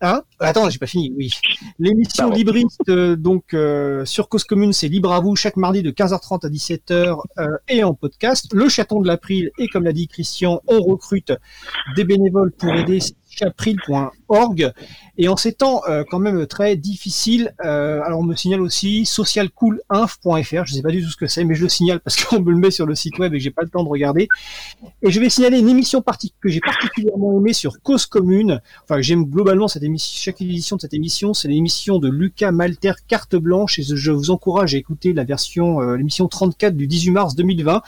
Hein Attends, j'ai pas fini. Oui, l'émission libriste euh, donc euh, sur Cause Commune, c'est libre à vous chaque mardi de 15h30 à 17h euh, et en podcast. Le chaton de l'April et comme l'a dit Christian, on recrute des bénévoles pour aider chapril.org. Et en ces temps euh, quand même très difficiles, euh, alors on me signale aussi socialcoolinf.fr, je sais pas du tout ce que c'est, mais je le signale parce qu'on me le met sur le site web et que j'ai pas le temps de regarder. Et je vais signaler une émission que j'ai particulièrement aimée sur Cause Commune. Enfin, j'aime globalement cette émission, chaque édition de cette émission, c'est l'émission de Lucas Malter Carte Blanche et je vous encourage à écouter la version, euh, l'émission 34 du 18 mars 2020.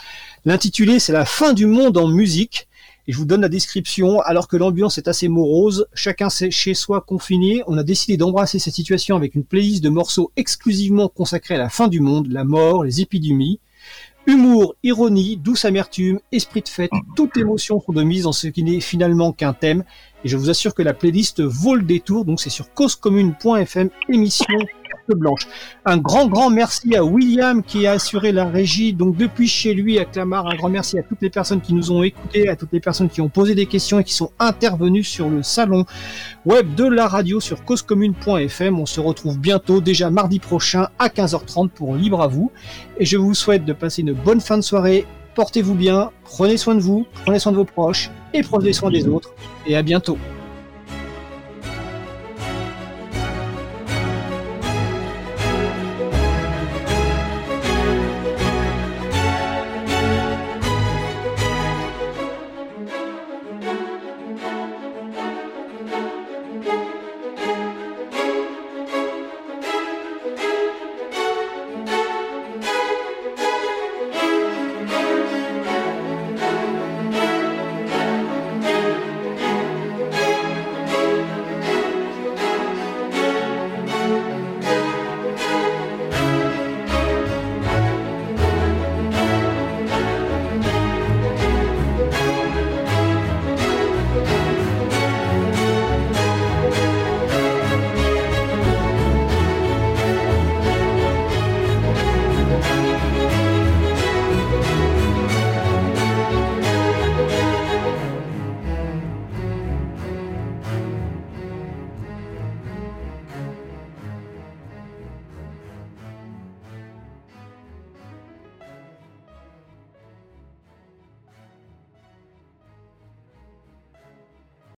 L'intitulé, c'est la fin du monde en musique. Et je vous donne la description. Alors que l'ambiance est assez morose, chacun chez soi confiné, on a décidé d'embrasser cette situation avec une playlist de morceaux exclusivement consacrés à la fin du monde, la mort, les épidémies. Humour, ironie, douce amertume, esprit de fête, toute émotion sont de mise dans ce qui n'est finalement qu'un thème. Et je vous assure que la playlist vaut le détour. Donc c'est sur causecommune.fm, émission blanche. Un grand, grand merci à William qui a assuré la régie, donc depuis chez lui à Clamart. Un grand merci à toutes les personnes qui nous ont écoutés, à toutes les personnes qui ont posé des questions et qui sont intervenues sur le salon web de la radio sur causecommune.fm. On se retrouve bientôt, déjà mardi prochain à 15h30 pour Libre à vous. Et je vous souhaite de passer une bonne fin de soirée. Portez-vous bien, prenez soin de vous, prenez soin de vos proches et prenez soin des autres. Et à bientôt.